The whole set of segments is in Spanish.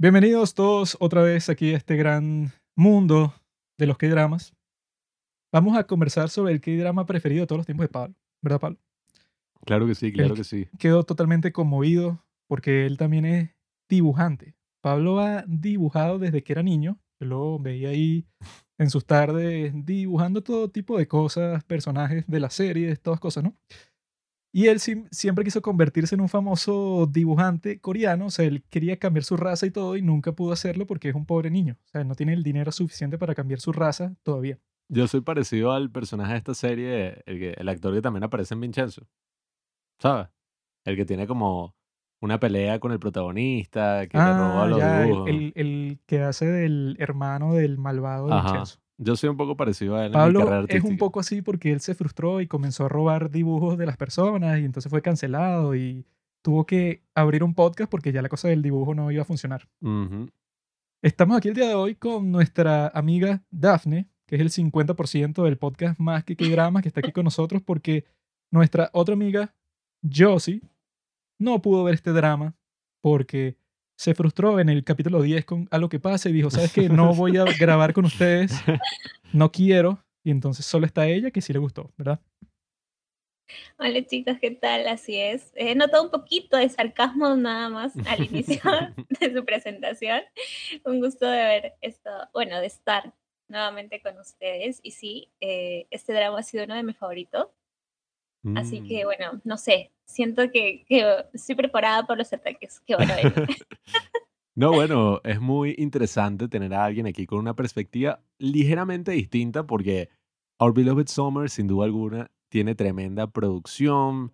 Bienvenidos todos otra vez aquí a este gran mundo de los K-dramas. Vamos a conversar sobre el K-drama preferido de todos los tiempos de Pablo, ¿verdad, Pablo? Claro que sí, claro que sí. Quedó totalmente conmovido porque él también es dibujante. Pablo ha dibujado desde que era niño. Yo lo veía ahí en sus tardes dibujando todo tipo de cosas, personajes de las series, todas cosas, ¿no? Y él siempre quiso convertirse en un famoso dibujante coreano, o sea, él quería cambiar su raza y todo y nunca pudo hacerlo porque es un pobre niño, o sea, no tiene el dinero suficiente para cambiar su raza todavía. Yo soy parecido al personaje de esta serie, el, el actor que también aparece en Vincenzo, ¿sabes? El que tiene como una pelea con el protagonista, que le roba Ah, los ya, dibujos. el- el que hace del hermano del malvado de Ajá. Vincenzo. Yo soy un poco parecido a él en mi Pablo carrera es un poco así porque él se frustró y comenzó a robar dibujos de las personas y entonces fue cancelado y tuvo que abrir un podcast porque ya la cosa del dibujo no iba a funcionar. Estamos aquí el día de hoy con nuestra amiga Daphne, que es el 50% del podcast Más que Dramas, que está aquí con nosotros porque nuestra otra amiga Josie no pudo ver este drama porque se frustró en el capítulo 10 con algo que pasa y dijo, ¿sabes qué? No voy a grabar con ustedes, no quiero. Y entonces solo está ella que sí le gustó, ¿verdad? Hola chicos, ¿qué tal? Así es. He notado un poquito de sarcasmo nada más al inicio de su presentación. Un gusto de ver esto, bueno, de estar nuevamente con ustedes. Y sí, eh, este drama ha sido uno de mis favoritos. Así que Mm. bueno, no sé, siento que, que estoy preparada por los ataques que van a venir. No, bueno, es muy interesante tener a alguien aquí con una perspectiva ligeramente distinta porque Our Beloved Summer, sin duda alguna, tiene tremenda producción.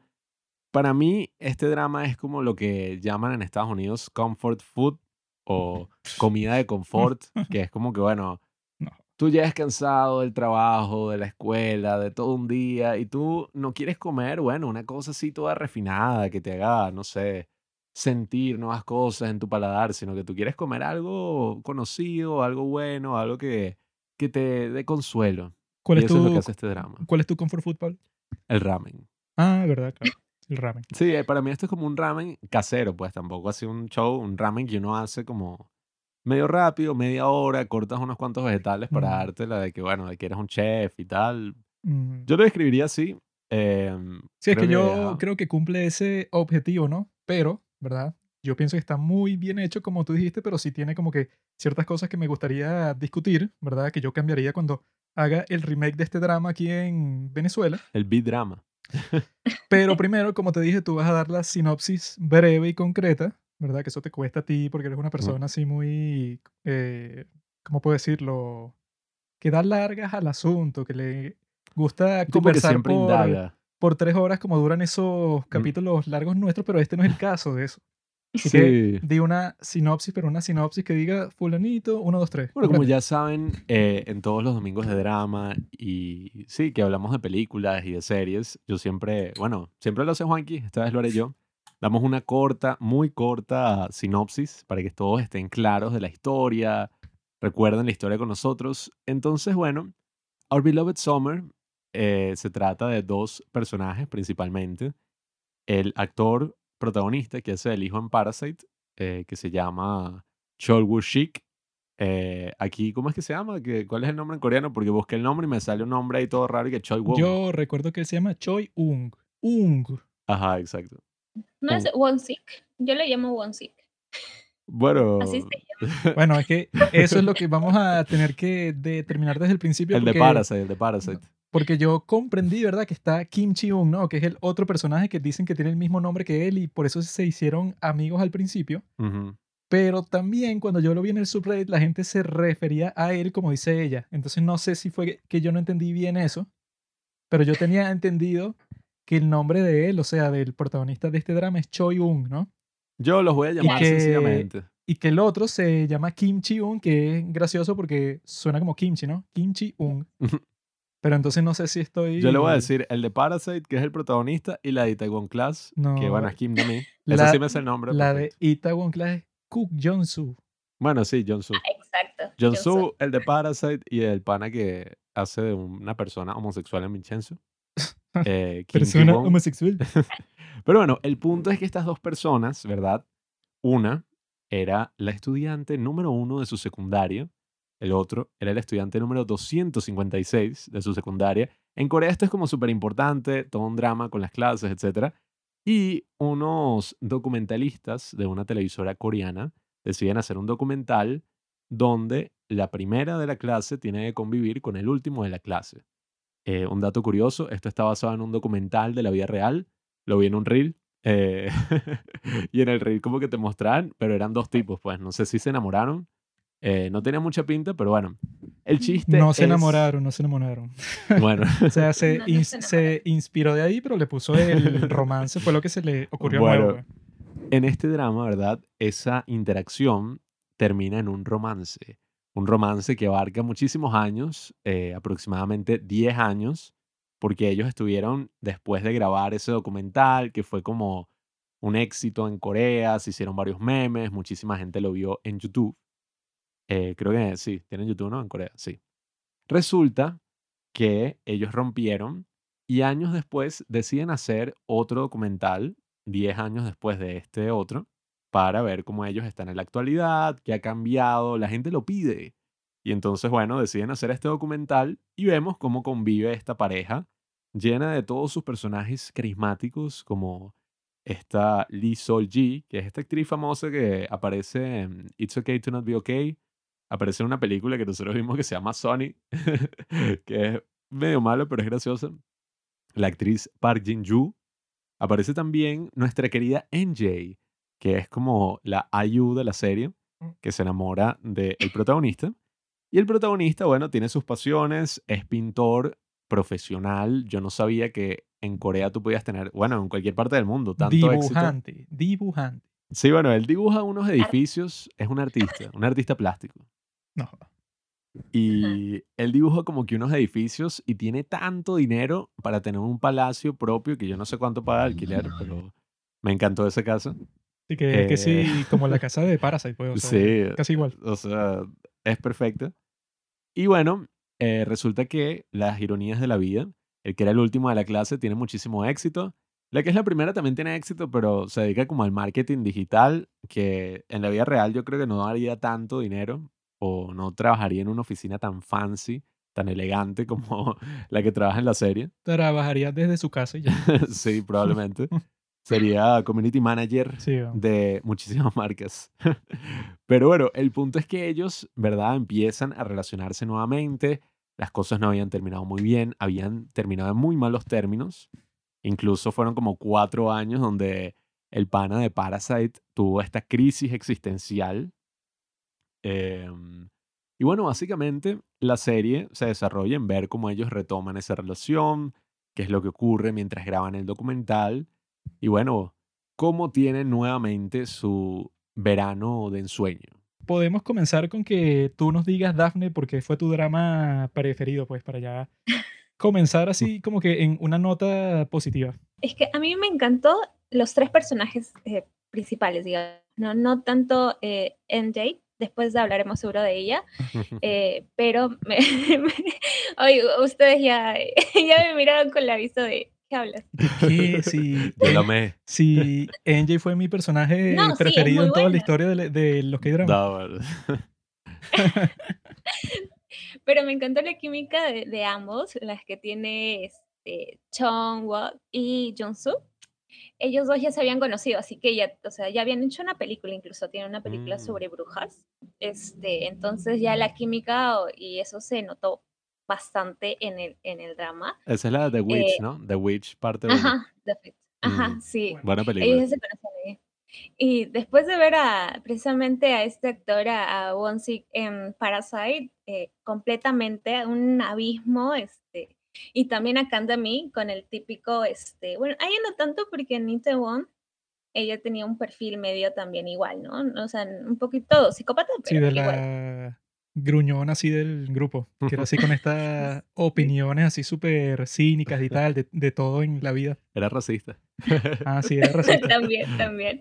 Para mí, este drama es como lo que llaman en Estados Unidos comfort food o comida de confort, que es como que, bueno, No. Tú ya es cansado del trabajo, de la escuela, de todo un día, y tú no quieres comer, bueno, una cosa así toda refinada que te haga, no sé, sentir nuevas cosas en tu paladar, sino que tú quieres comer algo conocido, algo bueno, algo que, que te dé consuelo. ¿Cuál Y es eso es lo tu, que hace este drama. ¿cuál es tu comfort Pablo? El ramen. Ah, verdad, claro. El ramen. Sí, eh, para mí esto es como un ramen casero, pues tampoco así un show, un ramen que uno hace como medio rápido, media hora, cortas unos cuantos vegetales para Mm. darte la de que, bueno, de que eres un chef y tal. Mm. Yo lo describiría así. em, Sí, es que yo creo que cumple ese objetivo, ¿no? Pero, ¿verdad? Yo pienso que está muy bien hecho, como tú dijiste, pero sí tiene como que ciertas cosas que me gustaría discutir, ¿verdad? Que yo cambiaría cuando haga el remake de este drama aquí en Venezuela. El beat drama. Pero primero, como te dije, tú vas a dar la sinopsis breve y concreta, ¿verdad? Que eso te cuesta a ti porque eres una persona así muy, eh, ¿cómo puedo decirlo? Que da largas al asunto, que le gusta que conversar por, indaga. por tres horas como duran esos capítulos largos nuestros, pero este no es el caso de eso. Así que Sí. di una sinopsis, pero una sinopsis que diga fulanito, uno, dos, tres. Bueno, como ya saben, eh, en todos los domingos de drama y sí, que hablamos de películas y de series, yo siempre, bueno, siempre lo hace Juanqui, esta vez lo haré yo. Damos una corta, muy corta sinopsis para que todos estén claros de la historia, recuerden la historia con nosotros. Entonces, bueno, Our Beloved Summer eh, se trata de dos personajes principalmente. El actor protagonista que hace el hijo en Parasite, eh, que se llama Chol Woo-shik, eh, aquí, ¿cómo es que se llama? ¿Qué- ¿Cuál es el nombre en coreano? Porque busqué el nombre y me sale un nombre ahí todo raro y que Choi Won. Yo recuerdo que él se llama Choi Ung. Ung. Ajá, exacto. ¿No es Wonsik? Yo le llamo Wonsik. Bueno, Así se llama. Bueno, es que eso es lo que vamos a tener que determinar desde el principio. el de porque, Parasite, el de Parasite. Porque yo comprendí, ¿verdad? Que está Kim Chi-un, ¿no? Que es el otro personaje que dicen que tiene el mismo nombre que él y por eso se hicieron amigos al principio. Pero también cuando yo lo vi en el subreddit, la gente se refería a él como dice ella. Entonces no sé si fue que yo no entendí bien eso, pero yo tenía entendido que el nombre de él, o sea, del protagonista de este drama es Choi Un, ¿no? Yo los voy a llamar que- sencillamente. Y que el otro se llama Kim Chi-un, que es gracioso porque suena como kimchi, ¿no? Kim Chi-un. Pero entonces no sé si estoy... Yo le voy a decir el de Parasite, que es el protagonista, y la de Itaewon Class, que No, bueno, es Kim Dami. la- Esa sí me hace el nombre. La de. Itaewon Class es Cook Jong-soo. Bueno, sí, Jonsu. Exacto. Jonsu, el de Parasite, y el pana que hace de una persona homosexual en Vincenzo. Eh, Persona homosexual. Pero bueno, el punto es que estas dos personas, ¿verdad? Una era la estudiante número uno de su secundaria. El otro era el estudiante número 256 de su secundaria. En Corea esto es como súper importante, todo un drama con las clases, etc. Y unos documentalistas de una televisora coreana deciden hacer un documental donde la primera de la clase tiene que convivir con el último de la clase. Eh, un dato curioso, esto está basado en un documental de la vida real, lo vi en un reel, eh, y en el reel como que te mostraban, pero eran dos tipos, pues no sé si se enamoraron, eh, no tenía mucha pinta, pero bueno, el chiste No se es- enamoraron, no se enamoraron. Bueno, O sea, se, No, no ins- se se inspiró de ahí, pero le puso el romance, fue lo que se le ocurrió Bueno, nuevo. pues. en este drama, ¿verdad? Esa interacción termina en un romance. Un romance que abarca muchísimos años, eh, aproximadamente 10 años, porque ellos estuvieron después de grabar ese documental, que fue como un éxito en Corea, se hicieron varios memes, muchísima gente lo vio en YouTube. Eh, creo que sí, tienen YouTube, ¿no? En Corea, sí. Resulta que ellos rompieron y años después deciden hacer otro documental 10 años después de este otro, para ver cómo ellos están en la actualidad, qué ha cambiado, la gente lo pide. Y entonces, bueno, deciden hacer este documental y vemos cómo convive esta pareja llena de todos sus personajes carismáticos, como esta Lee Sol-ji, que es esta actriz famosa que aparece en It's Okay to Not Be Okay. Aparece en una película que nosotros vimos que se llama Sony, que es medio malo, pero es graciosa. La actriz Park Jin-joo, Aparece también nuestra querida NJ, que es como la IU de la serie, que se enamora del protagonista. Y el protagonista, bueno, tiene sus pasiones, es pintor profesional. Yo no sabía que en Corea tú podías tener, bueno, en cualquier parte del mundo, tanto éxito. Dibujante, dibujante. Sí, bueno, él dibuja unos edificios, es un artista, un artista plástico. No. Y él dibuja como que unos edificios y tiene tanto dinero para tener un palacio propio que yo no sé cuánto paga de alquiler, pero me encantó esa casa. Así que, que Eh. sí, como la casa de Parasite, pues, o sea, Sí. casi igual. O sea, es perfecta. Y bueno, eh, resulta que las ironías de la vida, el que era el último de la clase tiene muchísimo éxito. La que es la primera también tiene éxito, pero se dedica como al marketing digital, que en la vida real yo creo que no daría tanto dinero o no trabajaría en una oficina tan fancy, tan elegante como la que trabaja en la serie. Trabajaría desde su casa y ya. sí, probablemente. Sería community manager Sí, de muchísimas marcas. Pero bueno, el punto es que ellos, ¿verdad? Empiezan a relacionarse nuevamente. Las cosas no habían terminado muy bien, habían terminado en muy malos términos. Incluso fueron como cuatro años donde el pana de Parasite tuvo esta crisis existencial. Em, y bueno, básicamente la serie se desarrolla en ver cómo ellos retoman esa relación, qué es lo que ocurre mientras graban el documental. Y bueno, cómo tienen nuevamente su verano de ensueño. Podemos comenzar con que tú nos digas, Dafne, porque fue tu drama preferido, pues, para ya comenzar así como que en una nota positiva. Es que a mí me encantó los tres personajes eh, principales, digamos, no, no tanto eh, NJ, después hablaremos seguro de ella, eh, pero me, me- oye, ustedes ya, ya me miraron con la vista de, ¿qué hablas? Si, Yo lo amé. si NJ fue mi personaje No, sí, preferido en toda la historia de, de los que dramas. Pero me encantó la química de, de ambos, las que tiene este, Chong Wok y Jung-soo. Ellos dos ya se habían conocido, así que ya, o sea, ya habían hecho una película, incluso tienen una película Mm. sobre brujas. Este, entonces ya la química y eso se notó bastante en el, en el drama. Esa es la de The Witch, Eh, ¿no? The Witch parte 1. Ajá, The Fix. Ajá, Mm. sí. Buena Ellos película. ya se conocen bien. Y después de ver a precisamente a este actor, a, a Won Sik en Parasite, eh, completamente un abismo, este, y también a Kandami con el típico, este, bueno, a ella no tanto porque en Itaewon ella tenía un perfil medio también igual, ¿no? O sea, un poquito psicópata, Sí, pero de igual. la gruñón así del grupo, que era así con estas opiniones así súper cínicas y tal, de, de todo en la vida. Era racista. Ah, sí, era racista. también, también.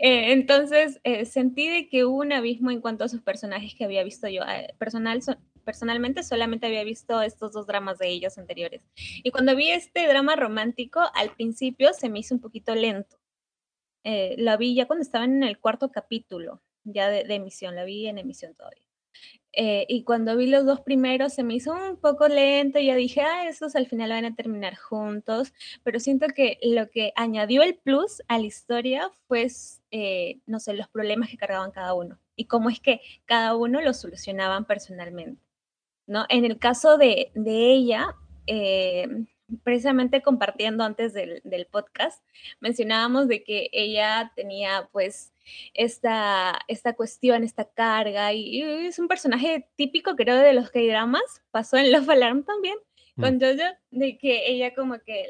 Eh, entonces, eh, sentí de que hubo un abismo en cuanto a sus personajes que había visto yo. Eh, personal, so- personalmente solamente había visto estos dos dramas de ellos anteriores. Y cuando vi este drama romántico, al principio se me hizo un poquito lento. eh, la vi ya cuando estaba en el cuarto capítulo ya de, de emisión, la vi en emisión todavía. Eh, y cuando vi los dos primeros se me hizo un poco lento y ya dije, ah, esos al final van a terminar juntos, pero siento que lo que añadió el plus a la historia fue, eh, no sé, los problemas que cargaban cada uno y cómo es que cada uno los solucionaban personalmente, ¿no? En el caso de, de ella, eh, precisamente compartiendo antes del, del, podcast, mencionábamos de que ella tenía pues esta, esta cuestión, esta carga, y, es un personaje típico creo de los K-dramas, pasó en Love Alarm también, mm. con Jojo, de que ella como que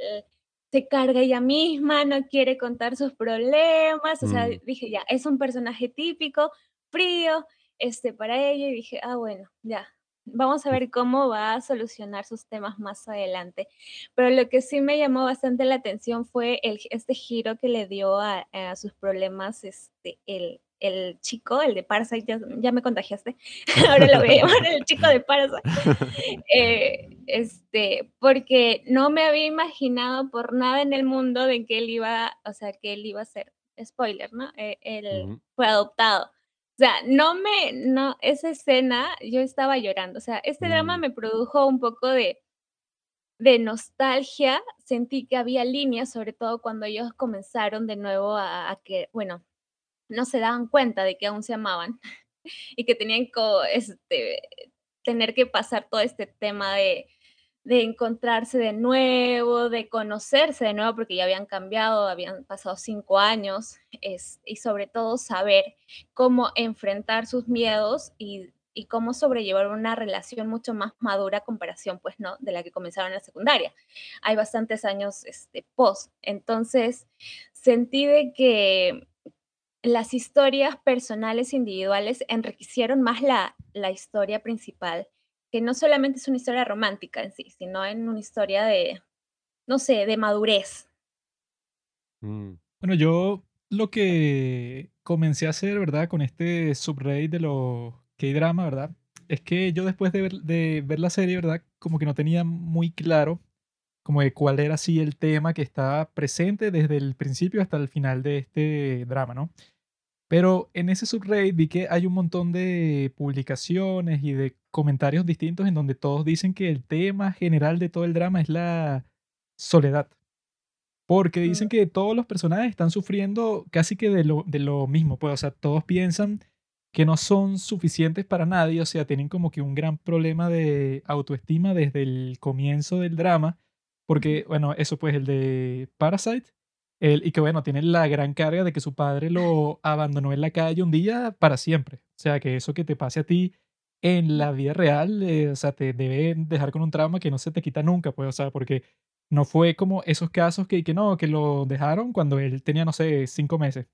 se carga ella misma, no quiere contar sus problemas, o sea, mm. dije ya, es un personaje típico, frío, este, para ella, y dije, ah, bueno, ya, vamos a ver cómo va a solucionar sus temas más adelante. Pero lo que sí me llamó bastante la atención fue el, este giro que le dio a, sus problemas este, el, el, chico, el de Parasite, ya, me contagiaste, ahora lo voy a llamar el chico de Parasite, eh, este, porque no me había imaginado por nada en el mundo de que él iba, o sea, que él iba a ser, spoiler, ¿no? Eh, él fue adoptado. O sea, no me, no, esa escena yo estaba llorando. O sea, este drama mm. me produjo un poco de, de nostalgia. Sentí que había líneas, sobre todo cuando ellos comenzaron de nuevo a, que, bueno, no se daban cuenta de que aún se amaban y que tenían que este, tener que pasar todo este tema de, de encontrarse de nuevo, de conocerse de nuevo, porque ya habían cambiado, habían pasado cinco años, y sobre todo saber cómo enfrentar sus miedos y, y, cómo sobrellevar una relación mucho más madura comparación, pues, ¿no? De la que comenzaron en la secundaria. Hay bastantes años este, post. Entonces, sentí de que las historias personales individuales enriquecieron más la, la historia principal que no solamente es una historia romántica en sí, sino en una historia de, no sé, de madurez. Mm. Bueno, yo lo que comencé a hacer, ¿verdad? Con este subreddit de los K-drama, ¿verdad? Es que yo después de ver, de ver la serie, ¿verdad? Como que no tenía muy claro como de cuál era así el tema que estaba presente desde el principio hasta el final de este drama, ¿no? Pero en ese subreddit vi que hay un montón de publicaciones y de comentarios distintos en donde todos dicen que el tema general de todo el drama es la soledad. Porque dicen mm. que todos los personajes están sufriendo casi que de lo, de lo mismo. Pues, o sea, todos piensan que no son suficientes para nadie. O sea, tienen como que un gran problema de autoestima desde el comienzo del drama. Porque, bueno, eso pues el de Parasite y que bueno, tiene la gran carga de que su padre lo abandonó en la calle un día para siempre. O sea, que eso que te pase a ti en la vida real, eh, o sea, te debe dejar con un trauma que no se te quita nunca, pues, o sea, porque no fue como esos casos que, que no, que lo dejaron cuando él tenía, no sé, cinco meses,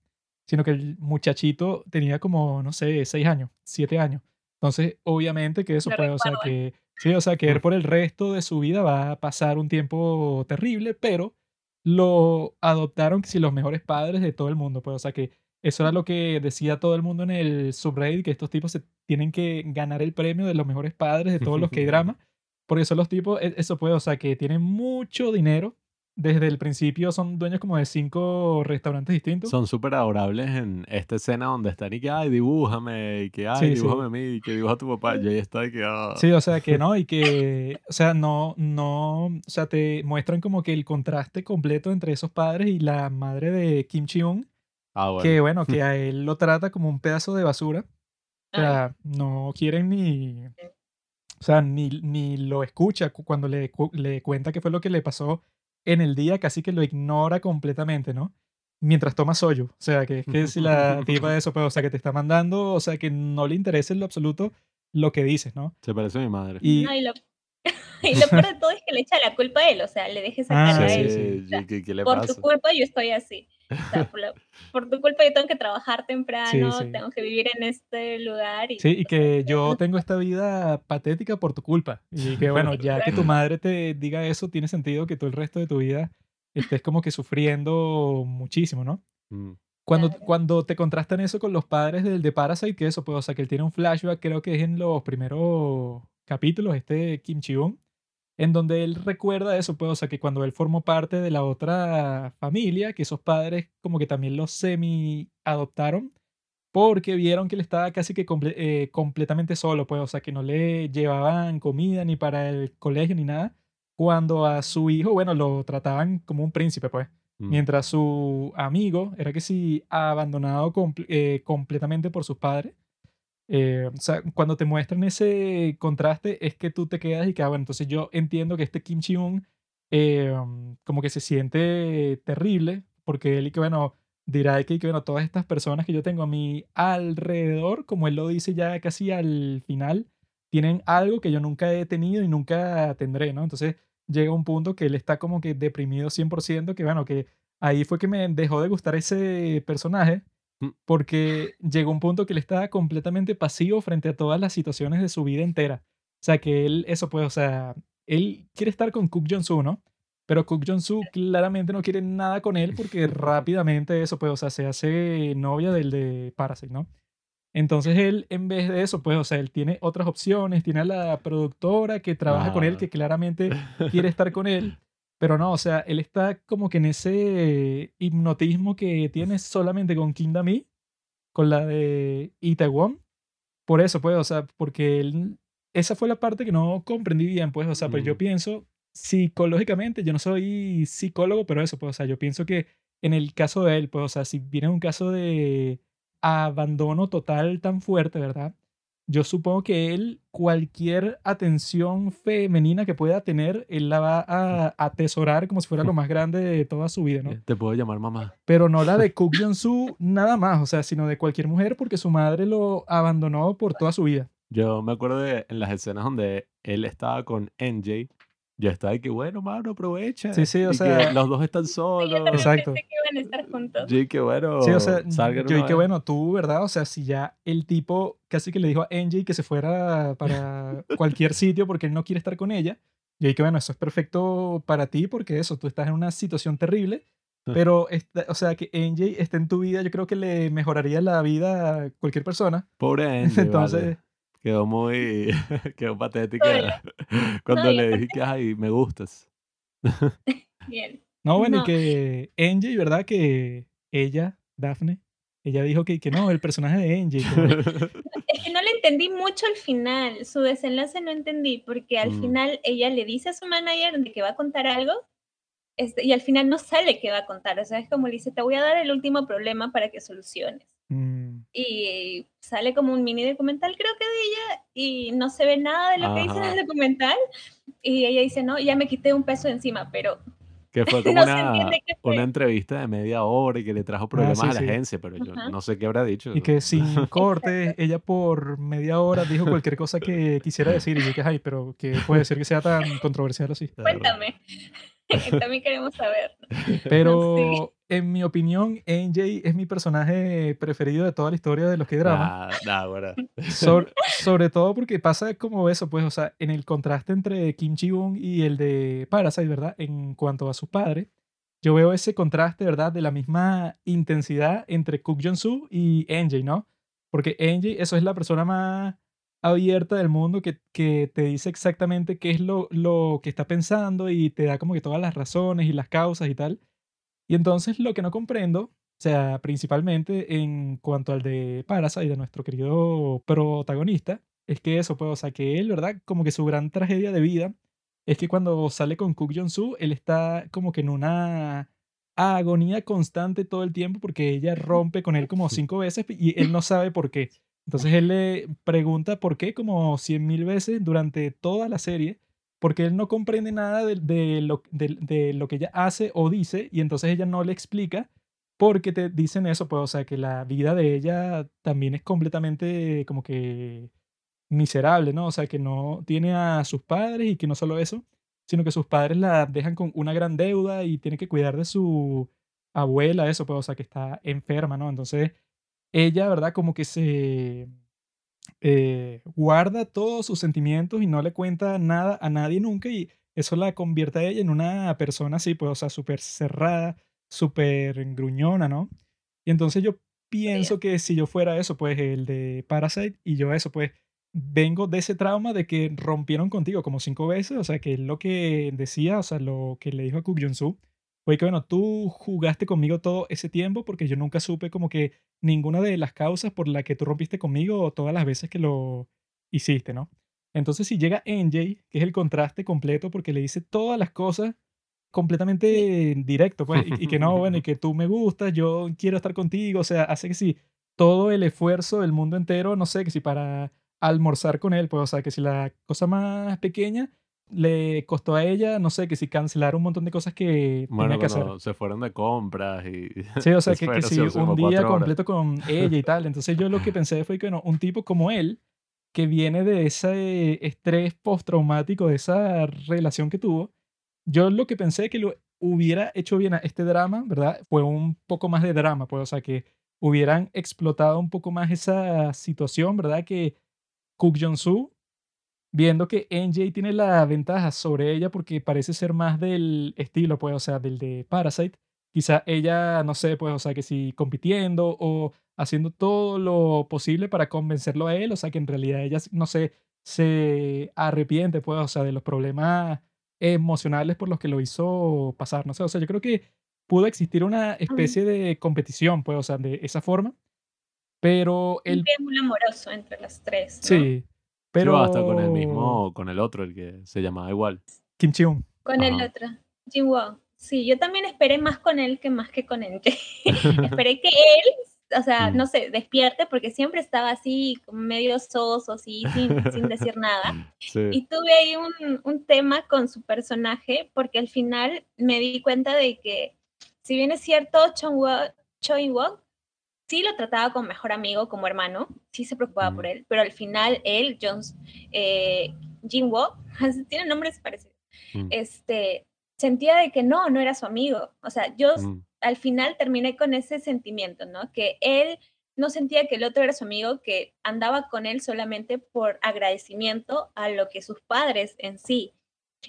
sino que el muchachito tenía como, no sé, seis años, siete años. Entonces, obviamente que eso puede, o sea, que, sí, o sea, que él por el resto de su vida va a pasar un tiempo terrible, pero lo adoptaron si los mejores padres de todo el mundo. Pues, o sea que eso era lo que decía todo el mundo en el subreddit, que estos tipos se tienen que ganar el premio de los mejores padres de todos los que hay drama. Porque son los tipos, e, eso puede, o sea, que tienen mucho dinero desde el principio son dueños como de cinco restaurantes distintos. Son súper adorables en esta escena donde están y que, ay, dibújame, y que, ay, dibújame a mí, y que dibuja a tu papá, y ahí está, y que, ah. Sí, o sea, que no, y que, o sea, no, no, o sea, te muestran como que el contraste completo entre esos padres y la madre de Kim Chi-un. Ah, bueno. Que, bueno, que a él lo trata como un pedazo de basura. O sea, no quieren ni... O sea, ni, ni lo escucha cuando le, le cuenta qué fue lo que le pasó en el día casi que lo ignora completamente, ¿no? Mientras toma soyo. O sea, que es que si la tipa de eso, pues, o sea, que te está mandando, o sea, que no le interesa en lo absoluto lo que dices, ¿no? Se parece a mi madre. Y, y lo, peor de todo es que le echa la culpa a él, o sea, le dejes sacar ah, a él. Sí, ¿qué, le por tu culpa yo estoy así. por, tu culpa yo tengo que trabajar temprano, tengo que vivir en este lugar. Y, sí, y que yo tengo esta vida patética por tu culpa. Y que bueno, ya que tu madre te diga eso, tiene sentido que tú el resto de tu vida estés como que sufriendo muchísimo, ¿no? Mm. Cuando, cuando te contrastan eso con los padres del de Parasite, que eso, pues, o sea, que él tiene un flashback, creo que es en los primeros capítulos, este Kim Chi-un, en donde él recuerda eso, pues, o sea, que cuando él formó parte de la otra familia, que esos padres como que también los semi adoptaron, porque vieron que él estaba casi que comple- eh, completamente solo, pues, o sea, que no le llevaban comida ni para el colegio ni nada, cuando a su hijo, bueno, lo trataban como un príncipe, pues, Mm. mientras su amigo era que sí abandonado comple- eh, completamente por sus padres. Eh, o sea, cuando te muestran ese contraste es que tú te quedas y que, ah, bueno, entonces yo entiendo que este Kim Chi-un eh, como que se siente terrible porque él y que, bueno, dirá que, que, bueno, todas estas personas que yo tengo a mi alrededor, como él lo dice ya casi al final, tienen algo que yo nunca he tenido y nunca tendré, ¿no? Entonces llega un punto que él está como que deprimido 100%, que bueno, que ahí fue que me dejó de gustar ese personaje. Porque llegó un punto que él estaba completamente pasivo frente a todas las situaciones de su vida entera. O sea, que él, eso pues, o sea, él quiere estar con Cook Jong-soo, ¿no? Pero Cook Jong-soo claramente no quiere nada con él porque rápidamente eso pues, o sea, se hace novia del de Parasite, ¿no? Entonces él, en vez de eso, pues, o sea, él tiene otras opciones, tiene a la productora que trabaja con él, Ah. que claramente quiere estar con él, pero no, o sea, él está como que en ese hipnotismo que tiene solamente con Kim Da-mi, con la de Itaewon. Por eso, pues, o sea, porque él, esa fue la parte que no comprendí bien, pues, o sea, pues yo Mm. pienso psicológicamente, yo no soy psicólogo, pero eso, pues, o sea, yo pienso que en el caso de él, pues, o sea, si viene un caso de abandono total tan fuerte, ¿verdad? Yo supongo que él, cualquier atención femenina que pueda tener, él la va a atesorar como si fuera lo más grande de toda su vida, ¿no? Te puedo llamar mamá. Pero no la de Cook Jong-soo nada más, o sea, sino de cualquier mujer porque su madre lo abandonó por toda su vida. Yo me acuerdo de en las escenas donde él estaba con NJ. Yo estaba de que, bueno, mano, aprovecha. Sí, sí, o y que sea- los dos están Yo solos. también Exacto. pensé que iban a estar juntos. Sí, que bueno. Sí, o sea, salgan yo y que bueno, tú, ¿verdad? O sea, si ya el tipo casi que le dijo a Angie que se fuera para cualquier sitio porque él no quiere estar con ella, yo y que bueno, eso es perfecto para ti porque eso, tú estás en una situación terrible, pero, esta- o sea, que Angie esté en tu vida, yo creo que le mejoraría la vida a cualquier persona. Pobre NJ, Entonces, vale. Quedó muy. quedó patética. Hola. Cuando le dije que, ay, me gustas. Bien. no, bueno, y que Angie, ¿verdad? Que ella, Daphne, ella dijo que, que no, el personaje de Angie. como- Es que no le entendí mucho al final, su desenlace no entendí, porque al Mm. final ella le dice a su manager de que va a contar algo, este, y al final no sale que va a contar, o sea, es como le dice, te voy a dar el último problema para que soluciones. Mm, Y sale como un mini documental, creo que de ella, y no se ve nada de lo que dice en Ajá. el documental, y ella dice, no, ya me quité un peso encima, pero que fue como No se una, entiende qué fue. una entrevista de media hora y que le trajo problemas sí, a la sí. agencia, pero yo Ajá. no sé qué habrá dicho. Y que sin corte, ella por media hora dijo cualquier cosa que quisiera decir. Y yo que, ay, pero que puede decir que sea tan controversial así. Cuéntame, también queremos saber. Pero en mi opinión, NJ es mi personaje preferido de toda la historia de los que drama. Nah, nah, bueno. Sobre, sobre todo porque pasa como eso, pues, o sea, en el contraste entre Kim Ji-woon y el de Parasite, ¿verdad? En cuanto a sus padres, yo veo ese contraste, ¿verdad? De la misma intensidad entre Cook Jong-soo y NJ, ¿no? Porque NJ, eso es la persona más abierta del mundo que, que te dice exactamente qué es lo, lo que está pensando y te da como que todas las razones y las causas y tal. Y entonces lo que no comprendo, o sea, principalmente en cuanto al de Parasite, de nuestro querido protagonista, es que eso, pues, o sea, que él, ¿verdad? Como que su gran tragedia de vida es que cuando sale con Cook Jong-soo, él está como que en una agonía constante todo el tiempo porque ella rompe con él como cinco veces y él no sabe por qué. Entonces él le pregunta por qué como cien mil veces durante toda la serie, porque él no comprende nada de, lo, de lo que ella hace o dice y entonces ella no le explica porque te dicen eso, pues, o sea, que la vida de ella también es completamente como que miserable, ¿no? O sea, que no tiene a sus padres y que no solo eso, sino que sus padres la dejan con una gran deuda y tiene que cuidar de su abuela, eso, pues, o sea, que está enferma, ¿no? Entonces, ella, ¿verdad? Como que se eh, guarda todos sus sentimientos y no le cuenta nada a nadie nunca y eso la convierte a ella en una persona así, pues, o sea, súper cerrada, súper gruñona, ¿no? Y entonces yo pienso que si yo fuera eso, pues, el de Parasite y yo eso, pues, vengo de ese trauma de que rompieron contigo como cinco veces, o sea, que lo que decía, o sea, lo que le dijo a Kuk Jong-soo fue que, bueno, tú jugaste conmigo todo ese tiempo porque yo nunca supe como que ninguna de las causas por la que tú rompiste conmigo o todas las veces que lo hiciste, ¿no? Entonces si llega NJ, que es el contraste completo porque le dice todas las cosas completamente directo, pues, y, y que no, bueno, y que tú me gustas, yo quiero estar contigo, o sea, hace que si todo el esfuerzo del mundo entero, no sé, que si para almorzar con él, pues, o sea, que si la cosa más pequeña le costó a ella, no sé, que si cancelar un montón de cosas que Bueno, tenía que hacer. se fueron de compras y... Sí, o sea, que, que si un día completo con ella y tal. Entonces yo lo que pensé fue que, bueno, un tipo como él, que viene de ese estrés postraumático, de esa relación que tuvo, yo lo que pensé que lo hubiera hecho bien a este drama, ¿verdad? Fue un poco más de drama, pues, o sea, que hubieran explotado un poco más esa situación, ¿verdad? Que Cook Jong-soo, viendo que NJ tiene la ventaja sobre ella porque parece ser más del estilo, pues, o sea, del de Parasite, quizá ella, no sé, pues, o sea, que si compitiendo o haciendo todo lo posible para convencerlo a él, o sea, que en realidad ella, no sé, se arrepiente, pues, o sea, de los problemas emocionales por los que lo hizo pasar, no sé, o sea, yo creo que pudo existir una especie de competición, pues, o sea, de esa forma, pero Un el, triángulo amoroso entre los tres. ¿no? sí, Pero hasta con el mismo, con el otro, el que se llamaba igual. Kim Chi-un. Con el otro, Jinwoo. Sí, yo también esperé más con él que más que con NJ. esperé que él, o sea, Mm. no sé, despierte porque siempre estaba así, como medio soso, así, sin, sin decir nada. Sí. Y tuve ahí un, un tema con su personaje porque al final me di cuenta de que, si bien es cierto, Choi Wok sí lo trataba como mejor amigo, como hermano, sí se preocupaba Mm. por él, pero al final él, Jones, eh, tienen nombres parecidos, Mm, este, sentía de que no, no era su amigo. O sea, yo mm, al final terminé con ese sentimiento, ¿no? Que él no sentía que el otro era su amigo, que andaba con él solamente por agradecimiento a lo que sus padres en sí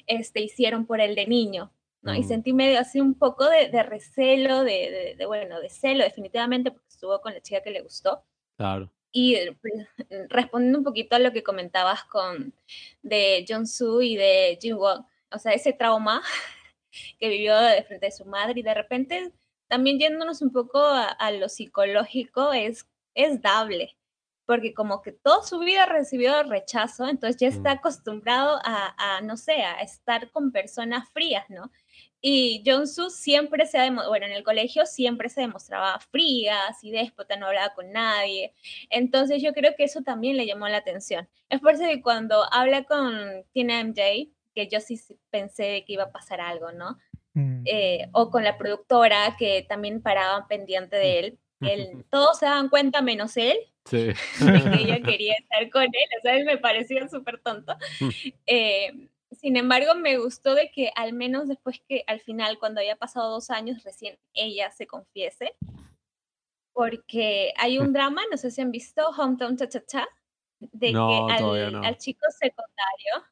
este, hicieron por él de niño, ¿no? Y Mm. sentí medio así un poco de, de recelo, de, de- de, bueno, de celo definitivamente, estuvo con la chica que le gustó. Claro. Y eh, pues, respondiendo un poquito a lo que comentabas con de Jong-soo y de Jin-won, o sea, ese trauma que vivió de frente a su madre y de repente también yéndonos un poco a, a lo psicológico es, es dable, porque como que toda su vida recibió rechazo, entonces ya está Mm. acostumbrado a, a, no sé, a estar con personas frías, ¿no? Y Jong-soo siempre se ha demo- bueno, en el colegio siempre se demostraba fría, así déspota, no hablaba con nadie. Entonces yo creo que eso también le llamó la atención. Es por eso que cuando habla con Tina MJ, que yo sí pensé que iba a pasar algo, ¿no? Mm. Eh, o con la productora que también paraban pendiente de él. él todos se daban cuenta menos él Sí. que ella quería estar con él, o sea, él me parecía súper tonto. Eh, sin embargo, me gustó de que al menos después que al final, cuando había pasado dos años, recién ella se confiese, porque hay un drama, no sé si han visto, Hometown Cha Cha Cha, de No, que al, no. al chico secundario,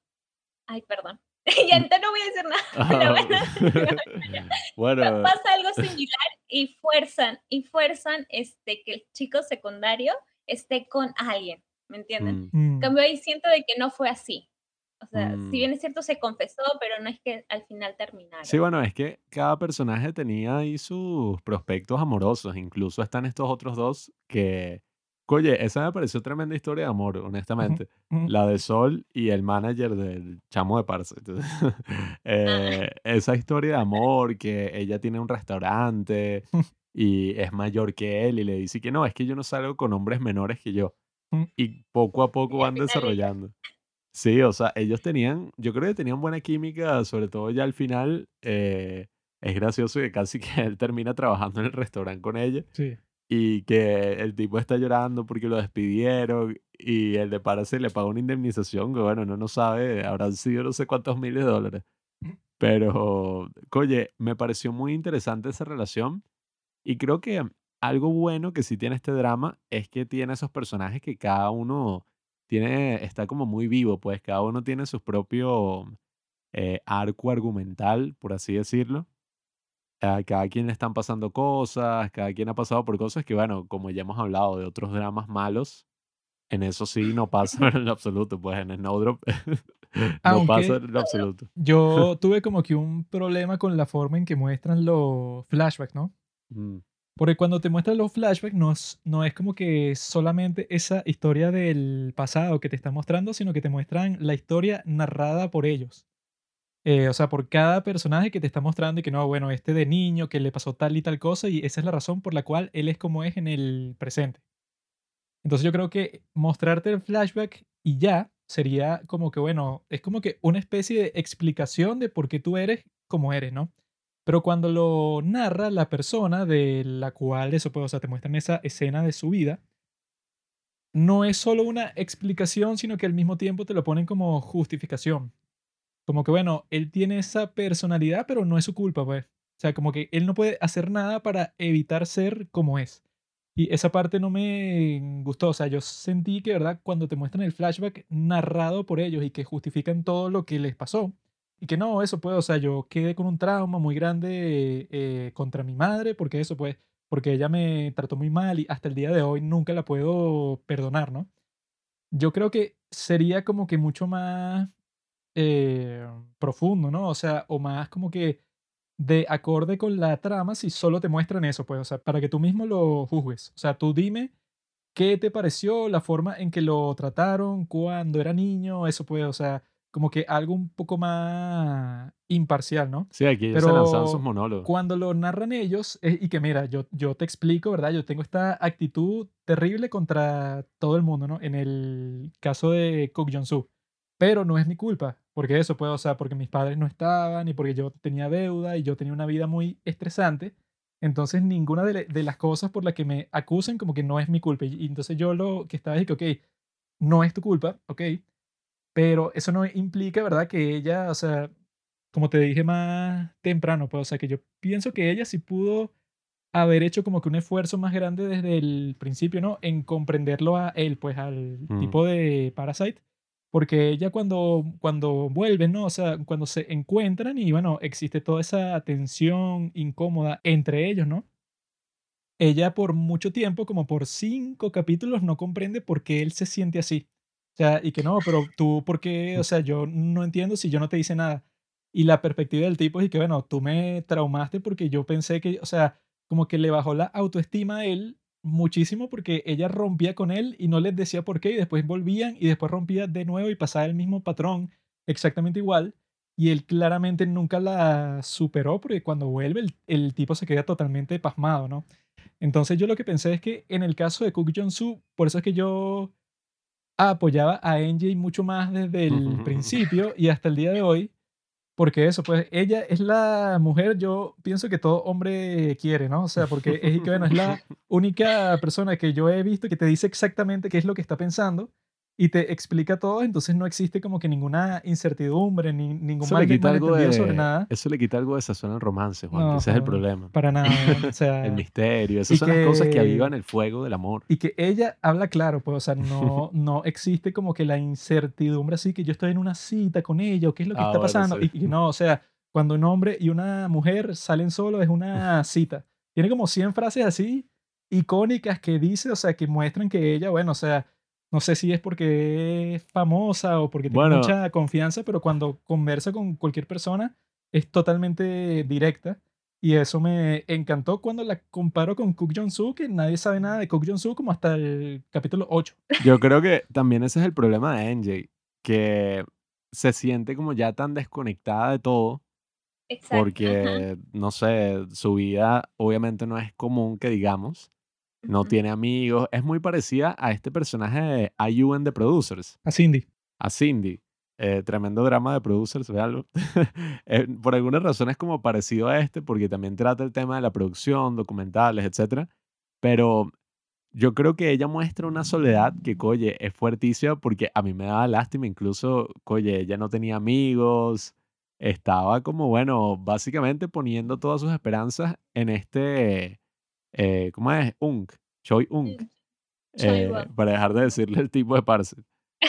ay, perdón, ya entonces no voy a decir nada, verdad, bueno, pasa algo similar y fuerzan, y fuerzan este, que el chico secundario esté con alguien, ¿me entienden? mm, Mm. En cambio ahí siento de que no fue así. O sea, Mm. si bien es cierto se confesó, pero no es que al final terminaron. Sí, bueno, es que cada personaje tenía ahí sus prospectos amorosos. Incluso están estos otros dos que, oye, esa me pareció tremenda historia de amor, honestamente. La de Sol y el manager del chamo de Parasite. Eh, esa historia de amor, que ella tiene un restaurante y es mayor que él y le dice que no, es que yo no salgo con hombres menores que yo. Mm. Y poco a poco van desarrollando. Sí, o sea, ellos tenían, yo creo que tenían buena química, sobre todo ya al final. eh, es gracioso que casi que él termina trabajando en el restaurante con ella Sí. y que el tipo está llorando porque lo despidieron y el de Parasite le paga una indemnización que, bueno, no no sabe, habrán sido no sé cuántos miles de dólares. Pero, oye, me pareció muy interesante esa relación y creo que algo bueno que sí tiene este drama es que tiene esos personajes que cada uno tiene, está como muy vivo, pues cada uno tiene su propio eh, arco argumental, por así decirlo. A cada quien le están pasando cosas, cada quien ha pasado por cosas que, bueno, como ya hemos hablado de otros dramas malos, En eso sí no pasa en lo absoluto, pues en Snowdrop no Aunque pasa en lo absoluto. yo tuve como que un problema con la forma en que muestran los flashbacks, ¿no? Mm, Porque cuando te muestran los flashbacks no es, no es como que solamente esa historia del pasado que te está mostrando, sino que te muestran la historia narrada por ellos. Eh, o sea, por cada personaje que te está mostrando y que no, bueno, este de niño que le pasó tal y tal cosa y esa es la razón por la cual él es como es en el presente. Entonces yo creo que mostrarte el flashback y ya sería como que, bueno, es como que una especie de explicación de por qué tú eres como eres, ¿no? Pero cuando lo narra la persona de la cual eso puede, o sea, te muestran esa escena de su vida, no es solo una explicación, sino que al mismo tiempo te lo ponen como justificación. Como que, bueno, él tiene esa personalidad, pero no es su culpa, pues. O sea, como que él no puede hacer nada para evitar ser como es. Y esa parte no me gustó. O sea, yo sentí que, ¿verdad? Cuando te muestran el flashback narrado por ellos y que justifican todo lo que les pasó. Y que no, eso pues, o sea, yo quedé con un trauma muy grande eh, contra mi madre, porque eso pues, porque ella me trató muy mal y hasta el día de hoy nunca la puedo perdonar, ¿no? Yo creo que sería como que mucho más eh, profundo, ¿no? O sea, o más como que de acorde con la trama si solo te muestran eso, pues, o sea, para que tú mismo lo juzgues. O sea, tú dime qué te pareció la forma en que lo trataron cuando era niño, eso pues, o sea, como que algo un poco más imparcial, ¿no? Sí, aquí ellos se lanzaban sus Pero monólogos. cuando lo narran ellos, eh, y que mira, yo, yo te explico, ¿verdad? Yo tengo esta actitud terrible contra todo el mundo, ¿no? En el caso de Kook Jong-soo. Pero no es mi culpa, porque eso puede, o sea, porque mis padres no estaban y porque yo tenía deuda y yo tenía una vida muy estresante. Entonces, ninguna de las cosas por las que me acusan como que no es mi culpa. Y, y entonces yo lo que estaba es que, ok, no es tu culpa, ok, pero eso no implica, ¿verdad? Que ella, o sea, como te dije más temprano, pues, o sea, que yo pienso que ella sí pudo haber hecho como que un esfuerzo más grande desde el principio, ¿no? En comprenderlo a él, pues, al Mm. tipo de Parasite. Porque ella cuando, cuando vuelven, ¿no? O sea, cuando se encuentran y bueno, existe toda esa tensión incómoda entre ellos, ¿no? Ella por mucho tiempo, como por cinco capítulos, no comprende por qué él se siente así. O sea, y que no, pero tú, ¿por qué? O sea, yo no entiendo si yo no te hice nada. Y la perspectiva del tipo es que, bueno, tú me traumaste porque yo pensé que, o sea, como que le bajó la autoestima a él muchísimo porque ella rompía con él y no les decía por qué y después volvían y después rompía de nuevo y pasaba el mismo patrón exactamente igual. Y él claramente nunca la superó porque cuando vuelve el, el tipo se queda totalmente pasmado, ¿no? Entonces yo lo que pensé es que en el caso de Cook Jong-soo, por eso es que yo apoyaba a NJ mucho más desde el principio y hasta el día de hoy, porque eso, pues ella es la mujer, yo pienso que todo hombre quiere, ¿no? O sea, porque es que, bueno, es la única persona que yo he visto que te dice exactamente qué es lo que está pensando y te explica todo, entonces no existe como que ninguna incertidumbre, ni ningún Eso le mal, quita algo malentendido sobre de, nada. eso le quita algo de sazón al romance, Juan. No, ese es el problema. Para nada, o sea... El misterio. Esas son las cosas que que- avivan el fuego del amor. Y que ella habla claro, pues, o sea, no, no existe como que la incertidumbre así que yo estoy en una cita con ella o qué es lo que Ah, está bueno, pasando. sí. Y, y no, o sea, cuando un hombre y una mujer salen solos es una cita. Tiene como 100 frases así icónicas que dice, o sea, que muestran que ella, bueno, o sea, no sé si es porque es famosa o porque tiene Bueno. mucha confianza, pero cuando conversa con cualquier persona es totalmente directa. Y eso me encantó cuando la comparo con Cook Jong-soo, que nadie sabe nada de Cook Jong-soo como hasta el capítulo 8. Yo creo que también ese es el problema de NJ, que se siente como ya tan desconectada de todo, Exacto. ajá. porque, no sé, su vida obviamente no es común que digamos, no tiene amigos, es muy parecida a este personaje de IU en The Producers, A Cindy. a Cindy. Eh, tremendo drama de producers, véanlo. Eh, por alguna razón es como parecido a este, porque también trata el tema de la producción, documentales, etc. Pero yo creo que ella muestra una soledad que, oye, es fuertísima porque a mí me daba lástima, incluso, oye, ella no tenía amigos, estaba como, bueno, básicamente poniendo todas sus esperanzas en este, eh, ¿cómo es? Ung, Choi Choi eh, para dejar de decirle el tipo de parce.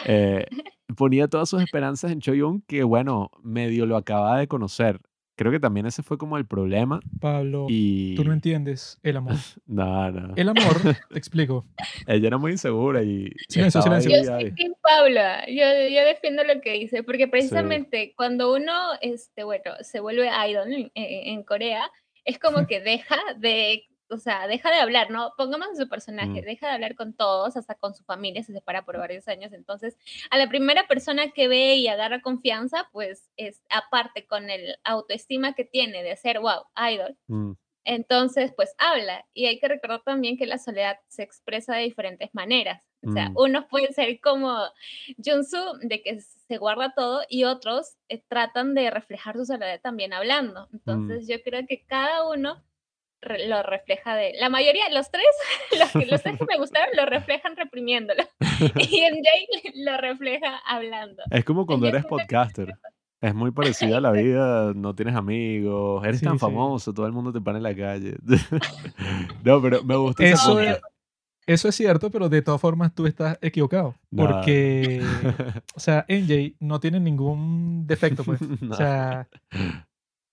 Eh, ponía todas sus esperanzas en Choi Ung, que bueno, medio lo acaba de conocer. Creo que también ese fue como el problema. Pablo, Y. tú no entiendes el amor. No, no. El amor, te explico. Ella era muy insegura y. Silencio, silencio. Yo ahí, soy. Team Paula, yo, yo defiendo lo que dice, porque precisamente cuando uno, este, bueno, se vuelve idol en, en Corea, es como que deja de, o sea, deja de hablar, ¿no? Pongamos en su personaje, Mm. deja de hablar con todos, hasta con su familia, se separa por varios años, entonces a la primera persona que ve y agarra confianza, pues es aparte con el autoestima que tiene de ser, wow, idol, Mm, entonces, pues habla. Y hay que recordar también que la soledad se expresa de diferentes maneras. O sea, Mm. unos pueden ser como Junsu, de que se guarda todo, y otros eh, tratan de reflejar su soledad también hablando. Entonces, yo creo que cada uno lo refleja de... La mayoría, los tres, los, que, los tres que me gustaron, lo reflejan reprimiéndolo. y en Jay lo refleja hablando. Es como cuando eres podcaster. Es muy parecida a la vida, no tienes amigos, eres Sí, tan sí. famoso, todo el mundo te para en la calle. no, pero me gusta esa Eso punta. es, eso es cierto, pero de todas formas tú estás equivocado. No. Porque, o sea, NJ no tiene ningún defecto, pues. No. O sea,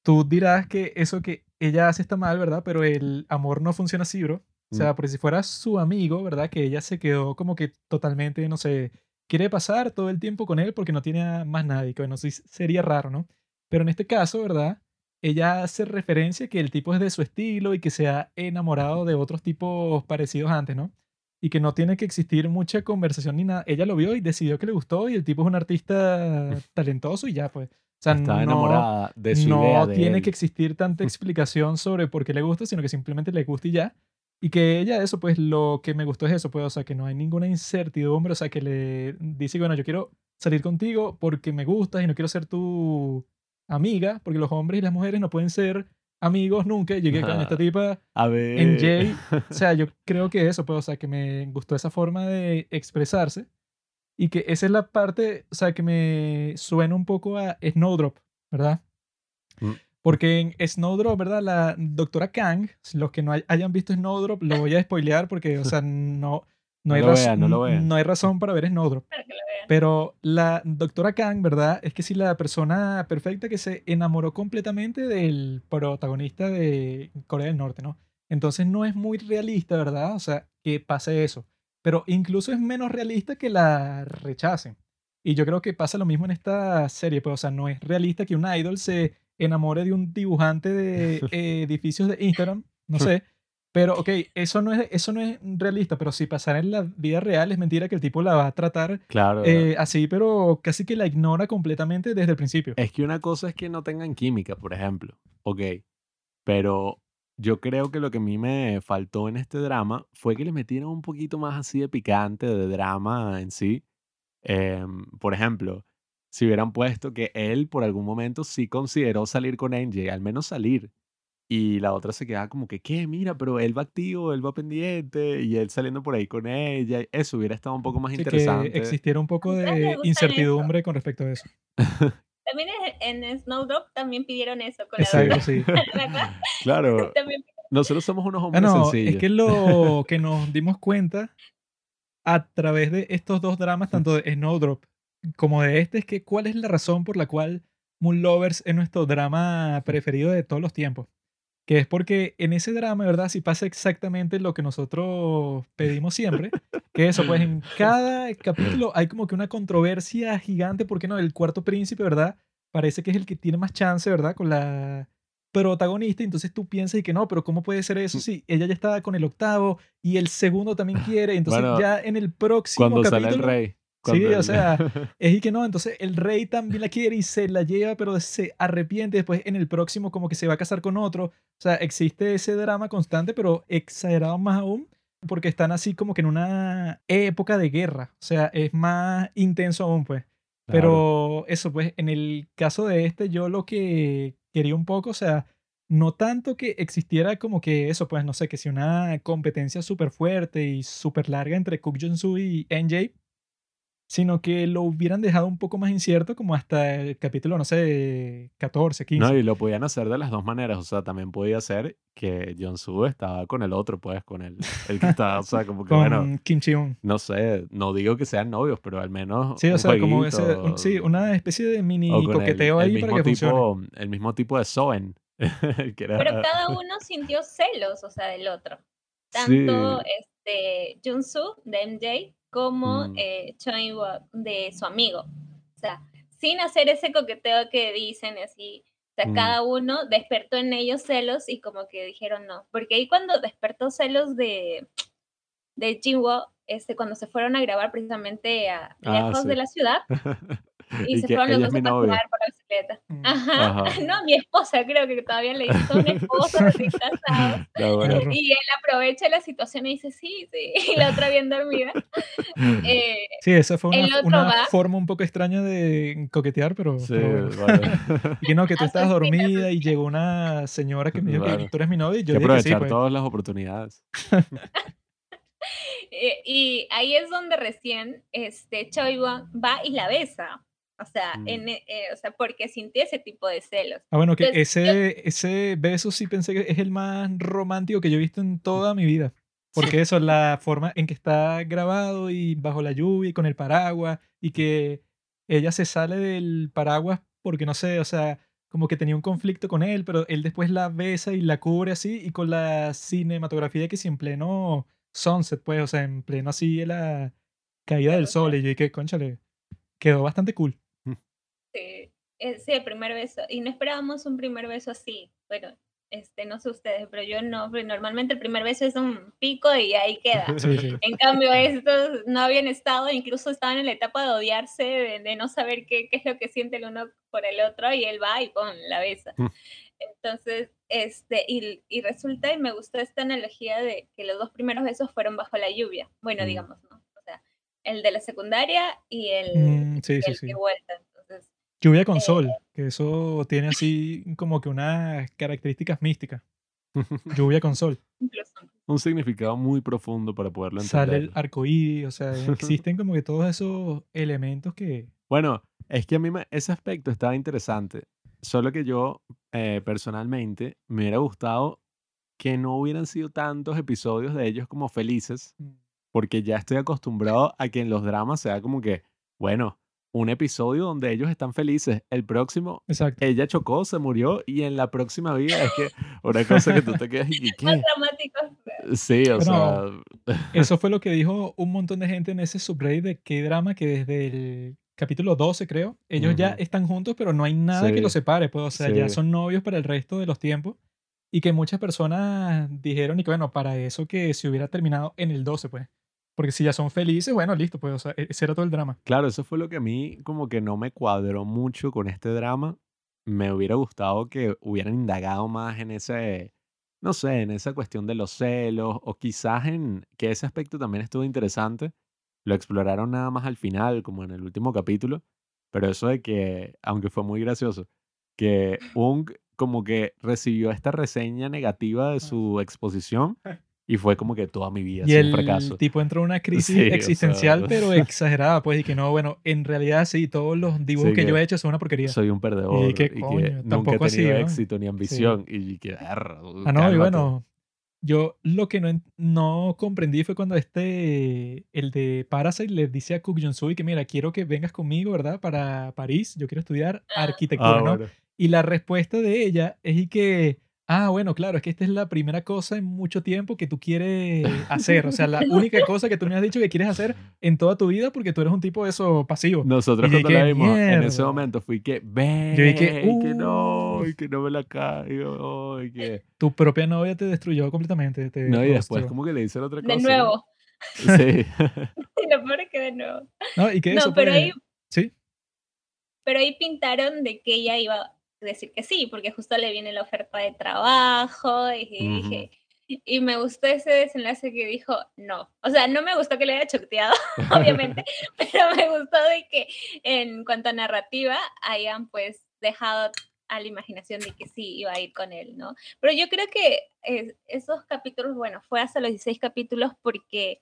tú dirás que eso que ella hace está mal, ¿verdad? Pero el amor no funciona así, bro. O sea, Mm. porque si fuera su amigo, ¿verdad? Que ella se quedó como que totalmente, no sé, quiere pasar todo el tiempo con él porque no tiene más nadie, que bueno, sí sería raro, ¿no? Pero en este caso, ¿verdad? Ella hace referencia que el tipo es de su estilo y que se ha enamorado de otros tipos parecidos antes, ¿no? Y que no tiene que existir mucha conversación ni nada. Ella lo vio y decidió que le gustó y el tipo es un artista talentoso y ya, pues. O sea, Está no, enamorada de su no idea de tiene él. que existir tanta explicación sobre por qué le gusta, sino que simplemente le gusta y ya. Y que ella, eso, pues lo que me gustó es eso, pues, o sea, que no hay ninguna incertidumbre, o sea, que le dice, bueno, yo quiero salir contigo porque me gustas y no quiero ser tu amiga, porque los hombres y las mujeres no pueden ser amigos nunca. Llegué con esta tipa A ver. en Jay, o sea, yo creo que eso, pues, o sea, que me gustó esa forma de expresarse y que esa es la parte, o sea, que me suena un poco a Snowdrop, ¿verdad? Mm. Porque en Snowdrop, ¿verdad? La doctora Kang, si los que no hay- hayan visto Snowdrop, lo voy a spoilear porque, o sea, no, no, No hay, lo raz- vean, no hay razón para ver Snowdrop. Pero la doctora Kang, ¿verdad? Es que sí, la persona perfecta que se enamoró completamente del protagonista de Corea del Norte, ¿no? Entonces no es muy realista, ¿verdad? O sea, que pase eso. Pero incluso es menos realista que la rechacen. Y yo creo que pasa lo mismo en esta serie, pues, o sea, no es realista que un idol se enamore de un dibujante de eh, edificios de Instagram, no sé. Pero, ok, eso no, es, eso no es realista, pero si pasara en la vida real es mentira que el tipo la va a tratar Claro. eh, así, pero casi que la ignora completamente desde el principio. Es que una cosa es que no tengan química, por ejemplo. Ok. Pero yo creo que lo que a mí me faltó en este drama fue que le metieran un poquito más así de picante, de drama en sí. Em, por ejemplo, si hubieran puesto que él por algún momento sí consideró salir con Angie, al menos salir. Y la otra se quedaba como que, ¿qué? Mira, pero él va activo, él va pendiente, y él saliendo por ahí con ella. Eso hubiera estado un poco más Así que interesante. existiera un poco de incertidumbre con respecto a eso. También en Snowdrop también pidieron eso con la Exacto, doctora, sí. Claro, nosotros somos unos Ah, hombres no, sencillos. es que lo que nos dimos cuenta a través de estos dos dramas, tanto de Snowdrop como de este, es que cuál es la razón por la cual Moon Lovers es nuestro drama preferido de todos los tiempos. Que es porque en ese drama, ¿verdad? Sí pasa exactamente lo que nosotros pedimos siempre. Que eso, pues en cada capítulo hay como que una controversia gigante, porque no, el cuarto príncipe, ¿verdad? Parece que es el que tiene más chance, ¿verdad? Con la protagonista, entonces tú piensas y que no, pero ¿cómo puede ser eso si ella ya estaba con el octavo y el segundo también quiere? Entonces Bueno, ya en el próximo Cuando capítulo... sale el rey. Sí, o sea, es y que no, entonces el rey también la quiere y se la lleva, pero se arrepiente después en el próximo como que se va a casar con otro. O sea, existe ese drama constante, pero exagerado más aún, porque están así como que en una época de guerra. O sea, es más intenso aún, pues. Claro. Pero eso, pues, en el caso de este, yo lo que quería un poco, o sea, no tanto que existiera como que eso, pues, no sé, que si una competencia súper fuerte y súper larga entre Cook Jong-soo y NJ, sino que lo hubieran dejado un poco más incierto como hasta el capítulo, no sé, 14, 15. No, y lo podían hacer de las dos maneras. O sea, también podía ser que John Su estaba con el otro, pues, con el, el que estaba, o sea, como que, con bueno, Kim Chi-un. no sé, no digo que sean novios, pero al menos Sí, o un sea, como ese, un- sí, una especie de mini o con el- coqueteo el ahí para mismo que funcione. tipo, El mismo tipo de Soen. que era- Pero cada uno sintió celos, o sea, del otro. Sí. Tanto este Junsu de MJ como Mm. eh, Choi de su amigo. O sea, sin hacer ese coqueteo que dicen así. O sea, Mm. cada uno despertó en ellos celos y como que dijeron no. Porque ahí cuando despertó celos de, de este, cuando se fueron a grabar precisamente a, Ah, lejos sí. de la ciudad y, Y se que fueron los dos a novia. pasear por la bicicleta. Mm. Ajá. Ajá. No, mi esposa creo que todavía le recién. Está bueno. Perro. Y él aprovecha la situación y dice, sí, sí. Y la otra bien dormida. Eh, Sí, esa fue una, una forma un poco extraña de coquetear, pero, Sí, pero vale. Y que no, que tú estabas dormida y llegó una señora que me dijo que Claro. tú eres mi novia y yo que dije que sí, aprovechar pues. todas las oportunidades. eh, y ahí es donde recién este, Choi va y la besa. O sea, Mm. en, eh, o sea, porque sintió ese tipo de celos. Ah, bueno, que Entonces, yo- ese, ese beso sí pensé que es el más romántico que yo he visto en toda mi vida. Porque eso, la forma en que está grabado y bajo la lluvia y con el paraguas y que ella se sale del paraguas porque no sé, o sea, como que tenía un conflicto con él, pero él después la besa y la cubre así y con la cinematografía que si en pleno sunset, pues, o sea, en pleno así la caída del sol y yo dije, conchale, quedó bastante cool. Sí, eh, sí, el primer beso. Y no esperábamos un primer beso así. Bueno, este, no sé ustedes, pero yo no. porque Normalmente el primer beso es un pico y ahí queda. Sí, sí. En cambio, estos no habían estado, incluso estaban en la etapa de odiarse, de, de no saber qué, qué es lo que siente el uno por el otro, y él va y pon la besa. Mm. Entonces, este, y, y resulta, y me gustó esta analogía de que los dos primeros besos fueron bajo la lluvia. Bueno, Mm. digamos, ¿no? O sea, el de la secundaria y el, Mm, sí, y el de vuelta. Lluvia con Eh, sol, que eso tiene así como que unas características místicas. Lluvia con sol. Un significado muy profundo para poderlo Sale el entender. arco iris, o sea, existen como que todos esos elementos que. Bueno, es que a mí me- ese aspecto estaba interesante. Solo que yo, eh, personalmente, me hubiera gustado que no hubieran sido tantos episodios de ellos como felices, porque ya estoy acostumbrado a que en los dramas sea como que, bueno, un episodio donde ellos están felices, el próximo, Exacto. ella chocó, se murió, y en la próxima vida es que una cosa que tú te quedas y Más ¿qué? Sí, o Bueno, sea, Eso fue lo que dijo un montón de gente en ese subreddit de qué drama que desde el capítulo 12, creo, ellos ya están juntos, pero no hay nada que los separe, pues, o sea, ya son novios para el resto de los tiempos. Y que muchas personas dijeron, y que bueno, para eso que se hubiera terminado en el 12, pues. Porque si ya son felices, bueno, listo, pues, o sea, e- ese era todo el drama. Claro, eso fue lo que a mí como que no me cuadró mucho con este drama. Me hubiera gustado que hubieran indagado más en ese, no sé, en esa cuestión de los celos o quizás en que ese aspecto también estuvo interesante. Lo exploraron nada más al final, como en el último capítulo, pero eso de que, aunque fue muy gracioso, que Ung como que recibió esta reseña negativa de su exposición y fue como que toda mi vida Y sido un el fracaso. tipo entró en una crisis Sí, o sea, existencial, pero exagerada, pues, y que no, bueno, en realidad sí, todos los dibujos Sí, que yo que he hecho son una porquería. soy un perdedor y qué que, coño, nunca he tampoco así, tenido ¿no? éxito ni Sí. ambición y que "Arr, Ah, no, y cálmate". bueno, yo lo que no, no comprendí fue cuando este, el de Parasite le dice a Cook Jong-soo que mira, quiero que vengas conmigo, ¿verdad? Para París, yo quiero estudiar Ah. arquitectura, Ah, ¿no? bueno. Y la respuesta de ella es y que, ah, bueno, claro, es que esta es la primera cosa en mucho tiempo que tú quieres hacer, o sea, la única cosa que tú me has dicho que quieres hacer en toda tu vida porque tú eres un tipo de eso pasivo. Nosotros cuando la vimos en ese "Mierda". momento fui que ve Yo dije, y que no, "Uh". y que no me la caigo, y que Tu propia novia te destruyó completamente. Te no, y después como que le dicen otra cosa. De ¿no? nuevo. Sí. Lo peor es que de nuevo. No, y que No, eso, pero pues, ahí- sí, Pero ahí pintaron de que ella iba decir que sí, porque justo le viene la oferta de trabajo y me gustó ese desenlace que dijo no. O sea, no me gustó que le haya choteado, obviamente, pero me gustó de que en cuanto a narrativa hayan pues dejado a la imaginación de que sí iba a ir con él, ¿no? Pero yo creo que eh, esos capítulos, bueno, fue hasta los 16 capítulos porque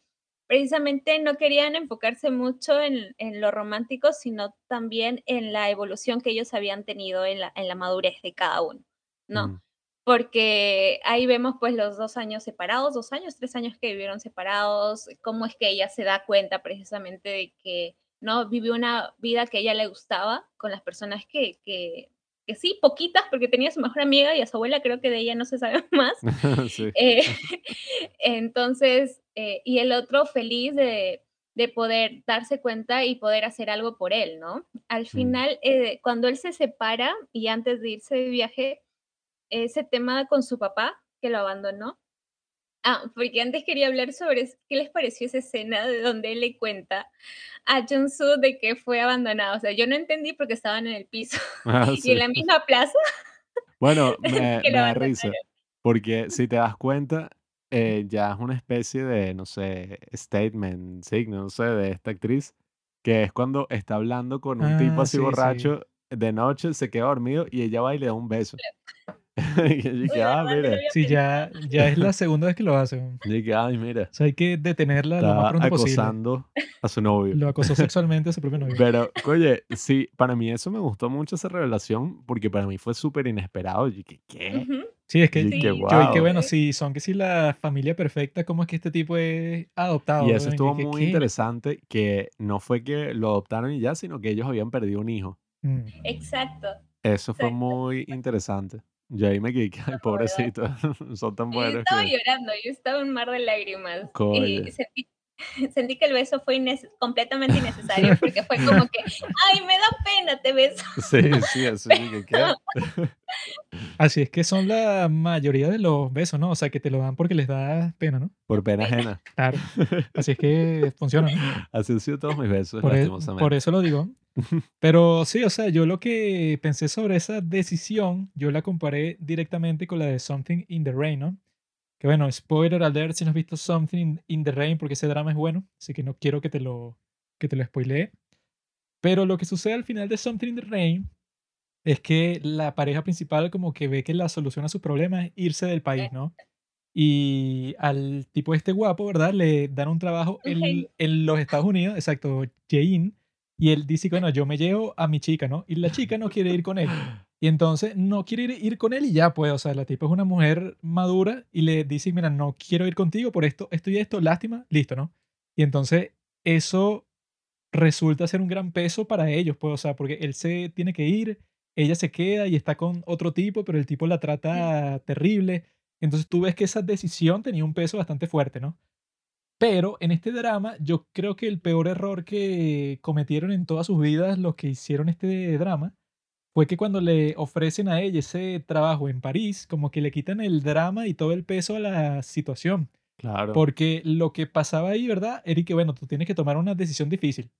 precisamente no querían enfocarse mucho en, en lo romántico, sino también en la evolución que ellos habían tenido en la, en la madurez de cada uno, ¿no? Mm, Porque ahí vemos pues los dos años separados, dos años, tres años que vivieron separados, cómo es que ella se da cuenta precisamente de que no vivió una vida que a ella le gustaba con las personas que, que, que sí, poquitas, porque tenía a su mejor amiga y a su abuela, creo que de ella no se sabe más. sí. Eh, entonces, eh, y el otro feliz de, de poder darse cuenta y poder hacer algo por él, ¿no? Al final, eh, cuando él se separa y antes de irse de viaje, ese tema con su papá, que lo abandonó. Ah, porque antes quería hablar sobre es- qué les pareció esa escena de donde él le cuenta a Junsu de que fue abandonado. O sea, yo no entendí porque estaban en el piso Ah, y en la misma plaza Bueno, me, me da risa, porque si te das cuenta, eh, ya es una especie de, no sé, statement, signo, no sé, de esta actriz, que es cuando está hablando con un tipo Ah, así sí, sí. borracho de noche, se queda dormido y ella va y le da un beso. Y dije, ah, mira. Sí, ya, ya es la segunda vez que lo hace. Y dije, ay, mira. O sea, hay que detenerla lo más pronto posible. acosando a su novio. Lo acosó sexualmente a su propio novio. Pero, oye, sí, para mí eso me gustó mucho esa revelación, porque para mí fue súper inesperado. Y dije, ¿qué? Sí, es que Y Sí, que yo vi que wow. bueno, si son que si la familia perfecta, ¿cómo es que este tipo es adoptado? Y eso estuvo muy ¿qué? interesante, que no fue que lo adoptaron y ya, sino que ellos habían perdido un hijo. Mm. Exacto, Eso fue muy interesante. Yo ahí me quedé, que, ay, pobrecito, son tan buenos estaba que... llorando, yo estaba en un mar de lágrimas y sentí, sentí que el beso fue innes- completamente innecesario porque fue como que, ay, me da pena, te beso. Sí, sí, eso dije, ¿qué? Así es que son la mayoría de los besos, ¿no? O sea, que te lo dan porque les da pena, ¿no? Por pena ajena. Claro. Así es que funciona, ¿no? Así han sido todos mis besos, Por, e- por eso lo digo. Pero sí, o sea, yo lo que pensé sobre esa decisión, yo la comparé directamente con la de Something in the Rain, ¿no? Que bueno, spoiler alert si no has visto Something in, the Rain, porque ese drama es bueno, así que no quiero que te lo, que te lo spoilee. Pero lo que sucede al final de Something in the Rain es que la pareja principal como que ve que la solución a sus problemas es irse del país, ¿no? Y al tipo este guapo, ¿verdad? Le dan un trabajo en, en los Estados Unidos, exacto, Jain, y él dice, bueno, yo me llevo a mi chica, ¿no? Y la chica no quiere ir con él. Y entonces no quiere ir, ir con él y ya, pues, o sea, la tipa es una mujer madura y le dice, mira, no quiero ir contigo por esto, esto y esto, lástima, listo, ¿no? Y entonces eso resulta ser un gran peso para ellos, pues, o sea, porque él se tiene que ir, ella se queda y está con otro tipo, pero el tipo la trata terrible. Entonces tú ves que esa decisión tenía un peso bastante fuerte, ¿no? Pero en este drama, yo creo que el peor error que cometieron en todas sus vidas los que hicieron este drama fue que cuando le ofrecen a ella ese trabajo en París, como que le quitan el drama y todo el peso a la situación. Claro. Porque lo que pasaba ahí, ¿verdad? Era que, bueno, tú tienes que tomar una decisión difícil.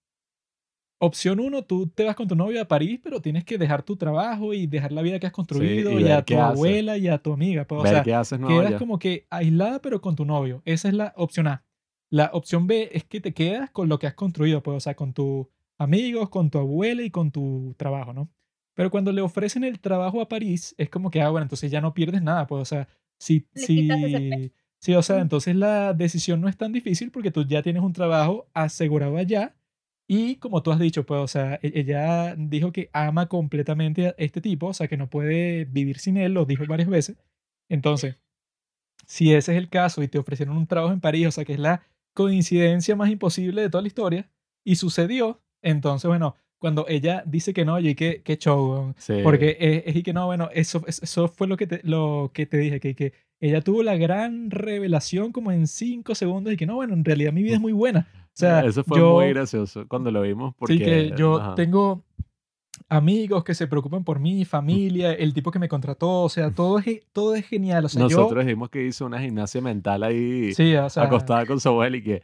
Opción uno, tú te vas con tu novio a París, pero tienes que dejar tu trabajo y dejar la vida que has construido y y, a tu abuela y a tu amiga. Pues, o sea, qué haces no quedas ya. como que aislada, pero con tu novio. Esa es la opción A. La opción B es que te quedas con lo que has construido, pues, o sea, con tus amigos, con tu abuela y con tu trabajo, ¿no? Pero cuando le ofrecen el trabajo a París, es como que, ah, bueno, entonces ya no pierdes nada, pues, o sea, si, si, sí, o sea, entonces la decisión no es tan difícil porque tú ya tienes un trabajo asegurado allá y como tú has dicho, pues, o sea, e- ella dijo que ama completamente a este tipo, o sea, que no puede vivir sin él, lo dijo varias veces. Entonces, si ese es el caso y te ofrecieron un trabajo en París, o sea, que es la coincidencia más imposible de toda la historia, y sucedió, entonces, bueno, cuando ella dice que no, y que, que show. Sí. porque es, es y que no, bueno, eso, eso- eso fue lo que te, lo que te dije, que, que ella tuvo la gran revelación como en cinco segundos y que no, bueno, en realidad mi vida es muy buena. O sea, Eso fue yo, muy gracioso cuando lo vimos porque... Sí, que yo ajá. tengo amigos que se preocupan por mí, familia, el tipo que me contrató, o sea, todo es, todo es genial. O sea, Nosotros dijimos que hizo una gimnasia mental ahí yo, sí, o sea, acostada con su abuela y que,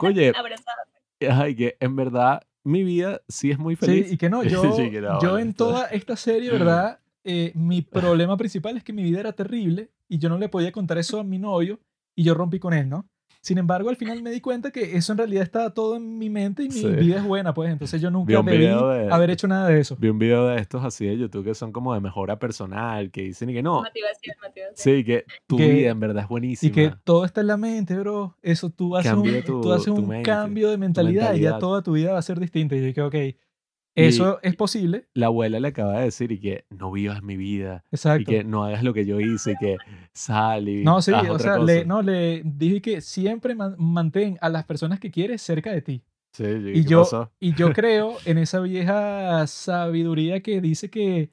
oye, Abrazada. ay, que en verdad mi vida sí es muy sí, feliz. y que no, yo, Sí, que no, yo vale, en toda esta serie, ¿verdad? Eh, mi problema principal es que mi vida era terrible y yo no le podía contar eso a mi novio y yo rompí con él, ¿no? Sin embargo, al final me di cuenta que eso en realidad estaba todo en mi mente y mi Sí. vida es buena, pues. Entonces yo Vi nunca un debí de- haber hecho nada de eso. Vi un video de estos así de YouTube que son como de mejora personal, que dicen y que no, Motivación, motivación. sí, que tu Que- vida en verdad es Y buenísima. que todo está en la mente, bro. Eso tú haces un, tu- tú haces un mente, cambio de mentalidad, y ya mentalidad. toda tu vida va a ser distinta. Y yo dije, ok, Y- eso es posible. La abuela le acaba de decir y que no vivas mi vida y Exacto. que no hagas lo que yo hice y que sal y No, sí, haz o otra sea, cosa. le, no, le dije que siempre man- mantén a las personas que quieres cerca de ti. Sí, ¿y Y yo, pasó? y yo creo en esa vieja sabiduría que dice que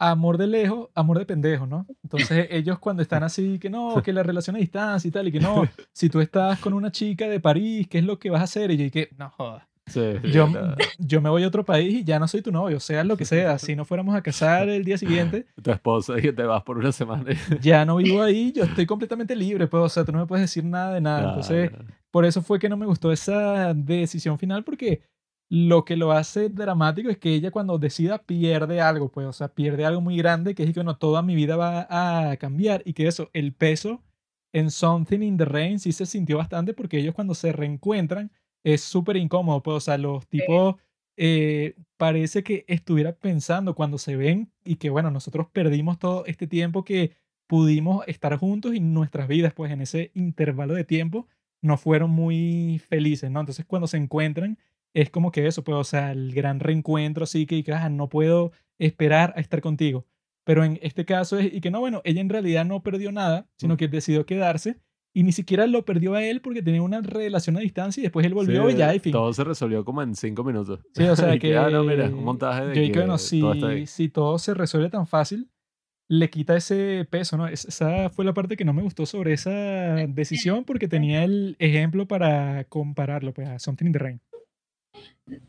amor de lejos, amor de pendejo, ¿no? Entonces ellos cuando están así, que no, que la relación a distancia y tal, y que no, si tú estás con una chica de París, ¿qué es lo que vas a hacer? Y yo dije, no jodas. Sí, Yo, no. yo me voy a otro país y ya no soy tu novio, sea lo que sea. Si no fuéramos a casar el día siguiente, Tu esposa y que te vas por una semana. ya no vivo ahí, yo estoy completamente libre, pues, o sea, tú no me puedes decir nada de nada. Entonces, por eso fue que no me gustó esa decisión final, porque lo que lo hace dramático es que ella cuando decida pierde algo, pues, o sea, pierde algo muy grande, que es que no, toda mi vida va a cambiar y que eso, el peso en Something in the Rain sí se sintió bastante porque ellos cuando se reencuentran es súper incómodo, pues, o sea, los tipos eh, parece que estuviera pensando cuando se ven y que, bueno, nosotros perdimos todo este tiempo que pudimos estar juntos y nuestras vidas, pues, en ese intervalo de tiempo no fueron muy felices, ¿no? Entonces, cuando se encuentran, es como que eso, pues, o sea, el gran reencuentro, así que, que, ah, no puedo esperar a estar contigo. Pero en este caso es, y que no, bueno, ella en realidad no perdió nada, sino que decidió quedarse y ni siquiera lo perdió a él porque tenía una relación a distancia y después él volvió Sí, y ya, y fin. Todo se resolvió como en cinco minutos. Sí, o sea que. ah, no, mira, un montaje de yo que, bueno, todo si, bien. si todo se resuelve tan fácil, le quita ese peso, ¿no? Es- Esa fue la parte que no me gustó sobre esa decisión porque tenía el ejemplo para compararlo, pues, a Something in the Rain.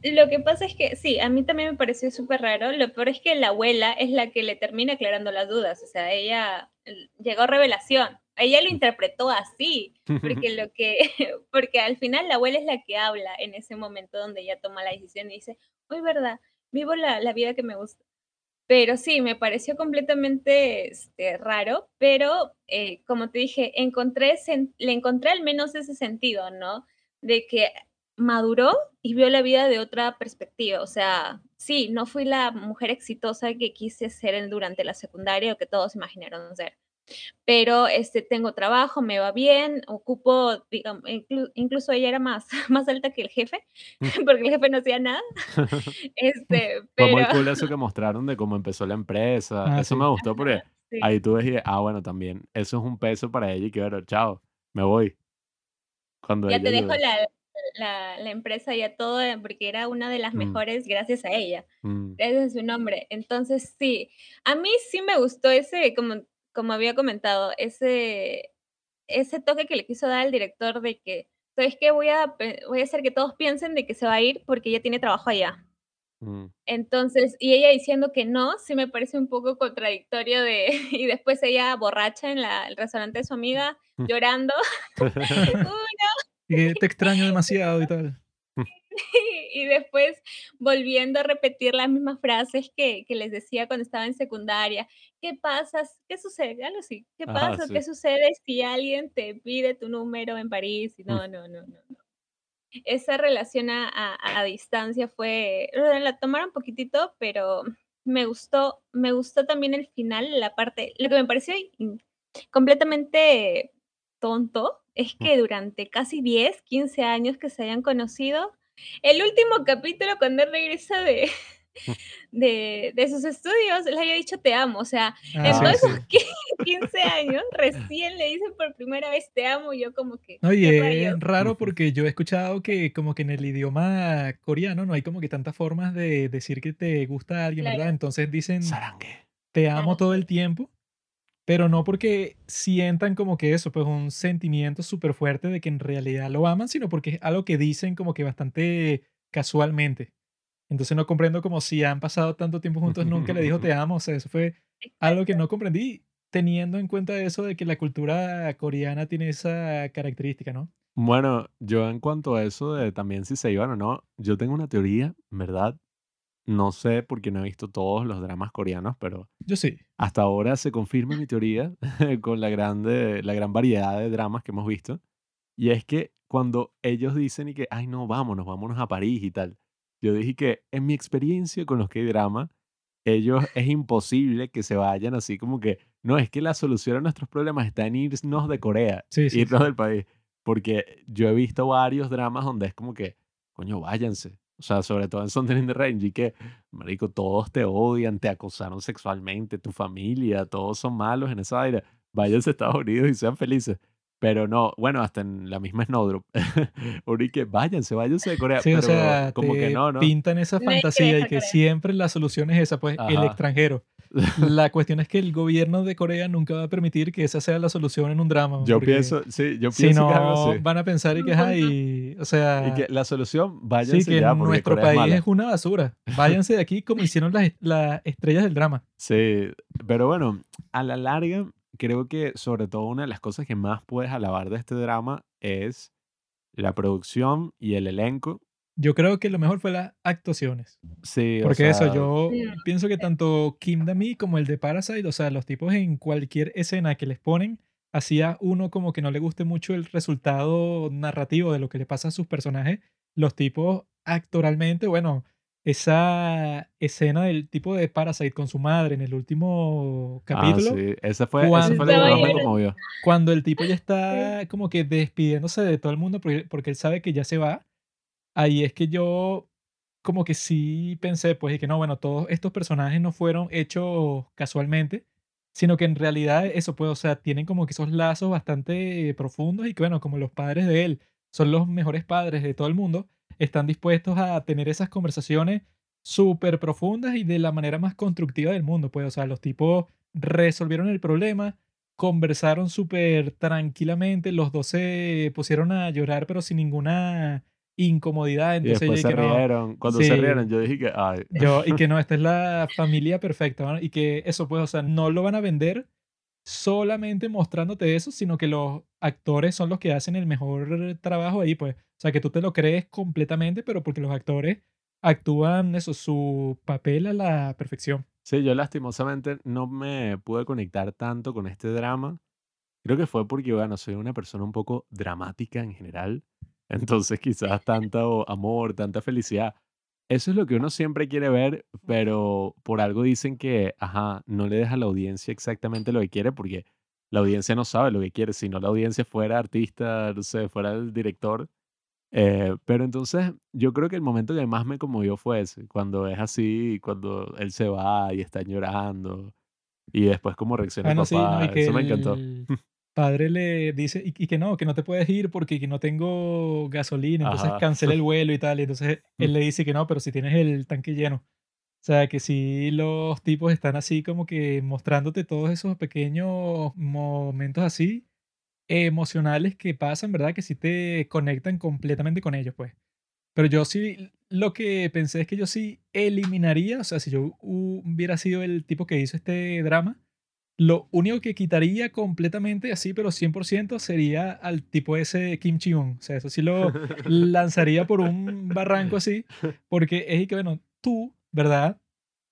Lo que pasa es que sí, a mí también me pareció súper raro. Lo peor es que la abuela es la que le termina aclarando las dudas. O sea, ella eh, llegó a revelación. Ella lo interpretó así, porque lo que, porque al final la abuela es la que habla en ese momento donde ella toma la decisión y dice, hoy verdad, vivo la, la vida que me gusta. Pero sí, me pareció completamente este, raro, pero eh, como te dije, encontré, le encontré al menos ese sentido, ¿no? De que maduró y vio la vida de otra perspectiva. O sea, sí, no fui la mujer exitosa que quise ser durante la secundaria o que todos imaginaron ser. Pero este, tengo trabajo, me va bien, ocupo, digamos, inclu- incluso ella era más, más alta que el jefe, porque el jefe no hacía nada. Este, pero muy cool eso que mostraron de cómo empezó la empresa. Ah, eso sí. me gustó porque sí. ahí tú ves y, ah, bueno, también eso es un peso para ella y que, bueno, chao, me voy. Cuando ya ella te dejo la, la, la empresa ya todo, eh, porque era una de las Mm. mejores gracias a ella. Mm, Ese es su nombre. Entonces, sí, a mí sí me gustó ese, como, como había comentado, ese, ese toque que le quiso dar al director de que, ¿sabes qué? Voy a, voy a hacer que todos piensen de que se va a ir porque ella tiene trabajo allá. mm. Entonces, y ella diciendo que no, sí me parece un poco contradictorio de, y después ella borracha en la, el restaurante de su amiga, Mm. llorando. Uy, Y que te extraño demasiado y tal. y después volviendo a repetir las mismas frases que, que les decía cuando estaba en secundaria. ¿Qué pasa? ¿Qué sucede? Algo así. ¿Qué Ajá, pasa? sí. ¿Qué sucede si alguien te pide tu número en París? Y Mm. no, no, no, no. no. Esa relación a, a- a distancia fue, la tomaron un poquitito, pero me gustó, me gustó también el final, la parte, lo que me pareció completamente tonto es Mm. que durante casi 10, 15 años que se hayan conocido, el último capítulo cuando él regresa de, Mm. de, de sus estudios, le haya dicho te amo, o sea, Ah, en sí, todos sí. esos qui- 15 años recién le dicen por primera vez te amo, y yo como que, No, y ¿qué es raro porque yo he escuchado que como que en el idioma coreano no hay como que tantas formas de decir que te gusta a alguien, Claro. ¿verdad? Entonces dicen Sarangue. te amo todo el tiempo, pero no porque sientan como que eso, pues un sentimiento súper fuerte de que en realidad lo aman, sino porque es algo que dicen como que bastante casualmente. Entonces no comprendo como si han pasado tanto tiempo juntos, nunca le dijo te amo, o sea, eso fue algo que no comprendí teniendo en cuenta eso de que la cultura coreana tiene esa característica, ¿no? Bueno, yo en cuanto a eso de también si se iban o no, yo tengo una teoría, ¿verdad? No sé porque no he visto todos los dramas coreanos, pero Yo sí. Hasta ahora se confirma mi teoría con la grande, la gran variedad de dramas que hemos visto. Y es que cuando ellos dicen y que, ay, no, vámonos, vámonos a París y tal. Yo dije que en mi experiencia con los K-drama, ellos es imposible que se vayan así como que, no, es que la solución a nuestros problemas está en irnos de Corea, Sí, sí, irnos sí. del país. Porque yo he visto varios dramas donde es como que, coño, váyanse. O sea, sobre todo en Something in the Range, y que, marico, todos te odian, te acosaron sexualmente, tu familia, todos son malos en esa vaina. Váyanse a Estados Unidos y sean felices. Pero no, bueno, hasta en la misma Snowdrop. Uno y que váyanse, váyanse de Corea. Sí, o pero sea, como que te no, ¿no? pintan esa que fantasía y que siempre la solución es esa, pues el Ajá. extranjero. La cuestión es que el gobierno de Corea nunca va a permitir que esa sea la solución en un drama. Yo pienso, sí, yo Si pienso que es algo no, así. van a pensar y que, ay, o sea, Y que la solución, váyanse sí, que ya porque nuestro Corea es país mala. es una basura. Váyanse de aquí como hicieron las, las estrellas del drama. Sí, pero bueno, a la larga, creo que sobre todo una de las cosas que más puedes alabar de este drama es la producción y el elenco. Yo creo que lo mejor fue las actuaciones. Sí, o Porque eso, yo pienso que tanto Kim Da-mi como el de Parasite, o sea, los tipos en cualquier escena que les ponen, hacía uno como que no le guste mucho el resultado narrativo de lo que le pasa a sus personajes. Los tipos actoralmente, bueno, esa escena del tipo de Parasite con su madre en el último ah, capítulo, sí, esa fue, esa cuando- fue la que más me conmovió. cuando el tipo ya está como que despidiéndose de todo el mundo porque, porque él sabe que ya se va, ahí es que yo como que sí pensé, pues, y que no, bueno, todos estos personajes no fueron hechos casualmente, sino que en realidad eso, pues, o sea, tienen como que esos lazos bastante profundos y que, bueno, como los padres de él son los mejores padres de todo el mundo, están dispuestos a tener esas conversaciones súper profundas y de la manera más constructiva del mundo, pues, o sea, los tipos resolvieron el problema, conversaron súper tranquilamente, los dos se pusieron a llorar, pero sin ninguna incomodidad, Y entonces después yo se dije, no, rieron. Cuando se rieron, yo dije que, ay, yo, y que no, esta es la familia perfecta, ¿no? Y que eso, pues, o sea, no lo van a vender solamente mostrándote eso, sino que los actores son los que hacen el mejor trabajo ahí, pues. O sea, que tú te lo crees completamente, pero porque los actores actúan eso, su papel a la perfección. Sí, yo lastimosamente no me pude conectar tanto con este drama. Creo que fue porque, bueno, soy una persona un poco dramática en general. Entonces quizás tanto amor, tanta felicidad. Eso es lo que uno siempre quiere ver, pero por algo dicen que, ajá, no le deja a la audiencia exactamente lo que quiere porque la audiencia no sabe lo que quiere. Si no la audiencia fuera artista, no sé, fuera el director. Eh, pero entonces yo creo que el momento que más me conmovió fue ese, cuando es así, cuando él se va y está llorando y después como reacciona el no, sí, no, papá, que eso me encantó. padre le dice, y, y que no, que no te puedes ir porque que no tengo gasolina, entonces Ajá. cancela el vuelo y tal, y entonces él le dice que no, pero si tienes el tanque lleno. O sea, que si los tipos están así como que mostrándote todos esos pequeños momentos así emocionales que pasan, ¿verdad? Que sí te conectan completamente con ellos, pues. Pero yo sí, lo que pensé es que yo sí eliminaría, o sea, si yo hu- hubiera sido el tipo que hizo este drama, lo único que quitaría completamente así, pero 100% sería al tipo ese Kim Chi-un. O sea, eso sí lo lanzaría por un barranco así, porque es y que, bueno, tú, ¿verdad?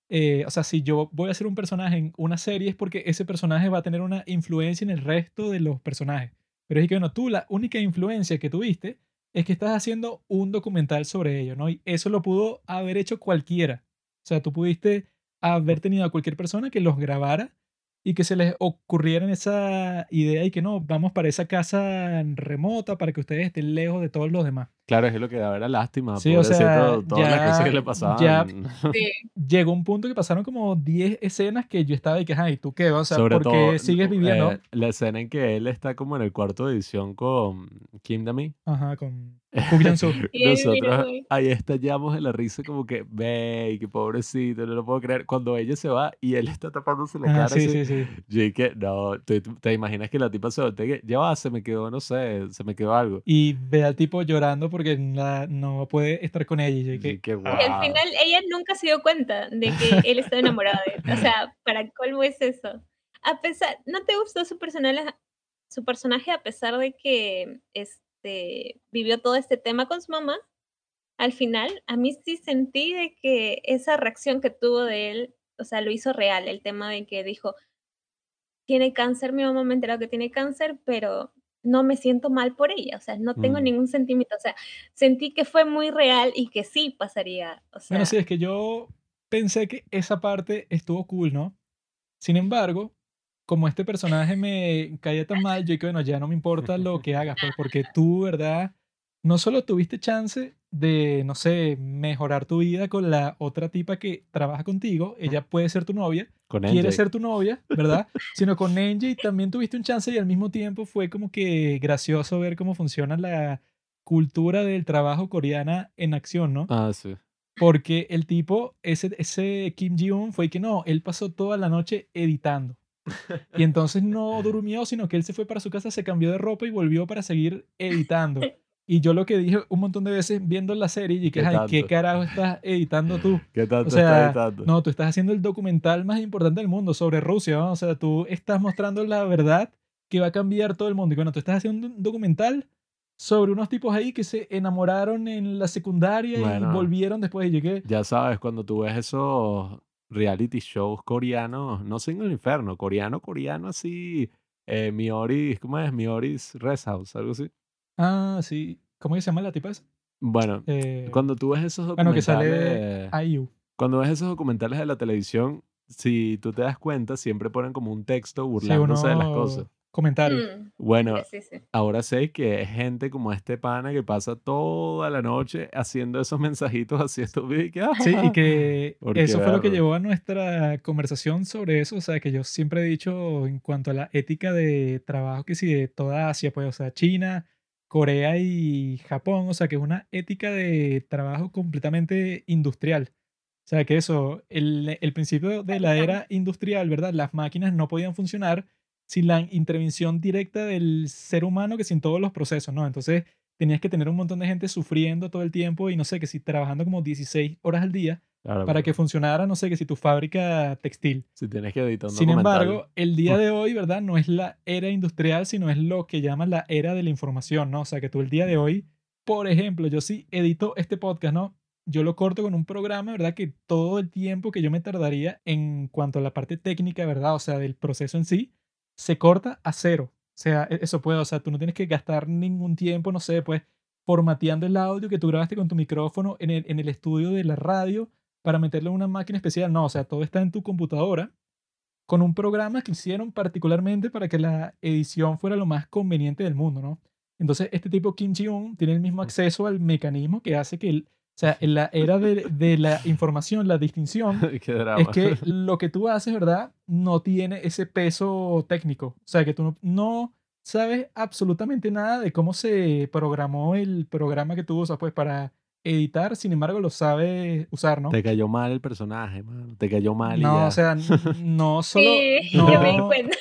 Eh, o sea, si yo voy a ser un personaje en una serie es porque ese personaje va a tener una influencia en el resto de los personajes. Pero es que, bueno, tú la única influencia que tuviste es que estás haciendo un documental sobre ello, ¿no? Y eso lo pudo haber hecho cualquiera. O sea, tú pudiste haber tenido a cualquier persona que los grabara y que se les ocurriera esa idea y que no, vamos para esa casa remota para que ustedes estén lejos de todos los demás. Claro, es lo que daba era lástima, Sí, o sea, pobrecito, todas las cosas que le pasaban. ya- Sí. Llegó un punto que pasaron como 10 escenas que yo estaba y que, ay, ¿tú qué? O sea, Sobre ¿por qué todo sigues viviendo? eh, la escena en que él está como en el cuarto de edición con Kim Da-mi. Ajá, con Nosotros ahí estallamos de la risa como que, ve, qué pobrecito, no lo puedo creer. Cuando ella se va y él está tapándose la cara Ajá, sí, así, sí, sí. yo dije, no, ¿te, te imaginas que la tipa se voltea ya va, se me quedó, no sé, se me quedó algo. Y ve al tipo llorando porque la- no puede estar con ella. Y yo Y que, Y al wow. final ella nunca se dio cuenta de que él estaba enamorado de él. O sea, ¿para colmo es eso? A pesar, ¿no te gustó su personaje, su personaje a pesar de que este, vivió todo este tema con su mamá? Al final, a mí sí sentí de que esa reacción que tuvo de él, o sea, lo hizo real, el tema de que dijo, tiene cáncer, mi mamá me ha enterado que tiene cáncer, pero no me siento mal por ella, o sea, no tengo Mm. ningún sentimiento, o sea, sentí que fue muy real y que sí pasaría, o Bueno, sí, sea, es que yo pensé que esa parte estuvo cool, ¿no? Sin embargo, como este personaje me caía tan mal, yo dije, bueno, ya no me importa lo que hagas, pues, porque tú, ¿verdad? No solo tuviste chance de, no sé, mejorar tu vida con la otra tipa que trabaja contigo, ella puede ser tu novia, Con quiere NJ. ser tu novia, ¿verdad? Sino con Angie también tuviste un chance y al mismo tiempo fue como que gracioso ver cómo funciona la cultura del trabajo coreana en acción, ¿no? Ah, sí. Porque el tipo, ese, ese Kim Ji-un fue que no, él pasó toda la noche editando. Y entonces no durmió, sino que él se fue para su casa, se cambió de ropa y volvió para seguir editando. Y yo lo que dije un montón de veces viendo la serie, y que, ¿Qué ay, ¿qué carajo estás editando tú? ¿Qué tanto O sea, está editando? No, tú estás haciendo el documental más importante del mundo sobre Rusia, ¿no? O sea, tú estás mostrando la verdad que va a cambiar todo el mundo. Y bueno, tú estás haciendo un documental sobre unos tipos ahí que se enamoraron en la secundaria Bueno. y volvieron después. Y llegué, Ya sabes, cuando tú ves esos reality shows coreanos, no sé en el infierno, coreano, coreano así, eh, Miori, ¿cómo es? Miori's Rest House, algo así. ah, sí, ¿cómo se llama la tipa esa? Bueno, Eh, cuando tú ves esos bueno, que documentales, sale IU. cuando ves esos documentales de la televisión, si tú te das cuenta, siempre ponen como un texto Sí, burlándose de las cosas. Comentarios. mm, Bueno, sí, sí. ahora sé que es gente como este pana que pasa toda la noche haciendo esos mensajitos así estúpidos que, Sí, y "Ah". que eso fue lo que llevó a nuestra conversación sobre eso. O sea, que yo siempre he dicho en cuanto a la ética de trabajo que sí de toda Asia, pues, o sea, China, Corea y Japón, o sea, que es una ética de trabajo completamente industrial. O sea, que eso, el, el principio de la era industrial, ¿verdad? Las máquinas no podían funcionar sin la intervención directa del ser humano que sin todos los procesos, ¿no? Entonces tenías que tener un montón de gente sufriendo todo el tiempo y no sé, que si trabajando como 16 horas al día Claro, para que funcionara, no sé, que si tu fábrica textil. si tienes que editar un Sin documental, embargo, el día de hoy, ¿verdad? No es la era industrial, sino es lo que llaman la era de la información, ¿no? O sea, que tú el día de hoy, por ejemplo, yo sí edito este podcast, ¿no? Yo lo corto con un programa, ¿verdad? Que todo el tiempo que yo me tardaría en cuanto a la parte técnica, ¿verdad? O sea, del proceso en sí, se corta a cero. O sea, e- eso puede, o sea, tú no tienes que gastar ningún tiempo, no sé, pues, formateando el audio que tú grabaste con tu micrófono en el, en el estudio de la radio para meterlo en una máquina especial. No, o sea, todo está en tu computadora con un programa que hicieron particularmente para que la edición fuera lo más conveniente del mundo, ¿no? Entonces, este tipo Kim Ji-un tiene el mismo acceso al mecanismo que hace que, el, sea, en la era de, de la información, la distinción, Qué drama. es que lo que tú haces, ¿verdad? No tiene ese peso técnico. O sea, que tú no, no sabes absolutamente nada de cómo se programó el programa que tú usas, pues, para editar, sin embargo, lo sabes usar, ¿no? Te cayó mal el personaje, mano. Te cayó mal y No, ya. o sea, no solo, sí, yo me di no, cuenta.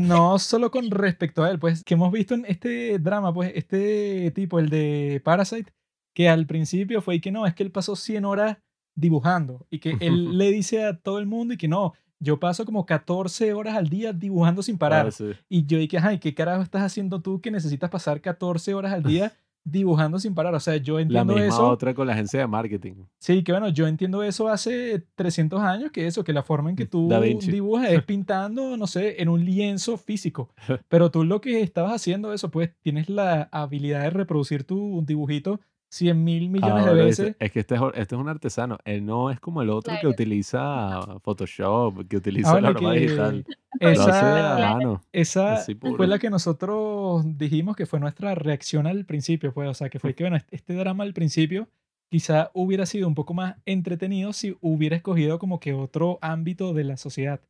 no solo con respecto a él, pues, que hemos visto en este drama, pues, este tipo, el de Parasite, que al principio fue y que no, es que él pasó 100 horas dibujando y que él le dice a todo el mundo y que no, yo paso como 14 horas al día dibujando sin Ah, parar. sí. Y yo dije, ay, ¿qué carajo estás haciendo tú que necesitas pasar 14 horas al día dibujando sin parar? O sea, yo La entiendo misma eso. otra con la agencia de marketing. Sí, que bueno, yo entiendo eso hace 300 años, que eso, que la forma en que tú dibujas es pintando, no sé, en un lienzo físico. Pero tú lo que estabas haciendo eso, pues tienes la habilidad de reproducir tu dibujito 100 mil millones de Ahora, ¿viste? veces. Es que este es, este es un artesano. Él no es como el otro que Claro. utiliza Photoshop, que utiliza Ahora la que digital. Lo hace a esa, Claro. mano. esa fue la que nosotros dijimos que fue nuestra reacción al principio, pues, o sea, que fue que, bueno, este, este drama al principio quizá hubiera sido un poco más entretenido si hubiera escogido como que otro ámbito de la sociedad.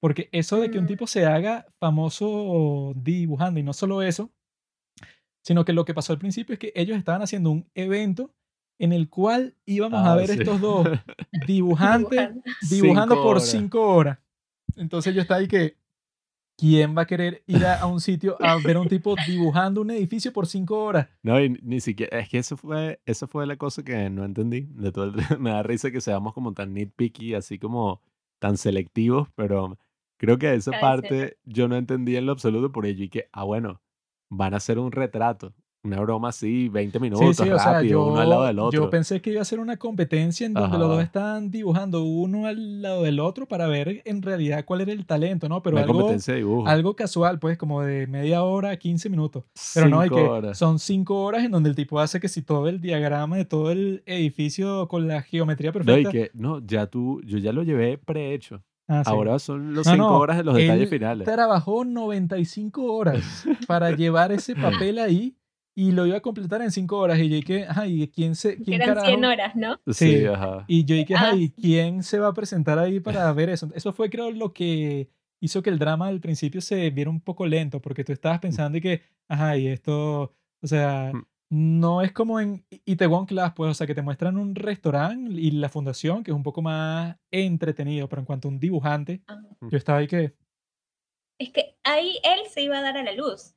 Porque eso de que un Mm. tipo se haga famoso dibujando y no solo eso, sino que lo que pasó al principio es que ellos estaban haciendo un evento en el cual íbamos a Ah, ver sí. estos dos dibujantes Dibujando. Cinco por horas. cinco horas. Entonces yo estaba ahí que, ¿quién va a querer ir a, a un sitio a ver a un tipo dibujando un edificio por cinco horas? No, y ni siquiera, es que eso fue, eso fue la cosa que no entendí. De todo el- me da risa que seamos como tan nitpicky, así como tan selectivos, pero creo que esa parte yo no entendí en lo absoluto por ello y que, ah, bueno, van a hacer un retrato. una broma así, 20 Sí, minutos, sí, o sea, rápido, uno al lado yo, del yo otro. pensé que iba a ser una competencia en donde los dos Ajá. estaban dibujando uno al lado del otro para ver en realidad cuál era el talento, ¿no? Pero Una algo, competencia de dibujo. algo casual, pues como de media hora a 15 minutos. Pero no, hay Cinco que horas. son cinco horas en donde el tipo hace que si todo el diagrama de todo el edificio con la geometría No, y perfecta. que, no, ya tú, yo ya lo llevé prehecho. Ah, sí. Ahora son los No, cinco no, horas de los detalles él finales. Trabajó 95 horas para llevar ese papel ahí y lo iba a completar en 5 horas. Y yo dije, ajá, ¿y quién se, quién eran 100 carajo? horas, ¿no? Sí, Sí. ajá. Y yo dije, ajá, Ah. ¿y quién se va a presentar ahí para ver eso? Eso fue, creo, lo que hizo que el drama al principio se viera un poco lento, porque tú estabas pensando y que, ajá, y esto, o sea, Mm. No es como en Itaewon Class, pues, o sea, que te muestran un restaurante y la fundación, que es un poco más entretenido, pero en cuanto a un dibujante, Ajá. yo estaba ahí que, Es que ahí él se iba a dar a la luz,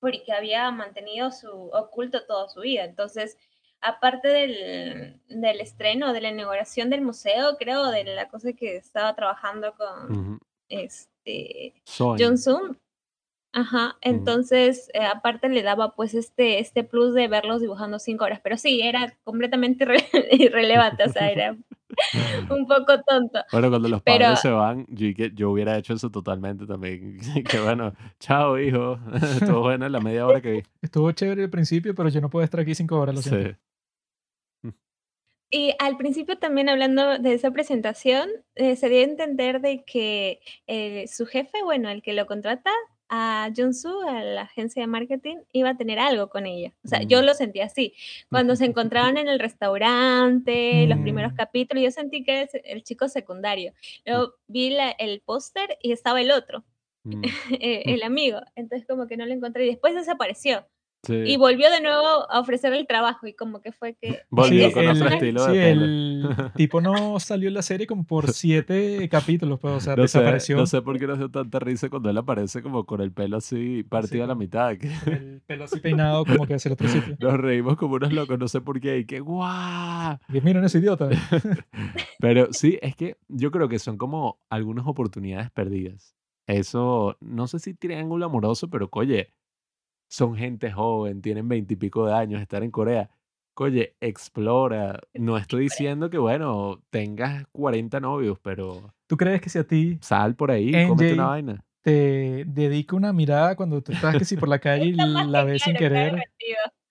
porque había mantenido su oculto toda su vida. Entonces, aparte del, del estreno, de la inauguración del museo, creo, de la cosa que estaba trabajando con este. John Zoom. Ajá, entonces eh, aparte le daba pues este, este plus de verlos dibujando cinco horas, pero sí, era completamente irre- irrelevante, o sea, era un poco tonto. Bueno, cuando los Pero- padres se van, yo, yo hubiera hecho eso totalmente también. que bueno, chao, hijo. Estuvo bueno la media hora que vi. estuvo chévere al principio, pero yo no puedo estar aquí 5 horas, lo siento. Sí. Y al principio también hablando de esa presentación, eh, se dio a entender de que eh, su jefe, bueno, el que lo contrata a Junsu, a la agencia de marketing, iba a tener algo con ella. O sea, yo Mm. lo sentí así. Cuando se encontraron en el restaurante, los primeros Mm. capítulos, yo sentí que es el chico secundario. Luego vi la- el póster y estaba el otro, Mm, eh, el amigo. Entonces como que no lo encontré y después desapareció. Sí. Y volvió de nuevo a ofrecer el trabajo y como que fue que... Volvió el con otro personaje- estilo sí, de el tipo no salió en la serie como por siete capítulos, pues, o sea, No sé, desapareció. no sé por qué nos dio tanta risa cuando él aparece como con el pelo así partido a la mitad. que el pelo así peinado como que hacia el otro sitio. nos reímos como unos locos, no sé por qué. Y que guau. Y miren ese idiota. Pero sí, es que yo creo que son como algunas oportunidades perdidas. Eso, no sé si triángulo amoroso, pero oye, son gente joven, tienen veintipico de años, estar en Corea. Oye, explora. No estoy diciendo que, bueno, tengas 40 novios, pero ¿Tú crees que si a ti sal por ahí, NJ. cómete una vaina. te dedica una mirada cuando tú estás que si por la calle y la ves sin querer.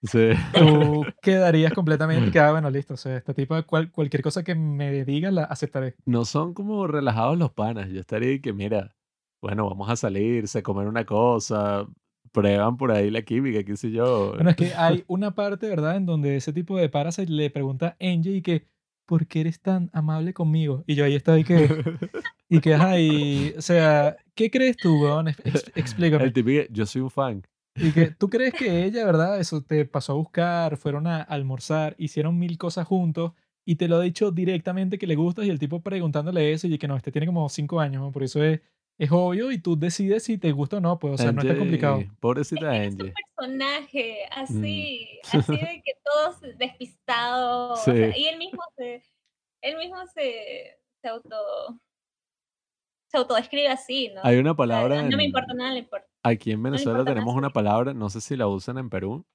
Sí. tú quedarías completamente que, ah, bueno, listo, o sea, este tipo de cual- cualquier cosa que me diga la aceptaré. No son como relajados los panas. Yo estaría que, mira, bueno, vamos a salir, se comer una cosa, prueban por ahí la química, qué sé yo. Bueno, es que hay una parte, ¿verdad?, en donde ese tipo de Parasite le pregunta a Angie y que, ¿por qué eres tan amable conmigo? Y yo ahí estoy que, y que, ajá, y, o sea, ¿qué crees tú, weón? Ex- explícame. El típico, yo soy un fan. Y que tú crees que ella, ¿verdad? Eso te pasó a buscar, fueron a almorzar, hicieron mil cosas juntos y te lo ha dicho directamente que le gustas y el tipo preguntándole eso y que no, este tiene como cinco años, ¿no? por eso es, es obvio y tú decides si te gusta o no, pues, o sea, no está Angie, complicado. Pobrecita Es Angie. un personaje Mm. así, así de que todos despistados. o Sí. sea, y él mismo se, él mismo se, se auto se autodescribe así, ¿no? Hay una O sea, palabra no me en- importa nada, le importa. Aquí en me Venezuela nada tenemos una palabra, no sé si la usan en Perú,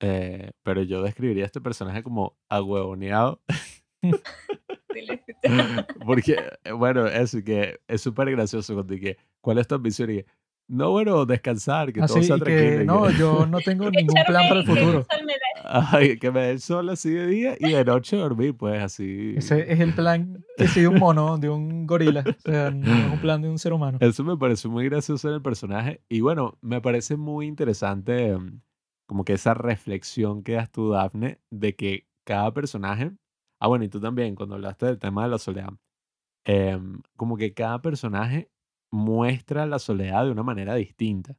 eh, pero yo describiría a este personaje como escuché. porque, eh, bueno, eso, que es súper gracioso cuando dije, ¿cuál es tu ambición? Y que, no, bueno, descansar, que todo Así sea y tranquilo. que no, que, yo no tengo ningún plan para el que futuro. ay, que me dé el sol así de día y de noche dormir, pues así. Ese es el plan que sí de un mono, de un gorila, o sea, no es un plan de un ser humano. Eso me pareció muy gracioso en el personaje. Y bueno, me parece muy interesante mm, como que esa reflexión que das tú, Dafne, de que cada personaje... Ah, bueno, y tú también, cuando hablaste del tema de la soledad. em, como que cada personaje muestra la soledad de una manera distinta.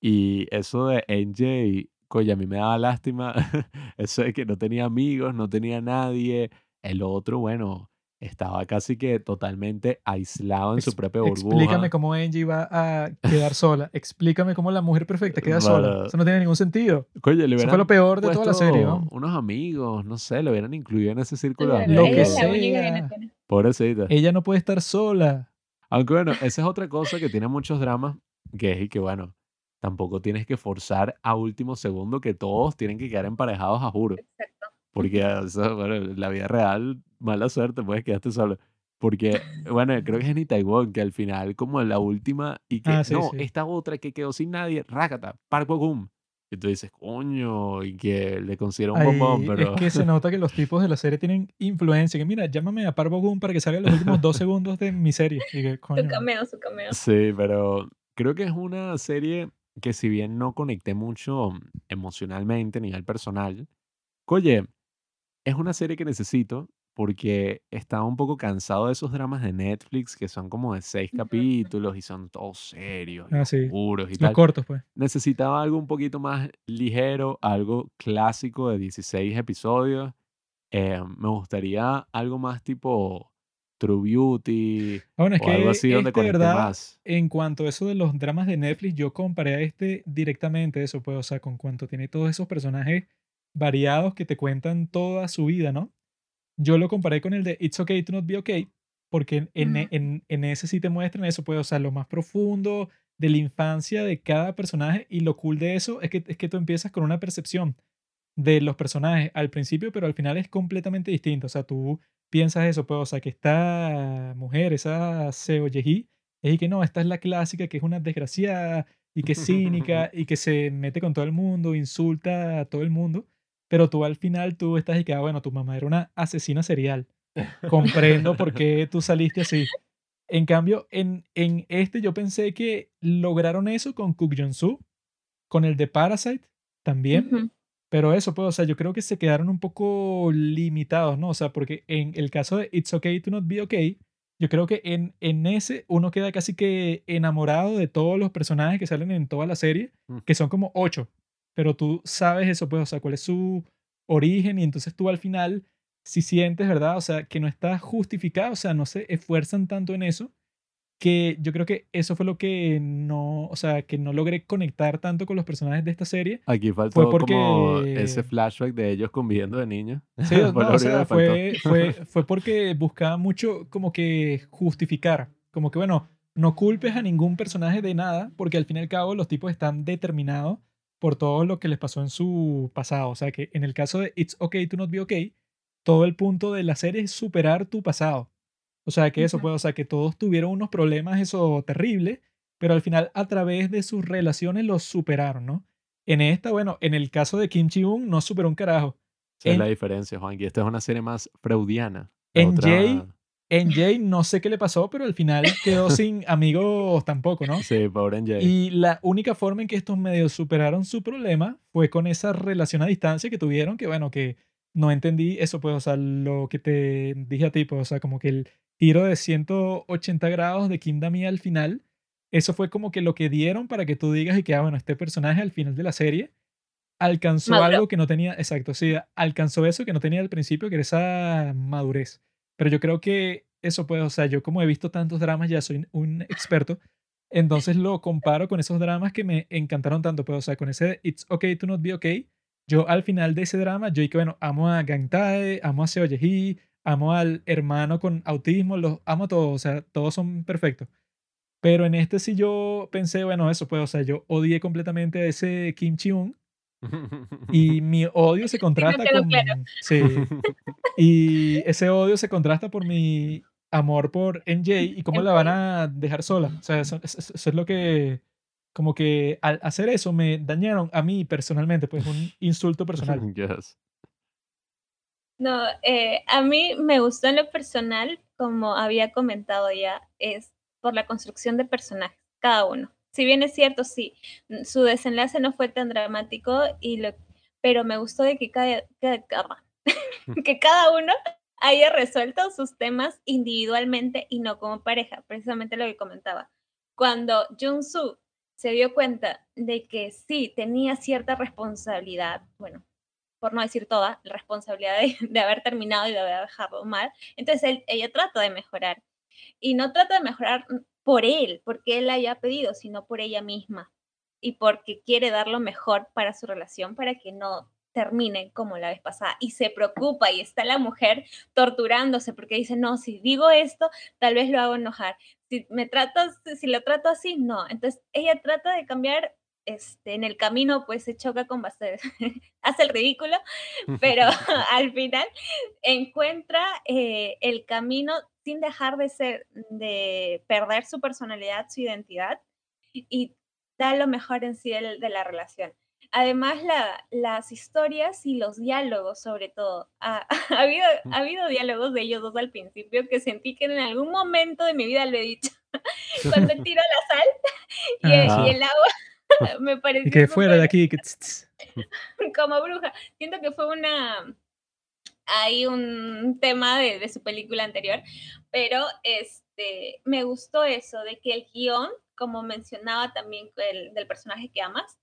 Y eso de NJ, coño, a mí me daba lástima. Eso de que no tenía amigos, no tenía nadie. El otro, bueno, estaba casi que totalmente aislado en su Ex- propia burbuja. Explícame cómo Angie va a quedar sola. Explícame cómo la mujer perfecta queda sola. Eso no tiene ningún sentido. Coño, le Eso fue lo peor de toda la serie, ¿no? Unos amigos, no sé, lo hubieran incluido en ese círculo Lo ella que sea. Pobrecita. Ella no puede estar sola. Aunque bueno, esa es otra cosa que tiene muchos dramas, que es y que bueno, tampoco tienes que forzar a último segundo que todos tienen que quedar emparejados a juro. Exacto. Porque o sea, bueno, en la vida real, mala suerte, puedes quedarte solo. Porque, bueno, creo que es en Itaewon, que al final, como en la última, y que, Ah, sí, no, sí. esta otra que quedó sin nadie, rácata, Park Bo-gum. Y tú dices, coño, y que le consiguieron un bombón, pero... es que se nota que los tipos de la serie tienen influencia. Que mira, llámame a Parvo Gum para que salga los últimos dos segundos de mi serie. Y que, coño, Su cameo, su cameo. Sí, pero creo que es una serie que si bien no conecté mucho emocionalmente a nivel personal, oye, es una serie que necesito porque estaba un poco cansado de esos dramas de Netflix que son como de seis capítulos y son todos serios y Ah, sí. oscuros y los tal. cortos, pues. Necesitaba algo un poquito más ligero, algo clásico de 16 episodios. Eh, me gustaría algo más tipo True Beauty Ah, Bueno, es o que algo así donde este, ¿verdad? más. En cuanto a eso de los dramas de Netflix, yo comparé a este directamente eso, pues, o sea, con cuanto tiene todos esos personajes variados que te cuentan toda su vida, ¿no? Yo lo comparé con el de It's Okay to Not Be Okay, porque en, en, en- en ese sí te muestran eso, pues, o sea, lo más profundo de la infancia de cada personaje y lo cool de eso es que, es que tú empiezas con una percepción de los personajes al principio, pero al final es completamente distinto, o sea, tú piensas eso, pues, o sea, que esta mujer, esa Seo Ye-hee, es y que no, esta es la clásica, que es una desgraciada y que es cínica y que se mete con todo el mundo, insulta a todo el mundo, pero tú al final tú estás y que, ah, bueno, tu mamá era una asesina serial. Comprendo por qué tú saliste así. En cambio, en, en este yo pensé que lograron eso con Cook Jong-soo, con el de Parasite también, pero eso, pues, o sea, yo creo que se quedaron un poco limitados, ¿no? O sea, porque en el caso de It's Okay to Not Be Okay, yo creo que en, en ese uno queda casi que enamorado de todos los personajes que salen en toda la serie, Mm. que son como ocho, pero tú sabes eso, pues, o sea, cuál es su origen y entonces tú al final, si sientes, ¿verdad? O sea, que no está justificado, o sea, no se esfuerzan tanto en eso, que yo creo que eso fue lo que no, o sea, que no logré conectar tanto con los personajes de esta serie. Aquí faltó porque- como ese flashback de ellos conviviendo de niños. Sí, no, o sea, fue, fue, fue porque buscaba mucho como que justificar, como que bueno, no culpes a ningún personaje de nada, porque al fin y al cabo los tipos están determinados por todo lo que les pasó en su pasado. O sea, que en el caso de It's Okay to Not Be Okay, todo el punto de la serie es superar tu pasado. O sea, que eso, pues, o sea, que todos tuvieron unos problemas, eso terrible, pero al final a través de sus relaciones los superaron, ¿no? En esta, bueno, en el caso de Kim Chi-un no superó un carajo. Esa es la diferencia, Juan. Y esta es una serie más freudiana. En otra- Jay- En Jay no sé qué le pasó, pero al final quedó sin amigos tampoco, ¿no? Sí, pobre en Jay. Y la única forma en que estos medios superaron su problema fue con esa relación a distancia que tuvieron, que bueno, que no entendí eso, pues, o sea, lo que te dije a ti, pues, o sea, como que el giro de 180 grados de Kim Dami al final, eso fue como que lo que dieron para que tú digas y que, ah, bueno, este personaje al final de la serie alcanzó algo que no tenía, exacto, sí, alcanzó eso que no tenía al principio, que era esa madurez. Pero yo creo que eso puede, o sea, yo como he visto tantos dramas, ya soy un experto, entonces lo comparo con esos dramas que me encantaron tanto, pues, o sea, con ese It's Okay to Not Be Okay, yo al final de ese drama, yo dije, bueno, amo a Gang Tae, amo a Seo Ye-hee, amo al hermano con autismo, los amo a todos, o sea, todos son perfectos. Pero en este sí yo pensé, bueno, eso pues, o sea, yo odié completamente a ese Kim Chi-un y mi odio se contrasta con... claro. Sí, y ese odio se contrasta por mi amor por NJ y cómo la van a dejar sola. O sea, eso, eso- eso es lo que, como que al hacer eso me dañaron a mí personalmente, pues un insulto personal. Yes. No, eh, a mí me gustó en lo personal, como había comentado ya, es por la construcción de personajes, cada uno. Si bien es cierto, sí, n- su desenlace no fue tan dramático, y lo, pero me gustó de que cada, cada- cada- que cada uno haya resuelto sus temas individualmente y no como pareja, precisamente lo que comentaba. Cuando Jung-soo se dio cuenta de que sí tenía cierta responsabilidad, bueno, por no decir toda, la responsabilidad de, de haber terminado y de haber dejado mal. Entonces él- ella trata de mejorar. Y no trata de mejorar por él, porque él haya pedido, sino por ella misma. Y porque quiere dar lo mejor para su relación, para que no termine como la vez pasada. Y se preocupa y está la mujer torturándose porque dice, no, si digo esto, tal vez lo hago enojar. Si me tratas, si lo trato así, no. Entonces ella trata de cambiar este, en el camino pues se choca con bastante, hace el ridículo, pero al final encuentra eh, el camino sin dejar de ser, de perder su personalidad, su identidad y da lo mejor en sí de, de la relación. Además, la, las historias y los diálogos, sobre todo. Ha, ha, habido, ha habido diálogos de ellos dos al principio que sentí que en algún momento de mi vida lo he dicho. Cuando tiro la sal y, el, y el agua, me pareció. Y que fuera de aquí. Que... Como bruja. Siento que fue una. Hay un tema de, de su película anterior, pero este, me gustó eso, de que el guion, como mencionaba también el, del personaje que amas,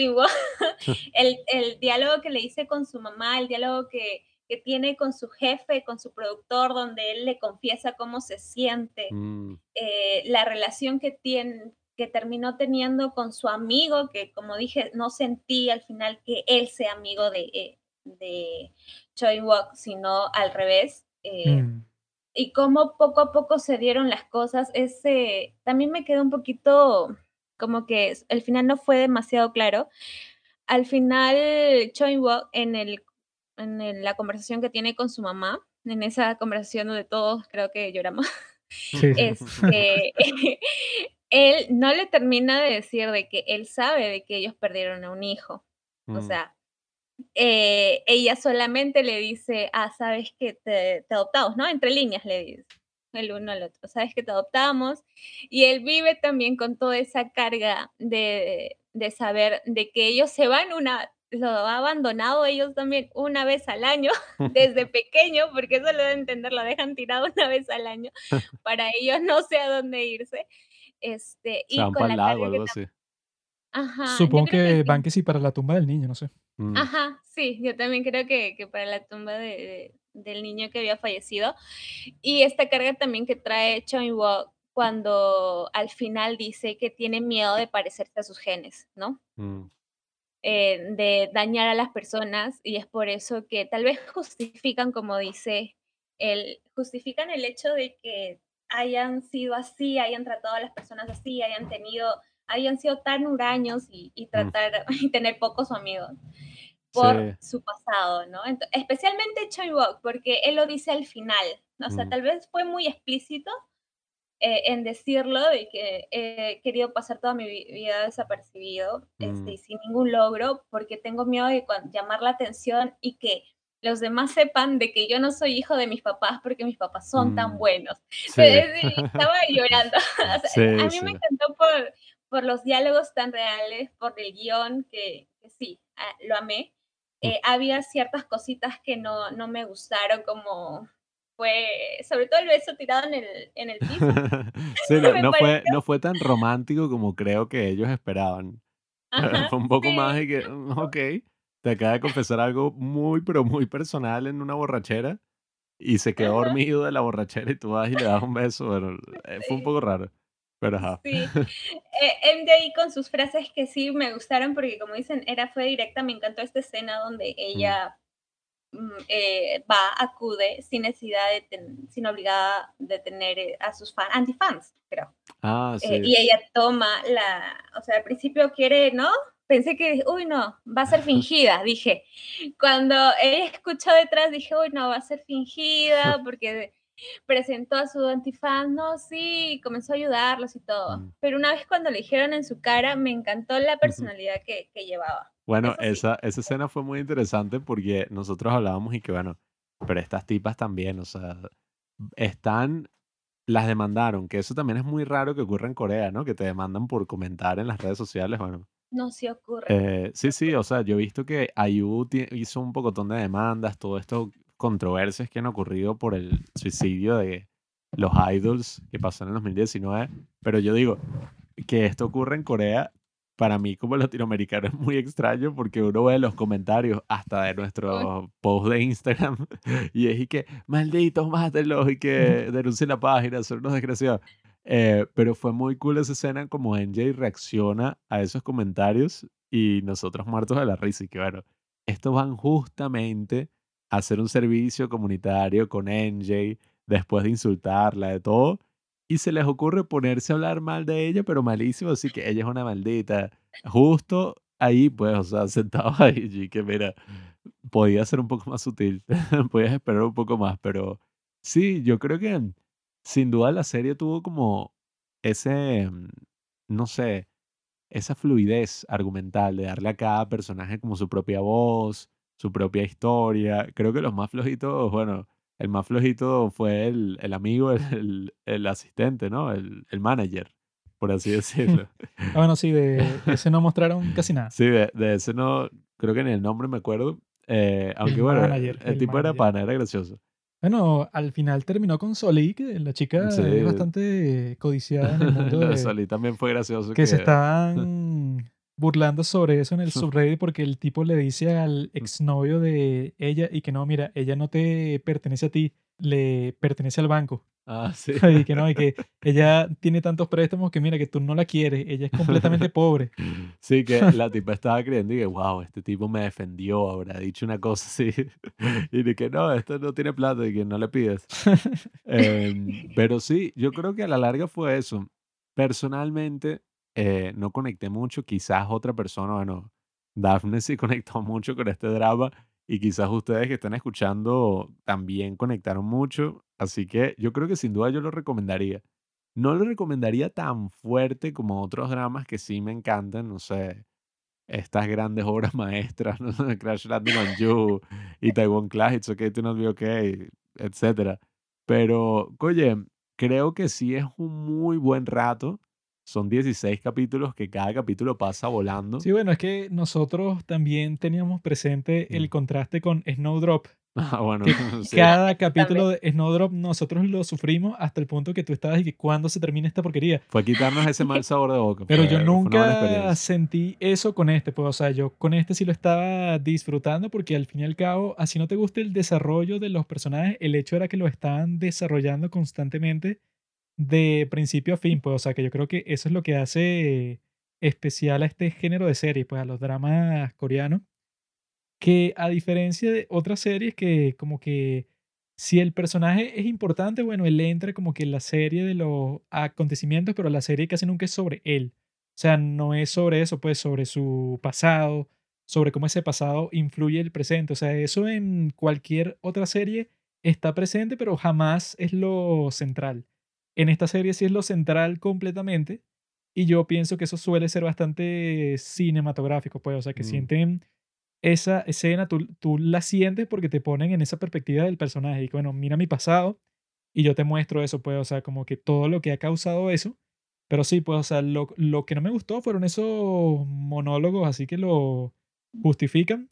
el, el, diálogo que le hice con su mamá, el diálogo que, que, tiene con su jefe, con su productor, donde él le confiesa cómo se siente, mm. eh, la relación que tiene que terminó teniendo con su amigo, que como dije, no sentí al final que él sea amigo de, eh, de Choi Wok, sino al revés. Eh, mm. Y cómo poco a poco se dieron las cosas, ese también me quedó un poquito como que el final no fue demasiado claro. Al final, Choi Wok, en, el, en la conversación que tiene con su mamá, en esa conversación donde todos creo que lloramos, este, él no le termina de decir de que él sabe de que ellos perdieron a un hijo. O mm. sea, eh, ella solamente le dice, ah, sabes que te, te adoptamos, ¿no? Entre líneas le dice el uno al otro. Sabes que te adoptamos y él vive también con toda esa carga de, de saber de que ellos se van una, lo ha abandonado ellos también una vez al año, desde pequeño, porque eso lo de entender, lo dejan tirado una vez al año, para ellos no sé a dónde irse. Este, y con la lago, algo así. Ajá, Supongo que, que van que sí para la tumba del niño, no sé. Mm. Ajá, sí, yo también creo que, que para la tumba de, del niño que había fallecido. Y esta carga también que trae Choi Wok cuando al final dice que tiene miedo de parecerse a sus genes, ¿no? Mm. Eh, de dañar a las personas y es por eso que tal vez justifican, como dice, el, justifican el hecho de que hayan sido así, hayan tratado a las personas así, hayan tenido, hayan sido tan huraños y, y mm. tratar y tener pocos amigos por su pasado, ¿no? especialmente Choi Wok, porque él lo dice al final, o sea, mm. tal vez fue muy explícito eh, en decirlo, de que he querido pasar toda mi vida desapercibido este, mm. sin ningún logro, porque tengo miedo de llamar la atención y que los demás sepan de que yo no soy hijo de mis papás porque mis papás son tan mm. buenos. Estaba llorando. a mí me encantó por, por los diálogos tan reales, por el guion, que, que sí, ah, lo amé. Eh, había ciertas cositas que no, no me gustaron, como fue, sobre todo el beso tirado en el, en el piso. sí, no, fue, no fue tan romántico como creo que ellos esperaban. fue un poco más de que, mm, ok, te acaba de confesar algo muy, pero muy personal en una borrachera y se quedó dormido de la borrachera y tú vas y le das un beso. Bueno, eh, fue un poco raro. Pero ajá. Sí. Eh, MJ con sus frases que sí me gustaron porque como dicen, era fue directa, me encantó esta escena donde mm. ella mm, eh, va, acude sin necesidad de, sin obligada de tener eh, a sus fans, antifans, creo. Ah, sí. y ella toma la, o sea, al principio quiere, ¿no? Pensé que, uy, no, va a ser fingida, dije. Cuando ella escuchó detrás, dije, uy, no, va a ser fingida porque presentó a su antifan, no, sí, comenzó a ayudarlos y todo. Mm. Pero una vez cuando le dijeron en su cara, me encantó la personalidad que, que llevaba. Bueno, esa, esa escena fue muy interesante porque nosotros hablábamos y que, bueno, pero estas tipas también, o sea, están, las demandaron, que eso también es muy raro que ocurra en Corea, ¿no? Que te demandan por comentar en las redes sociales, bueno. No, sí ocurre. Eh, sí, sí, o sea, yo he visto que IU hizo un pocotón de demandas, todo esto controversias que han ocurrido por el suicidio de los idols que pasó en el 2019. Pero yo digo que esto ocurre en Corea, para mí como latinoamericano es muy extraño porque uno ve los comentarios hasta de nuestro post de Instagram y es y que, malditos, mátenlos y que denuncien la página, son unos desgraciados. Eh, pero fue muy cool esa escena como NJ reacciona a esos comentarios y nosotros muertos de la risa y que bueno, estos van justamente hacer un servicio comunitario con NJ después de insultarla, de todo. Y se les ocurre ponerse a hablar mal de ella, pero malísimo, así que ella es una maldita. justo ahí, pues, o sea, sentado ahí, que mira, podía ser un poco más sutil, podías esperar un poco más, pero sí, yo creo que sin duda la serie tuvo como ese, mm, no sé, esa fluidez argumental de darle a cada personaje como su propia voz, su propia historia. Creo que los más flojitos, bueno, el más flojito fue el, el amigo, el, el asistente, ¿no? El, el manager, por así decirlo. Ah, bueno, sí, de ese no mostraron casi nada. Sí, de, de ese no, creo que ni el nombre me acuerdo. eh, aunque El bueno, manager, el el tipo era manager. pana, era gracioso. Bueno, al final terminó con Soli, que la chica Sí. es bastante codiciada en el mundo de Solí también fue gracioso. que se estaban burlando sobre eso en el subreddit porque el tipo le dice al exnovio de ella y que no, mira, ella no te pertenece a ti, le pertenece al banco. Ah, sí. Y que no, y que ella tiene tantos préstamos que mira, que tú no la quieres, ella es completamente pobre. Sí, que la tipa estaba creyendo y que, wow, este tipo me defendió, habrá dicho una cosa así. Y de que no, esto no tiene plata y que no le pides. Em, pero sí, yo creo que a la larga fue eso. Personalmente, eh, no conecté mucho. Quizás otra persona, bueno, Daphne sí conectó mucho con este drama y quizás ustedes que están escuchando también conectaron mucho. Así que yo creo que sin duda yo lo recomendaría. No lo recomendaría tan fuerte como otros dramas que sí me encantan, no sé, estas grandes obras maestras, ¿no? Crash Landing on You y Taiwan Clash, It's Okay to Not Be Okay, etcétera. Pero, oye, creo que sí es un muy buen rato. Son 16 capítulos que cada capítulo pasa volando. Sí, bueno, es que nosotros también teníamos presente el Mm. contraste con Snowdrop. Ah, bueno, que sí. Cada capítulo de Snowdrop nosotros lo sufrimos hasta el punto que tú estabas y que cuándo se termina esta porquería. Fue quitarnos ese mal sabor de boca. Pero fue- yo nunca sentí eso con este, pues, o sea, yo con este sí lo estaba disfrutando porque al fin y al cabo, así no te gusta el desarrollo de los personajes, el hecho era que lo estaban desarrollando constantemente de principio a fin, pues, o sea, que yo creo que eso es lo que hace especial a este género de serie, pues, a los dramas coreanos, que a diferencia de otras series que como que si el personaje es importante, bueno, él entra como que en la serie de los acontecimientos, pero la serie casi nunca es sobre él. O sea, no es sobre eso, pues sobre su pasado, sobre cómo ese pasado influye el presente. O sea, eso en cualquier otra serie está presente, pero jamás es lo central. En esta serie sí es lo central completamente. Y yo pienso que eso suele ser bastante cinematográfico, pues, o sea, que Mm. sienten esa escena, tú, tú la sientes porque te ponen en esa perspectiva del personaje. Y bueno, mira mi pasado y yo te muestro eso, pues, o sea, como que todo lo que ha causado eso. Pero sí, pues, o sea, lo, lo que no me gustó fueron esos monólogos, así que lo justifican.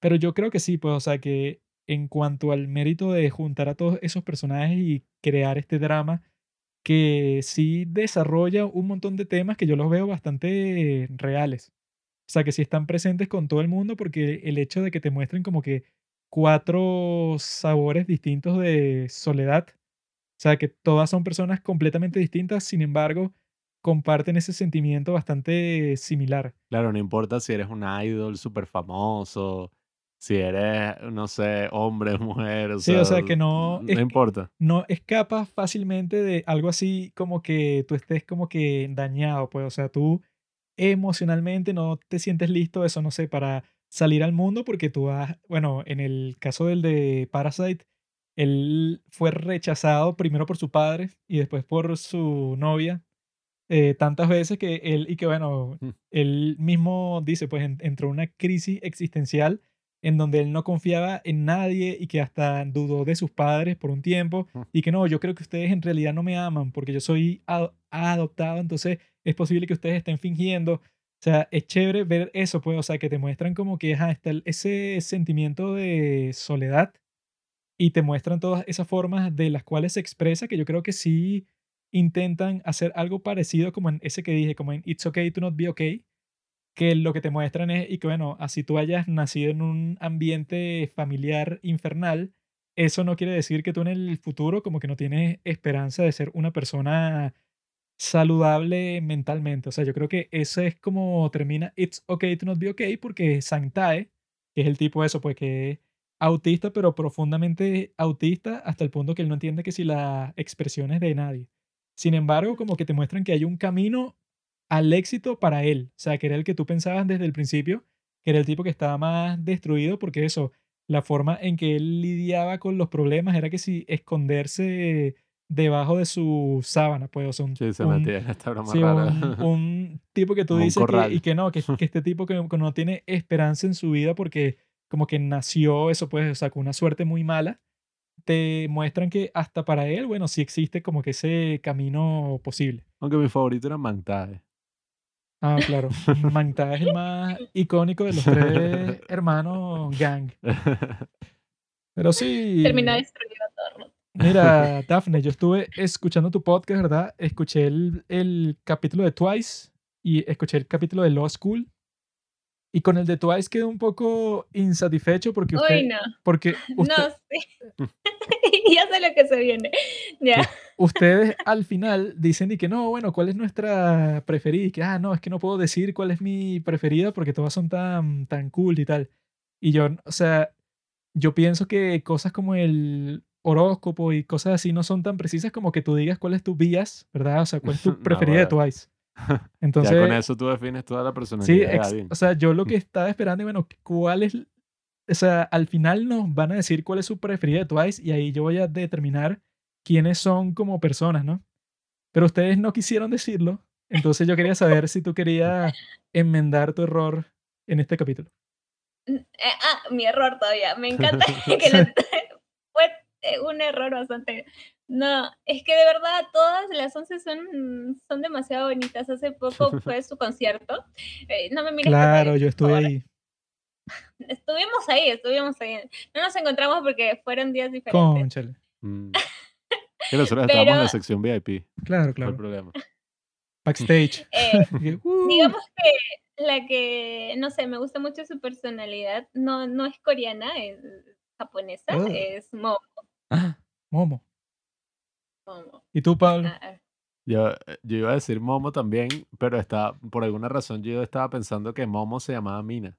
Pero yo creo que sí, pues, o sea, que en cuanto al mérito de juntar a todos esos personajes y crear este drama, que sí desarrolla un montón de temas que yo los veo bastante reales. O sea, que sí están presentes con todo el mundo porque el hecho de que te muestren como que cuatro sabores distintos de soledad, o sea, que todas son personas completamente distintas, sin embargo, comparten ese sentimiento bastante similar. Claro, no importa si eres un idol súper famoso, si eres, no sé, hombre, mujer, o Sí, sea, o sea, que no- no es importa. no escapas fácilmente de algo así como que tú estés como que dañado, pues, o sea, tú emocionalmente no te sientes listo, eso no sé, para salir al mundo porque tú has, bueno, en el caso del de Parasite, él fue rechazado primero por su padre y después por su novia eh, tantas veces que él, y que bueno, Mm. él mismo dice, pues en- entró en una crisis existencial en donde él no confiaba en nadie y que hasta dudó de sus padres por un tiempo y que no, yo creo que ustedes en realidad no me aman porque yo soy ado- adoptado, entonces es posible que ustedes estén fingiendo. O sea, es chévere ver eso, pues, o sea, que te muestran como que ajá, está ese sentimiento de soledad y te muestran todas esas formas de las cuales se expresa, que yo creo que sí intentan hacer algo parecido como en ese que dije, como en It's Okay to Not Be Okay, que lo que te muestran es, y que bueno, así tú hayas nacido en un ambiente familiar infernal, eso no quiere decir que tú en el futuro como que no tienes esperanza de ser una persona saludable mentalmente. O sea, yo creo que eso es como termina It's Okay to Not Be Okay, porque Santae, que es el tipo eso, pues que es autista, pero profundamente autista hasta el punto que él no entiende que si la expresión es de nadie. Sin embargo, como que te muestran que hay un camino al éxito para él. O sea, que era el que tú pensabas desde el principio, que era el tipo que estaba más destruido, porque eso, la forma en que él lidiaba con los problemas era que si esconderse debajo de su sábana, pues, o sea, un, Sí, se un- metía en esta broma sí, rara. un, un tipo que tú dices que, y que no, que, que este tipo que, que no tiene esperanza en su vida porque como que nació eso, pues, o sea, con una suerte muy mala, te muestran que hasta para él, bueno, sí existe como que ese camino posible. Aunque mi favorito era Mantae. Ah, claro. Manta es el más icónico de los tres hermanos gang. Pero sí. Terminó destruido todo. Mira, Daphne, yo estuve escuchando tu podcast, ¿verdad? Escuché el, el capítulo de Twice y escuché el capítulo de Law School. Y con el de Twice quedé un poco insatisfecho porque usted, Uy, no. porque usted- No sé. ya sé lo que se viene. Ya. ustedes al final dicen y que no, bueno, ¿cuál es nuestra preferida? Y que, ah, no, es que no puedo decir cuál es mi preferida porque todas son tan, tan cool y tal. Y yo, o sea, yo pienso que cosas como el horóscopo y cosas así no son tan precisas como que tú digas cuál es tu bias, ¿verdad? O sea, cuál es tu No, preferida de bueno. Twice. Entonces, ya con eso tú defines toda la sí, personalidad de ex- alguien. o sea, yo lo que estaba esperando, y bueno, cuál es, o sea, al final nos van a decir cuál es su preferida de Twice y ahí yo voy a determinar quiénes son como personas, ¿no? Pero ustedes no quisieron decirlo, entonces yo quería saber si tú querías enmendar tu error en este capítulo. Eh, ah, mi error todavía. Me encanta que lo- un error bastante. No, es que de verdad todas las 11 son, son demasiado bonitas. Hace poco fue su concierto. Eh, no me mires Claro, yo estuve ahí. Estuvimos ahí, estuvimos ahí. No nos encontramos porque fueron días diferentes. Conchale. Mm. Que nosotros estábamos en la Pero- sección VIP. Claro, claro. problema. Backstage. Eh, "Uh". digamos que la que, no sé, me gusta mucho su personalidad. No, no es coreana, es japonesa, Oh. es Momo. Ah, Momo. Momo. ¿Y tú, Pablo? Ah, Yo, eh, yo iba a decir Momo también, pero está, por alguna razón yo estaba pensando que Momo se llamaba Mina.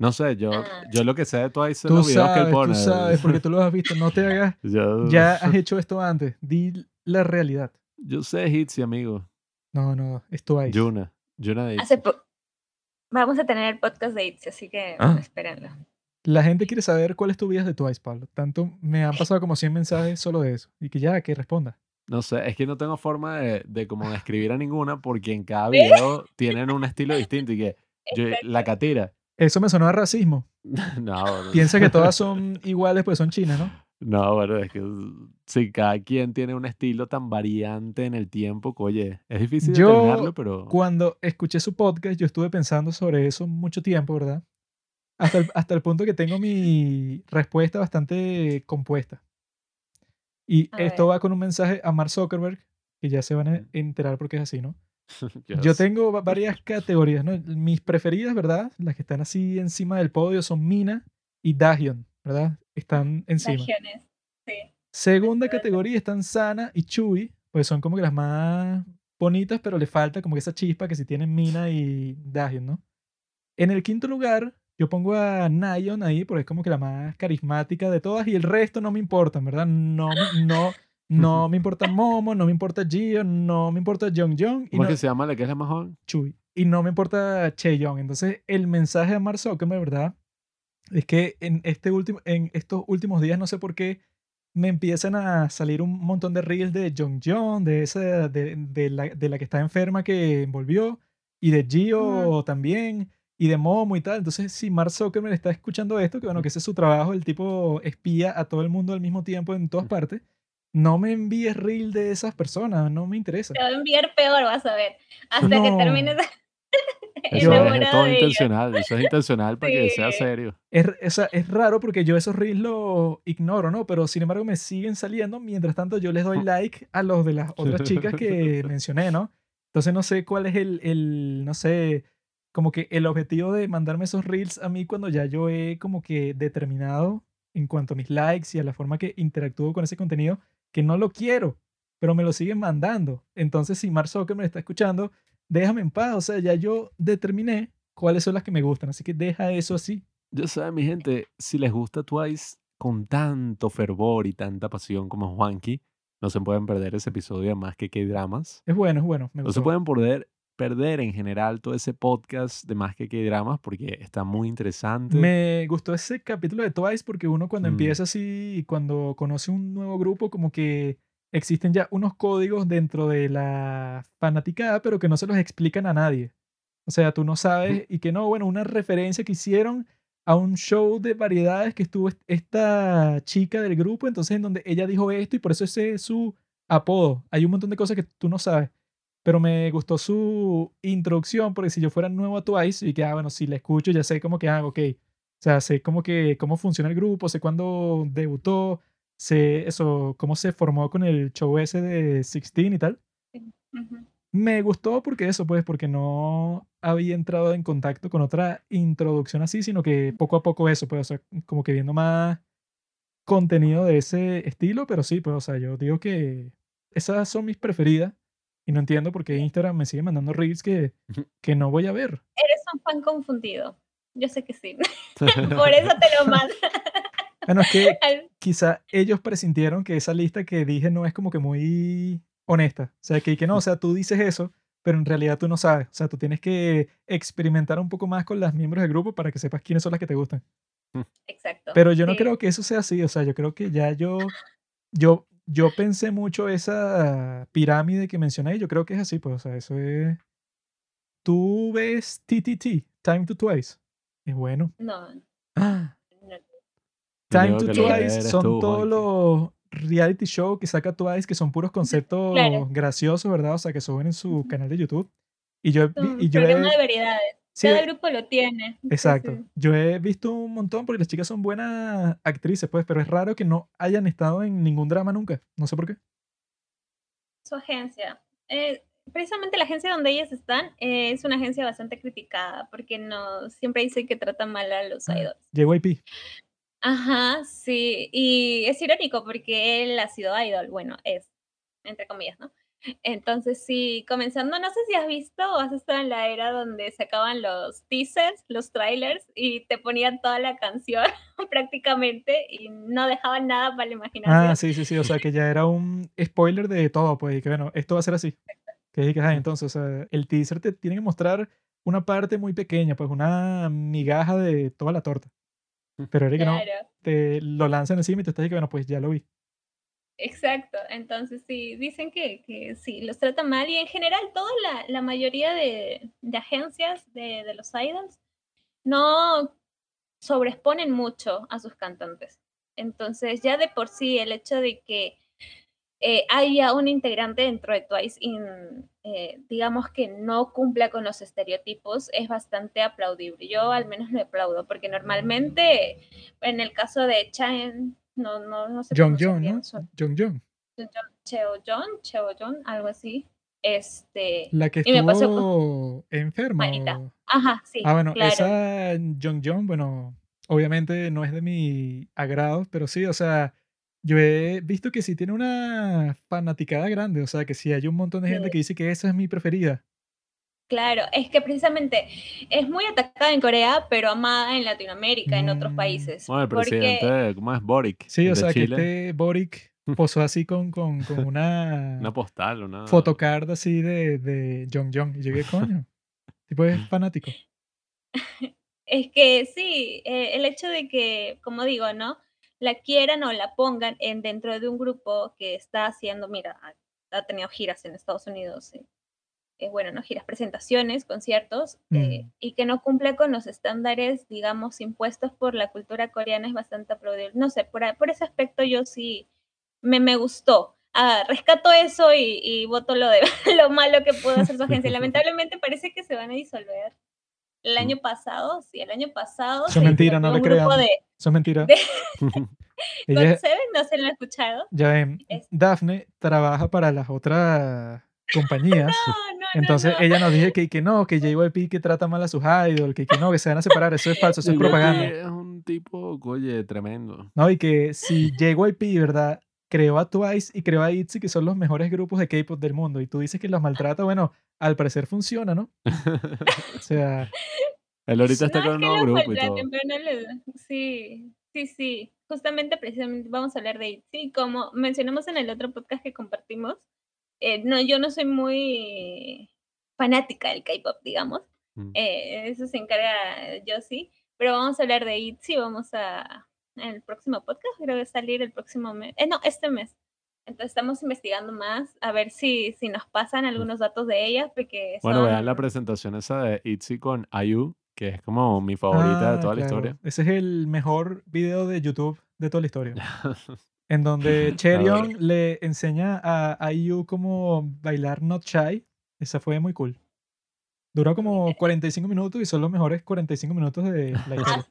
No sé, yo, Ah. yo lo que sé de Twice son los videos que él sabes, tú pone. sabes, porque tú lo has visto. No te hagas. Yo, Ya has hecho esto antes. Di la realidad. yo sé Hitzy, amigo. No, no, es Twice. Yuna. Yuna de Hace po- Vamos a tener el podcast de Itzy, así que Ah. espérenlo. La gente quiere saber cuál es tu vida de Twice, Pablo. Tanto me han pasado como 100 mensajes solo de eso. Y que ya, que responda. No sé, es que no tengo forma de, de como describir a ninguna porque en cada video tienen un estilo distinto y que yo, la catira. Eso me sonó a racismo. No, no, Piensa que todas son iguales, pues son chinas, ¿no? no, bueno, es que si cada quien tiene un estilo tan variante en el tiempo, que, oye, es difícil Yo, determinarlo, pero Cuando escuché su podcast, yo estuve pensando sobre eso mucho tiempo, ¿verdad? Hasta el, hasta el punto que tengo mi respuesta bastante compuesta. Y A esto ver. va con un mensaje a Mark Zuckerberg, que ya se van a enterar porque es así, ¿no? yo tengo va- varias categorías, ¿no? Mis preferidas, ¿verdad? Las que están así encima del podio son Mina y Dahyun, ¿verdad? Están encima. Regiones. Sí. Segunda categoría están Sana y Chewie, pues son como que las más bonitas, pero le falta como que esa chispa que si tienen Mina y Dahyun, ¿no? En el quinto lugar, yo pongo a Nayeon ahí, porque es como que la más carismática de todas, y el resto no me importan, ¿verdad? No, me- no, no me importa Momo, no me importa Gio, no me importa Jong Jong y ¿Cómo no, que se llama la que es la más joven? Chewie, y no me importa Chaeyoung. Entonces, el mensaje de Mark Zuckerberg, ¿verdad? Es que en, este último, en estos últimos días, no sé por qué, me empiezan a salir un montón de reels de Jong Jong, de, esa, de, de la, de la que está enferma que volvió, y de Gio también, y de Momo y tal. Entonces, si Mark Zuckerberg está escuchando esto, que bueno, que ese es su trabajo, el tipo espía a todo el mundo al mismo tiempo en todas partes, no me envíes reel de esas personas, no me interesa. Te va a enviar peor, vas a ver. Hasta que No. termines Eso es todo de intencional, eso es intencional para que sea Sí. serio. Es, o sea, es raro porque yo esos reels los ignoro, ¿no? Pero sin embargo me siguen saliendo. Mientras tanto, yo les doy like a los de las otras chicas que mencioné, ¿no? Entonces no sé cuál es el, el, no sé, como que el objetivo de mandarme esos reels a mí cuando ya yo he como que determinado en cuanto a mis likes y a la forma que interactúo con ese contenido, que no lo quiero, pero me lo siguen mandando. Entonces, si Mark Zuckerberg me está escuchando, déjame en paz. O sea, ya yo determiné cuáles son las que me gustan. Así que deja eso así. Yo sé, mi gente, si les gusta Twice con tanto fervor y tanta pasión como Juanqui, no se pueden perder ese episodio de Más que que dramas. Es bueno, es bueno. Me No se pueden perder, perder en general todo ese podcast de Más que que dramas porque está muy interesante. Me gustó ese capítulo de Twice porque uno cuando Mm. empieza así y cuando conoce un nuevo grupo, como que existen ya unos códigos dentro de la fanaticada, pero que no se los explican a nadie. O sea, tú no sabes y que no, bueno, una referencia que hicieron a un show de variedades que estuvo est- esta chica del grupo, entonces en donde ella dijo esto y por eso ese es su apodo. Hay un montón de cosas que tú no sabes. Pero me gustó su introducción, porque si yo fuera nuevo a Twice y que, ah, bueno, si la escucho ya sé como que, ah, ok. O sea, sé como que cómo funciona el grupo, sé cuándo debutó, sé eso, cómo se formó con el show ese de 16 y tal. Ujú. Me gustó porque eso, pues, porque no había entrado en contacto con otra introducción así, sino que poco a poco eso, pues, o sea, como que viendo más contenido de ese estilo, pero sí, pues, o sea, yo digo que esas son mis preferidas y no entiendo por qué Instagram me sigue mandando reels que, que no voy a ver. Eres un fan confundido. Yo sé que sí. Por eso te lo mando. Bueno, es que quizá ellos presintieron que esa lista que dije no es como que muy honesta. O sea, que, que no, o sea, tú dices eso, pero en realidad tú no sabes. O sea, tú tienes que experimentar un poco más con las miembros del grupo para que sepas quiénes son las que te gustan. Exacto. Pero yo no sí. creo que eso sea así. O sea, yo creo que ya yo, yo, yo pensé mucho esa pirámide que mencioné y yo creo que es así. Pues, o sea, eso es... Tú ves TTT, Time to Twice. Es bueno. No, ¡Ah! no. Time to Twice son tú, todos los reality shows que saca Twice que son puros conceptos Claro. graciosos, ¿verdad? O sea, que suben en su canal de YouTube. Y yo, y yo programa he, de variedades. Sí, Cada grupo lo tiene. Exacto. sí. Yo he visto un montón porque las chicas son buenas actrices, pues, pero es raro que no hayan estado en ningún drama nunca. No sé por qué. Su agencia. Eh, precisamente la agencia donde ellas están eh, es una agencia bastante criticada porque no siempre dice que trata mal a los Ah. idols. JYP. Ajá, sí. Y es irónico porque él ha sido idol. Bueno, es, entre comillas, ¿no? Entonces, sí, comenzando, no sé si has visto o has estado en la era donde sacaban los teasers, los trailers y te ponían toda la canción prácticamente y no dejaban nada para la imaginación. Ah, sí, sí, sí. O sea, que ya era un spoiler de todo, pues, y que bueno, esto va a ser así. Que ah, entonces, o sea, el teaser te tiene que mostrar una parte muy pequeña, pues, una migaja de toda la torta. Pero era que no, te lo lanzan encima y te estás diciendo, bueno, pues ya lo vi. Exacto. Entonces, sí, dicen que, que sí, los tratan mal y en general toda la, la mayoría de, de agencias de, de los idols no sobreexponen mucho a sus cantantes. Entonces, ya de por sí, el hecho de que eh, haya un integrante dentro de Twice y eh, digamos que no cumpla con los estereotipos es bastante aplaudible. Yo al menos lo aplaudo porque normalmente en el caso de Chen, no, no, no sé Jong Jong, ¿no? Jong Jong. Cheo John, Cheo John, algo así. Este, La que Y me pasó estuvo enferma. Malita. o- ajá, sí, Ah, bueno, claro. esa Jong Jong, bueno, obviamente no es de mi agrado, pero sí, o sea, yo he visto que sí tiene una fanaticada grande, o sea, que sí hay un montón de gente Sí. que dice que esa es mi preferida. Claro, es que precisamente es muy atacada en Corea, pero amada en Latinoamérica, en otros Mm. países. Bueno, el porque presidente, ¿cómo es? Boric. Sí, o sea, que este Boric posó así con, con, con una Una postal, una. photocard así de, de Jong Jong. Y yo coño, tipo es fanático. es que sí, eh, el hecho de que, como digo, ¿no? La quieran o la pongan en dentro de un grupo que está haciendo, mira, ha, ha tenido giras en Estados Unidos, eh, eh, bueno, no giras, presentaciones, conciertos, eh, Mm. y que no cumple con los estándares, digamos, impuestos por la cultura coreana es bastante aplaudible. No sé, por, por ese aspecto yo sí me, me gustó. Ah, rescato eso y, y voto lo, de, lo malo que pudo hacer su agencia. Lamentablemente parece que se van a disolver. El año pasado, sí, el año pasado. Eso es mentira, no le crean. de Eso es mentira. de- Ella Seven, no se lo han escuchado. ya ven, Daphne trabaja para las otras compañías. No, no, Entonces no, no. ella nos dice que, que no, que JYP que trata mal a sus idols, que, que no, que se van a separar, eso es falso, eso es JYP propaganda. Es un tipo, oye, tremendo. No, y que si JYP, ¿verdad? Creó a Twice y creó a ITZY, que son los mejores grupos de K-pop del mundo, y tú dices que los maltrata, bueno, al parecer funciona, ¿no? O sea, Él ahorita está No, con es un nuevo grupo y todo. Sí, sí, sí. Justamente, precisamente, vamos a hablar de ITZY. Como mencionamos en el otro podcast que compartimos, eh, no, yo no soy muy fanática del K-pop, digamos. Mm. Eh, eso se encarga Josie. Pero vamos a hablar de ITZY, vamos a. En el próximo podcast, creo que va a salir el próximo mes. Eh, no, este mes. Entonces estamos investigando más a ver si, si nos pasan algunos datos de ella, porque Bueno, vean la son- presentación esa de ITZY con IU, que es como mi favorita de Ah, toda la claro. historia. Ese es el mejor video de YouTube de toda la historia. En donde. Cherion le enseña a IU cómo bailar Not Shy. Esa fue muy cool. Duró como 45 minutos y son los mejores 45 minutos de la historia.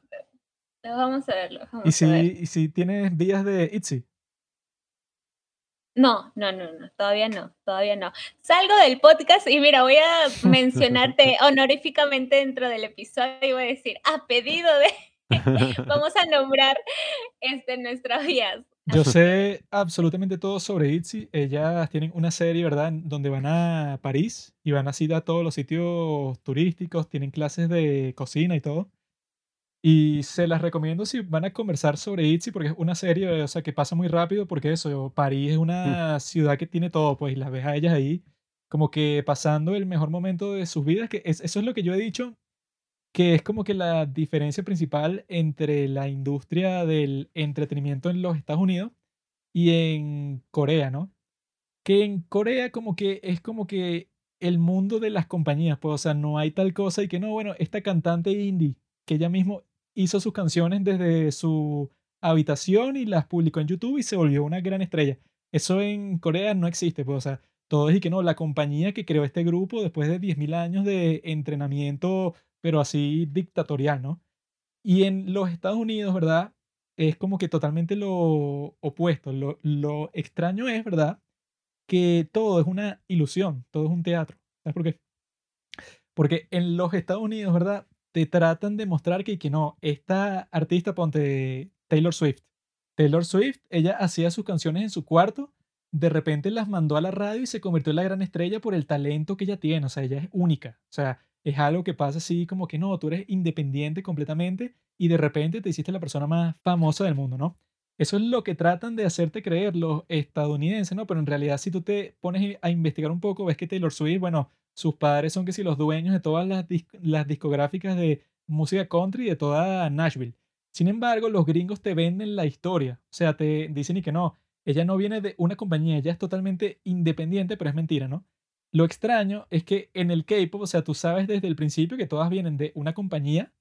Los vamos a verlo. Y vamos a ver. si, y si tienes vías de ITZY. No, no, no, no, todavía no, todavía no. Salgo del podcast y mira, voy a mencionarte honoríficamente dentro del episodio y voy a decir, a pedido de, vamos a nombrar este, nuestras vías. Yo sé absolutamente todo sobre ITZY. Ellas tienen una serie, ¿verdad? Donde van a París y van así a todos los sitios turísticos, tienen clases de cocina y todo. Y se las recomiendo si van a conversar sobre ITZY porque es una serie, o sea, que pasa muy rápido porque eso, París es una ciudad que tiene todo, pues, y las ves a ellas ahí como que pasando el mejor momento de sus vidas, que es- eso es lo que yo he dicho, que es como que la diferencia principal entre la industria del entretenimiento en los Estados Unidos y en Corea, ¿no? Que en Corea como que es como que el mundo de las compañías, pues, o sea, no hay tal cosa y que no, bueno, esta cantante indie que ella mismo hizo sus canciones desde su habitación y las publicó en YouTube y se volvió una gran estrella. Eso en Corea no existe, pues, o sea, todo es y que no, la compañía que creó este grupo después de 10.000 años de entrenamiento, pero así dictatorial, ¿no? Y en los Estados Unidos, ¿verdad? Es como que totalmente lo opuesto. Lo, lo extraño es, ¿verdad? Que todo es una ilusión, todo es un teatro. ¿Sabes por qué? Porque en los Estados Unidos, ¿verdad? Te tratan de mostrar que, que no, esta artista, ponte Taylor Swift. Taylor Swift, ella hacía sus canciones en su cuarto, de repente las mandó a la radio y se convirtió en la gran estrella por el talento que ella tiene. O sea, ella es única. O sea, es algo que pasa así como que no, tú eres independiente completamente y de repente te hiciste la persona más famosa del mundo, ¿no? Eso es lo que tratan de hacerte creer los estadounidenses, ¿no? Pero en realidad si tú te pones a investigar un poco, ves que Taylor Swift, bueno, sus padres son que si los dueños de todas las, las discográficas de música country de toda Nashville. Sin embargo, los gringos te venden la historia. O sea, te dicen y que no, ella no viene de una compañía, ella es totalmente independiente, pero es mentira, ¿no? Lo extraño es que en el K-pop, o sea, tú sabes desde el principio que todas vienen de una compañía,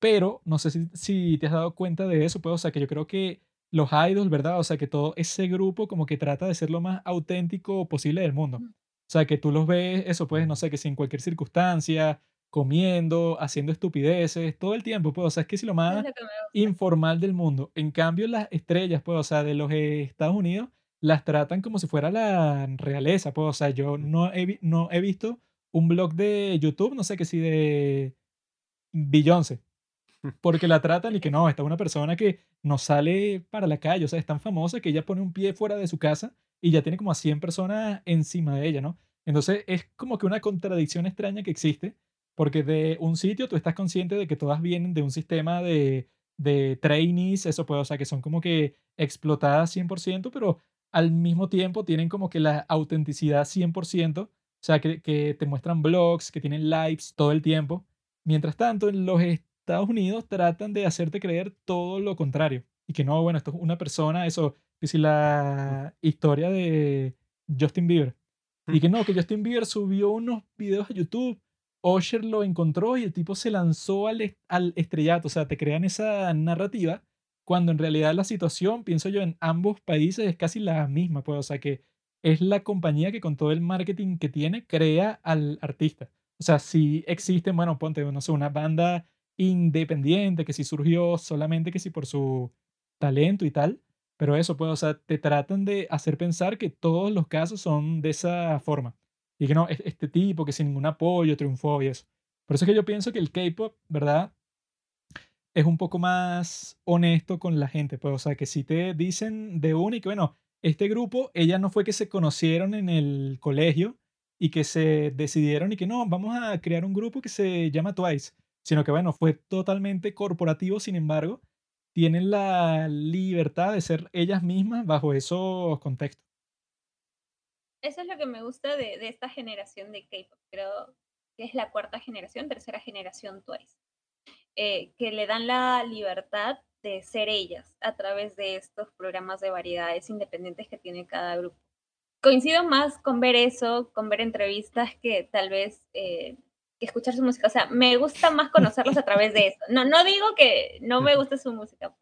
pero no sé si, si te has dado cuenta de eso, pues, o sea, que yo creo que los idols, ¿verdad? O sea, que todo ese grupo como que trata de ser lo más auténtico posible del mundo. O sea, que tú los ves, eso, pues, no sé, que si en cualquier circunstancia, comiendo, haciendo estupideces, todo el tiempo, pues, o sea, es que si lo más lo informal del mundo. En cambio, las estrellas, pues, o sea, de los Estados Unidos, las tratan como si fuera la realeza, pues, o sea, yo no he, no he visto un blog de YouTube, no sé qué si de Beyoncé, porque la tratan y que no, esta es una persona que no sale para la calle, o sea, es tan famosa que ella pone un pie fuera de su casa y ya tiene como a 100 personas encima de ella, ¿no? Entonces es como que una contradicción extraña que existe, porque de un sitio tú estás consciente de que todas vienen de un sistema de, de trainees, eso puede, o sea, que son como que explotadas 100%, pero al mismo tiempo tienen como que la autenticidad 100%, o sea, que, que te muestran blogs, que tienen lives todo el tiempo. Mientras tanto, en los Estados Unidos tratan de hacerte creer todo lo contrario. Y que no, bueno, esto es una persona, eso, que si la historia de Justin Bieber. Y que no, que Justin Bieber subió unos videos a YouTube, Usher lo encontró y el tipo se lanzó al, est- al estrellato. O sea, te crean esa narrativa cuando en realidad la situación, pienso yo, en ambos países es casi la misma. Pues, o sea, que es la compañía que con todo el marketing que tiene crea al artista. O sea, si existen, bueno, ponte, no sé, una banda independiente que sí surgió solamente que sí por su talento y tal, pero eso, pues, o sea, te tratan de hacer pensar que todos los casos son de esa forma. Y que no, es- este tipo que sin ningún apoyo triunfó y eso. Por eso es que yo pienso que el K-pop, ¿verdad? Es un poco más honesto con la gente, pues, o sea, que si te dicen de uno y que, bueno, este grupo, ella no fue que se conocieron en el colegio y que se decidieron y que no, vamos a crear un grupo que se llama Twice, sino que, bueno, fue totalmente corporativo, sin embargo, tienen la libertad de ser ellas mismas bajo esos contextos. Eso es lo que me gusta de, de esta generación de K-pop. Creo que es la cuarta generación, tercera generación Twice. Eh, que le dan la libertad de ser ellas a través de estos programas de variedades independientes que tiene cada grupo. Coincido más con ver eso, con ver entrevistas que tal vez eh, que escuchar su música. O sea, me gusta más conocerlos a través de eso. No, no digo que no me guste su música.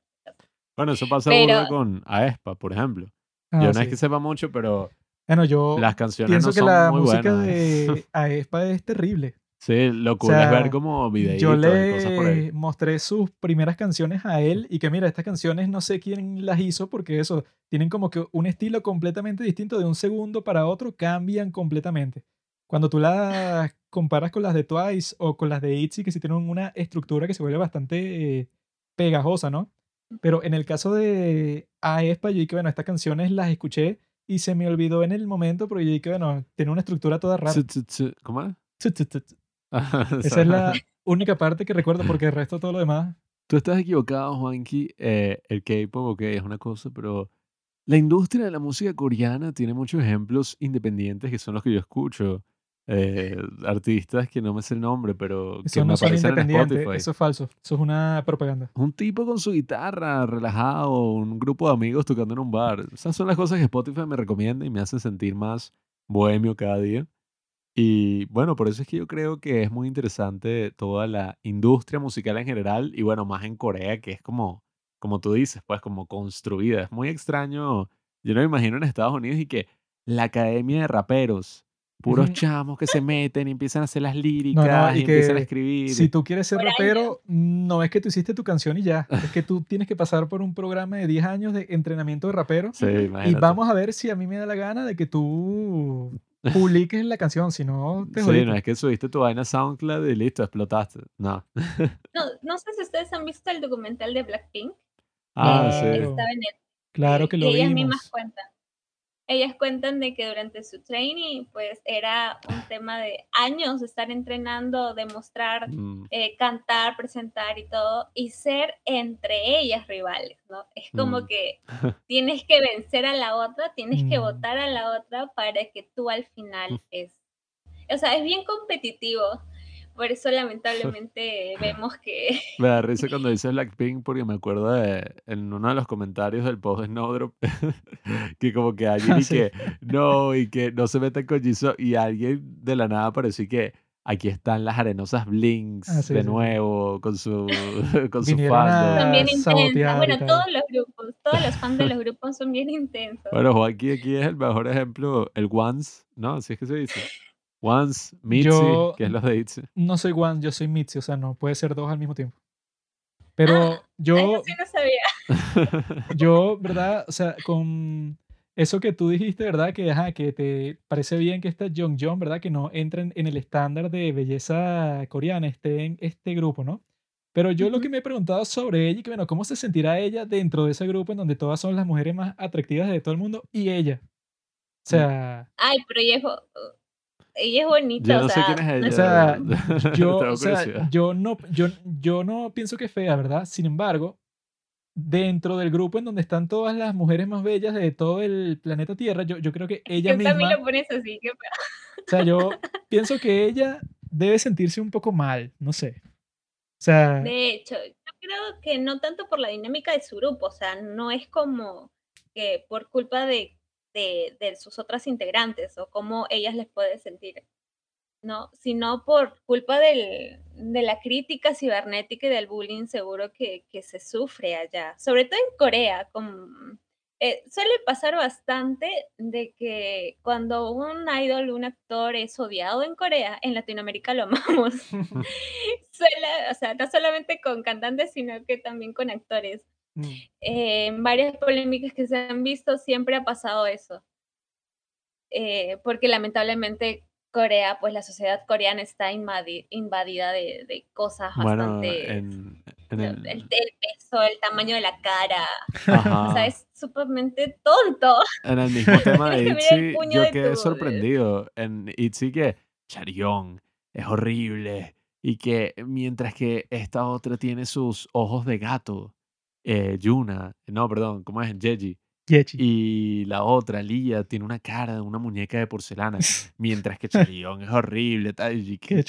Bueno, eso pasa Pero- con Aespa, por ejemplo. Ah, Yo no sí. es que sepa mucho, pero Bueno, yo las canciones pienso no que son la muy música buenas. de Aespa es terrible. Sí, lo cool es sea, ver como videitos Yo y cosas por ahí. le mostré sus primeras canciones a él y que mira, estas canciones no sé quién las hizo porque eso, tienen como que un estilo completamente distinto de un segundo para otro, cambian completamente. Cuando tú las comparas con las de Twice o con las de ITZY, que sí tienen una estructura que se vuelve bastante eh, pegajosa, ¿no? Pero en el caso de Aespa, yo dije, bueno, estas canciones las escuché y se me olvidó en el momento, pero yo dije, bueno, tiene una estructura toda rara. ¿Cómo es? Esa es la única parte que recuerdo porque el resto todo lo demás. Tú estás equivocado, Juanqui. Eh, el K-pop, ok, es una cosa, pero la industria de la música coreana tiene muchos ejemplos independientes que son los que yo escucho. Eh, artistas que no me sé el nombre, pero que Eso me no son aparecen en independientes, Spotify. eso es falso, eso es una propaganda. Un tipo con su guitarra, relajado, un grupo de amigos tocando en un bar. Esas son las cosas que Spotify me recomienda y me hacen sentir más bohemio cada día. Y bueno, por eso es que yo creo que es muy interesante toda la industria musical en general y bueno, más en Corea, que es como, como tú dices, pues como construida. Es muy extraño. Yo no me imagino en Estados Unidos y que la academia de raperos, puros chamos que se meten y empiezan a hacer las líricas y y, empiezan a escribir. Si tú quieres ser rapero, no es que tú hiciste tu canción y ya, es que tú tienes que pasar por un programa de 10 años de entrenamiento de rapero Sí, y vamos a ver si a mí me da la gana de que tú publiques la canción, si no te Sí, jodiste. no es que subiste tu vaina SoundCloud y listo, explotaste. No. No, no sé si ustedes han visto el documental de Blackpink. Ah, Claro. sí. Estaba en el Claro que lo ellas vimos. mismas cuentan. Ellas cuentan de que durante su training, pues era un tema de años estar entrenando, demostrar, Mm, eh, cantar, presentar y todo, y ser entre ellas rivales, ¿no? Es como Mm. que tienes que vencer a la otra, tienes que Mm. votar a la otra para que tú al final es. O sea, es bien competitivo. Por eso lamentablemente vemos que Me da risa cuando dices Blackpink porque me acuerdo de en uno de los comentarios del post de Snowdrop que como que alguien y Sí. que no y que no se metan con Jisoo y alguien de la nada apareció y que aquí están las arenosas Blinks Ah, sí, de sí. nuevo con su con su Vinieron fandom. a- son bien sabotear intensas. y Bueno, todos los grupos, todos los fans de los grupos son bien intensos. Bueno, Joaquín aquí es el mejor ejemplo, el Once, ¿no? Así es que se dice. Once, Mitzi, Yo- que es los de ITZY. No soy One, yo soy Mitzi, o sea, no puede ser dos al mismo tiempo. Pero Ah, yo, Eso sí no sabía. yo, ¿verdad? O sea, con eso que tú dijiste, ¿verdad? Que, ajá, que te parece bien que esta Jong Jong, ¿verdad? Que no entren en el estándar de belleza coreana, esté en este grupo, ¿no? Pero yo lo Ujú. que me he preguntado sobre ella, y que bueno, ¿cómo se sentirá ella dentro de ese grupo en donde todas son las mujeres más atractivas de todo el mundo y ella? O sea, Ay, pero ella es, ella es bonita. Yo o no sé sea, quién es ella. o sea, yo, o sea, yo no, yo, yo no pienso que es fea, ¿verdad? Sin embargo, dentro del grupo en donde están todas las mujeres más bellas de todo el planeta Tierra, yo, yo creo que ella también misma, lo pones así. Que... feo. o sea, yo pienso que ella debe sentirse un poco mal, no sé. O sea, De hecho, yo creo que no tanto por la dinámica de su grupo, o sea, no es como que por culpa de, de, de sus otras integrantes o cómo ellas les puede sentir, ¿no? Sino por culpa del, de la crítica cibernética y del bullying seguro que, que se sufre allá, sobre todo en Corea, como, eh, suele pasar bastante de que cuando un idol, un actor es odiado en Corea, en Latinoamérica lo amamos. Suele- o sea, no solamente con cantantes, sino que también con actores. Mm, Eh, en varias polémicas que se han visto siempre ha pasado eso. Eh, porque lamentablemente Corea, pues la sociedad coreana está invadi- invadida de, de cosas Bueno, bastante... en, en el, el... el peso, el tamaño de la cara, o Ajá. sea, es sumamente tonto. En el mismo tema de ITZY, yo quedé tu- sorprendido. En ITZY que Charión es horrible y que mientras que esta otra tiene sus ojos de gato, eh, Yuna, no, perdón, ¿cómo es? Jeji. Yechi. Y la otra, Lía, tiene una cara de una muñeca de porcelana. mientras que Chalión es horrible. Tal, y que,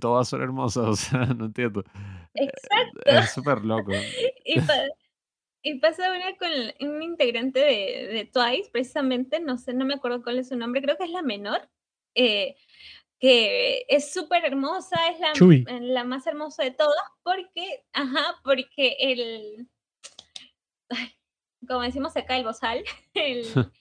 todas son hermosas. O sea, no entiendo. Exacto. Es súper loco. Y, pa- y pasa una con un integrante de, de Twice, precisamente, no sé, no me acuerdo cuál es su nombre, creo que es la menor, eh, que es súper hermosa, es la, Chuy. la más hermosa de todas, porque, ajá, porque el, ay, como decimos acá, el bozal, el,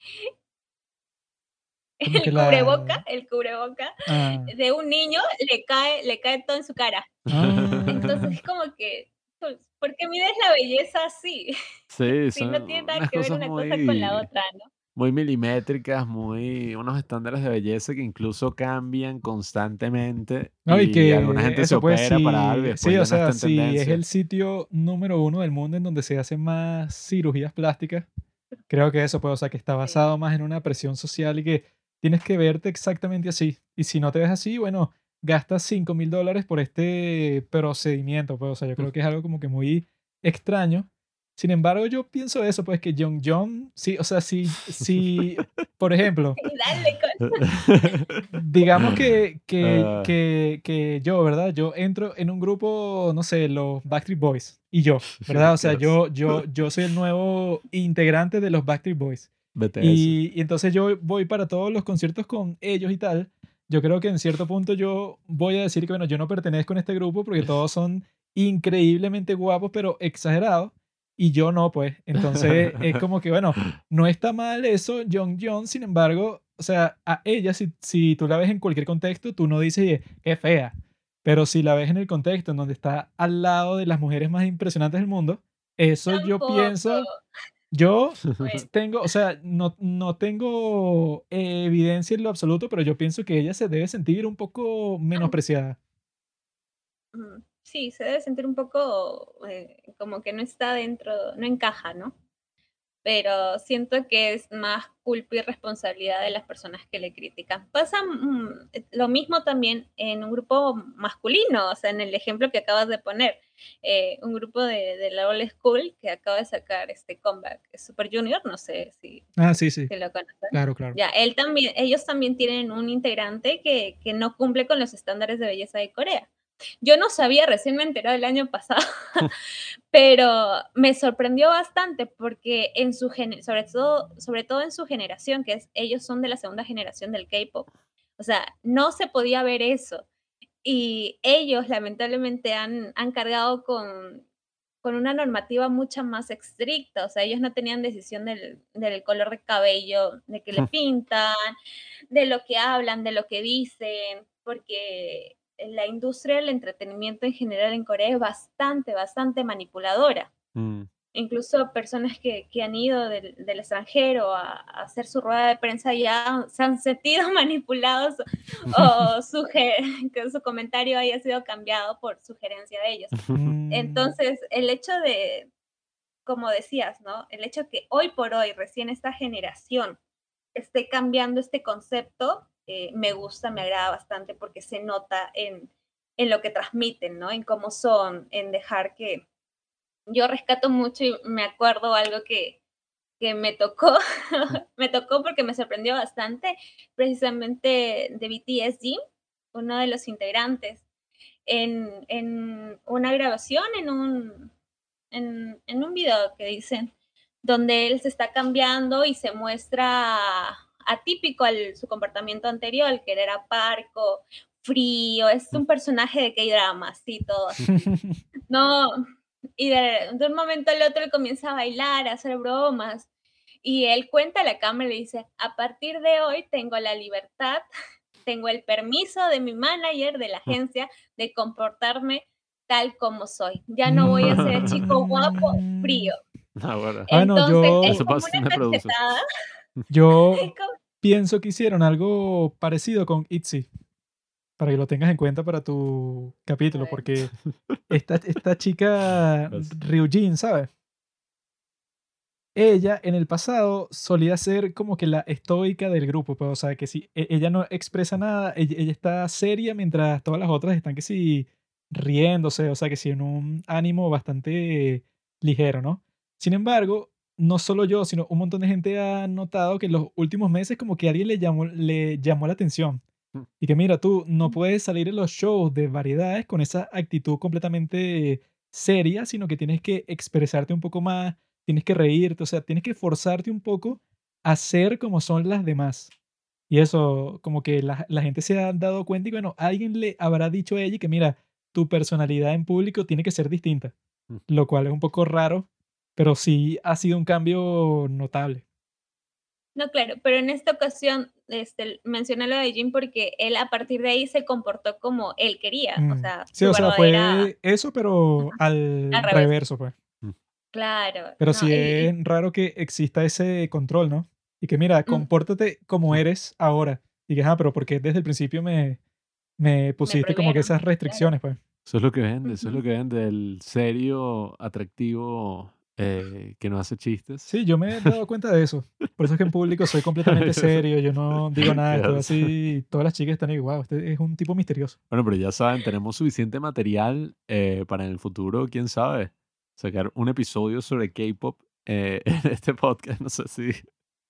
el la- cubreboca, el cubreboca Ah, de un niño le cae, le cae todo en su cara. ah. Entonces es como que, pues, ¿por qué mides la belleza así? Sí, Si son no tiene nada que ver una muy, cosa con la otra, ¿no? Muy milimétricas, muy unos estándares de belleza que incluso cambian constantemente. No, y que alguna gente se pues opera para algo y sí, sí, o no sea, es el sitio número uno del mundo en donde se hacen más cirugías plásticas, creo que eso pues, o sea, que está basado más en una presión social y que tienes que verte exactamente así. Y si no te ves así, bueno, gastas 5 mil dólares por este procedimiento, pues, o sea, yo creo que es algo como que muy extraño. Sin embargo, yo pienso eso, pues que John John, sí, o sea, si, si por ejemplo, digamos que, que, Ah. que, que yo, ¿verdad? Yo entro en un grupo, no sé, los Backstreet Boys y yo, ¿verdad? O sea, yo, yo, yo soy el nuevo integrante de los Backstreet Boys. BTS. Y, y entonces yo voy para todos los conciertos con ellos y tal. Yo creo que en cierto punto yo voy a decir que, bueno, yo no pertenezco a este grupo porque todos son increíblemente guapos, pero exagerados. Y yo no, pues. Entonces es como que, bueno, no está mal eso, John John, sin embargo, o sea, a ella, si, si tú la ves en cualquier contexto, tú no dices, "Eh, qué fea. Pero si la ves en el contexto en donde está al lado de las mujeres más impresionantes del mundo, eso yo Tampoco. pienso, yo tengo, o sea, no, no tengo evidencia en lo absoluto, pero yo pienso que ella se debe sentir un poco menospreciada. Sí, se debe sentir un poco eh, como que no está dentro, no encaja, ¿no? Pero siento que es más culpa y responsabilidad de las personas que le critican. Pasa mm, lo mismo también en un grupo masculino, o sea, en el ejemplo que acabas de poner, eh, un grupo de, de la old school que acaba de sacar este comeback, Super Junior, no sé si, Ah, sí, sí, si lo conocen. claro, claro. Ya, él también, ellos también tienen un integrante que, que no cumple con los estándares de belleza de Corea. Yo no sabía, recién me enteré el año pasado, pero me sorprendió bastante porque en su sobre todo, sobre todo en su generación, que es ellos son de la segunda generación del K-pop. O sea, no se podía ver eso. Y ellos lamentablemente han, han cargado con, con una normativa mucho más estricta, o sea, ellos no tenían decisión del, del color de cabello, de que le pintan, de lo que hablan, de lo que dicen, porque la industria del entretenimiento en general en Corea es bastante, bastante manipuladora. Mm. Incluso personas que, que han ido del, del extranjero a, a hacer su rueda de prensa ya se han sentido manipulados o que su comentario haya sido cambiado por sugerencia de ellos. Entonces, el hecho de, como decías, ¿no? El hecho que hoy por hoy, recién esta generación, esté cambiando este concepto, eh, me gusta, me agrada bastante porque se nota en, en lo que transmiten, ¿no? En cómo son, en dejar que... Yo rescato mucho y me acuerdo algo que, que me tocó, me tocó porque me sorprendió bastante, precisamente de BTS Jim, uno de los integrantes en, en una grabación, en un, en, en un video que dicen, donde él se está cambiando y se muestra atípico al su comportamiento anterior, que él era parco, frío, es un personaje de K-drama, así todo. No, y de, de un momento al otro él comienza a bailar, a hacer bromas, y él cuenta a la cámara y le dice, a partir de hoy tengo la libertad, tengo el permiso de mi manager, de la agencia, de comportarme tal como soy. Ya no voy a ser el chico guapo, frío. Ah, bueno. Ah, no, Entonces, yo- es Eso como una. Yo pienso que hicieron algo parecido con ITZY. Para que lo tengas en cuenta para tu capítulo, porque esta, esta chica. Ryujin, ¿sabes? Ella en el pasado solía ser como que la estoica del grupo, pues, o sea, que si e- ella no expresa nada, ella, ella está seria mientras todas las otras están que si riéndose, o sea, que si en un ánimo bastante ligero, ¿no? Sin embargo, no solo yo, sino un montón de gente ha notado que en los últimos meses como que alguien le llamó, le llamó la atención. Mm. Y que mira, tú no puedes salir en los shows de variedades con esa actitud completamente seria, sino que tienes que expresarte un poco más, tienes que reírte, o sea, tienes que forzarte un poco a ser como son las demás. Y eso, como que la, la gente se ha dado cuenta y bueno, alguien le habrá dicho a ella que mira, tu personalidad en público tiene que ser distinta, Mm. lo cual es un poco raro, pero sí ha sido un cambio notable. No, claro, pero en esta ocasión este, mencioné lo de Jim porque él a partir de ahí se comportó como él quería. O Mm. sea, Sí, o sea, fue eso, pero al Al revés. reverso, pues. Claro. Pero no, sí y- y- es raro que exista ese control, ¿no? Y que mira, compórtate como eres ahora. Y que, ah, pero porque desde el principio me, me pusiste como que esas restricciones, pues. Eso es lo que vende, eso es lo que vende, el serio, atractivo, eh, que no hace chistes. Sí, yo me he dado cuenta de eso. Por eso es que en público soy completamente serio, yo no digo nada, estoy así, todas las chicas están ahí, wow, este es un tipo misterioso. Bueno, pero ya saben, tenemos suficiente material eh, para en el futuro, quién sabe, sacar un episodio sobre K-pop eh, en este podcast. No sé si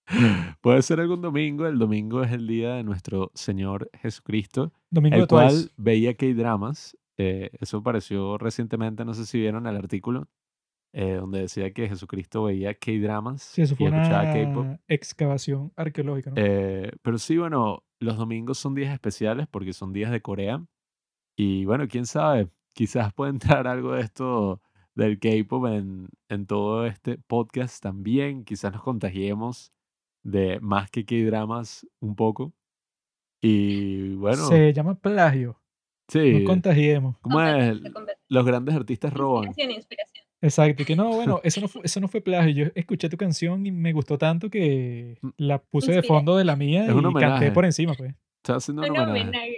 puede ser algún domingo. El domingo es el día de nuestro Señor Jesucristo, Domingo el cual veía K-dramas. eh, eso apareció recientemente, no sé si vieron el artículo, eh, donde decía que Jesucristo veía K-dramas Sí, eso y escuchaba K-pop. una excavación arqueológica, ¿no? Eh, pero sí, bueno, los domingos son días especiales porque son días de Corea. Y bueno, quién sabe, quizás puede entrar algo de esto del K-pop en, en todo este podcast también. Quizás nos contagiemos de más que K-dramas un poco. Y bueno, Se llama plagio, sí, no contagiemos. ¿cómo es? Los grandes artistas roban. Inspiración, inspiración. Exacto, y que no, bueno, eso no fue, eso no fue plagio. Yo escuché tu canción y me gustó tanto que Mm. la puse de fondo de la mía Es y canté por encima, pues. Está haciendo un homenaje.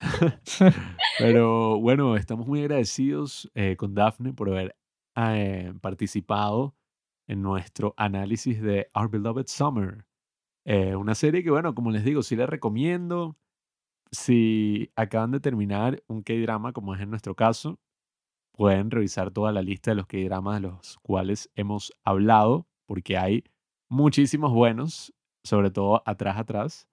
Pero bueno, estamos muy agradecidos eh, con Daphne por haber eh, participado en nuestro análisis de Our Beloved Summer. Eh, una serie que, bueno, como les digo, sí les recomiendo. Si acaban de terminar un K-drama, como es en nuestro caso, pueden revisar toda la lista de los K-dramas de los cuales hemos hablado, porque hay muchísimos buenos, sobre todo atrás, atrás.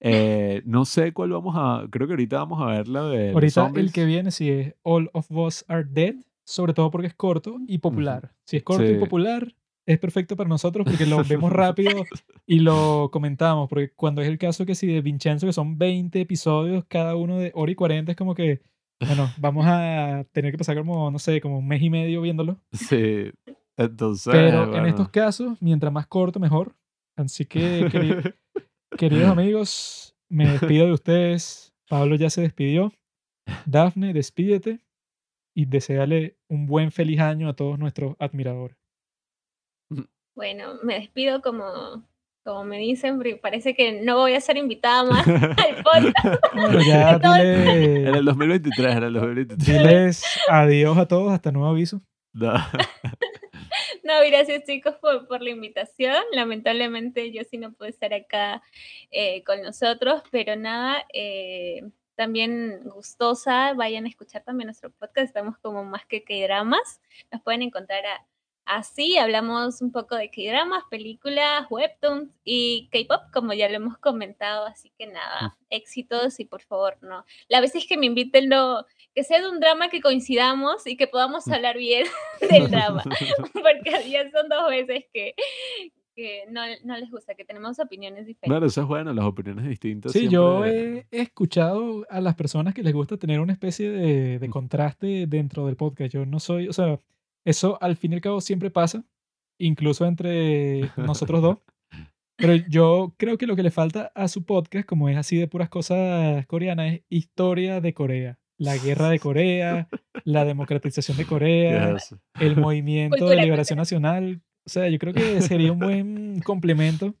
Eh, no sé cuál vamos a. Creo que ahorita vamos a ver la de. Ahorita el que viene sí es All of Us Are Dead, sobre todo porque es corto y popular. Si es corto y Sí. popular, es perfecto para nosotros porque lo vemos rápido y lo comentamos. Porque cuando es el caso que si de Vincenzo, que son 20 episodios, cada uno de hora y 40, es como que, bueno, vamos a tener que pasar como, no sé, como un mes y medio viéndolo. Sí. Entonces. Pero en estos casos, mientras más corto, mejor. Así que, queri- queridos amigos, me despido de ustedes. Pablo ya se despidió. Dafne, despídete y deseale un buen feliz año a todos nuestros admiradores. Bueno, me despido como, como me dicen, parece que no voy a ser invitada más al podcast. Bueno, ya Todo el- En dile- el 2023, en el 2023. diles adiós a todos, hasta nuevo aviso. No. No, gracias chicos por, por la invitación. Lamentablemente yo sí no puedo estar acá eh, con nosotros, pero nada, eh, también gustosa. Vayan a escuchar también nuestro podcast. Estamos como más que K-dramas. Nos pueden encontrar a- así. Hablamos un poco de K-dramas, películas, webtoons y K-pop, como ya lo hemos comentado. Así que nada, éxitos y por favor, no. La vez es que me inviten, no, que sea de un drama que coincidamos y que podamos hablar bien del drama porque ya son dos veces que, que no, no les gusta, que tenemos opiniones diferentes. Claro, eso es bueno, las opiniones distintas. Sí, yo he escuchado a las personas que les gusta tener una especie de, de contraste dentro del podcast. Yo no soy, o sea, eso al fin y al cabo siempre pasa, incluso entre nosotros dos. Pero yo creo que lo que le falta a su podcast, como es así de puras cosas coreanas, es historia de Corea. La guerra de Corea, la democratización de ¿Qué Corea, el movimiento de liberación nacional. O sea, yo creo que sería un buen complemento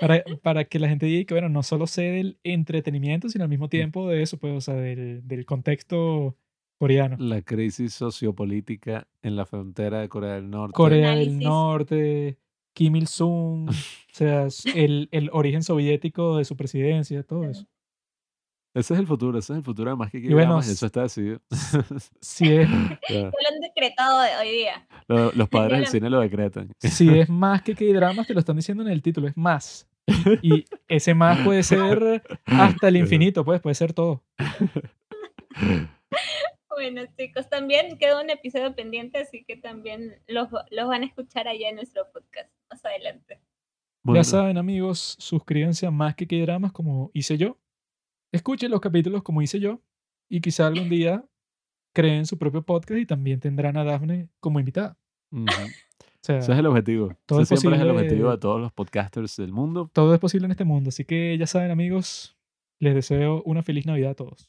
para, para que la gente diga que, bueno, no solo sé del entretenimiento, sino al mismo tiempo de eso, pues, o sea, del, del contexto coreano. La crisis sociopolítica en la frontera de Corea del Norte. Corea del. Norte, Kim Il-sung, o sea, el, el origen soviético de su presidencia, todo eso. Ese es el futuro, ese es el futuro, además que Y bueno, K-dramas, eso está decidido. Si es. Hablando de decretado de hoy día. Lo- los padres del cine lo decretan. Si es más que K-dramas, te lo están diciendo en el título, es más. Y ese más puede ser hasta el infinito, pues, puede ser todo. Bueno, chicos, también queda un episodio pendiente, así que también los, los van a escuchar allá en nuestro podcast más adelante. Bueno, Ya saben, amigos, suscríbanse a más que K-dramas como hice yo. Escuchen los capítulos como hice yo. Y quizá algún día creen su propio podcast y también tendrán a Daphne como invitada. ujú. O sea, Ese es el objetivo. todo Ese es siempre es el objetivo de todos los podcasters del mundo. todo es posible en este mundo. Así que ya saben, amigos, les deseo una feliz Navidad a todos.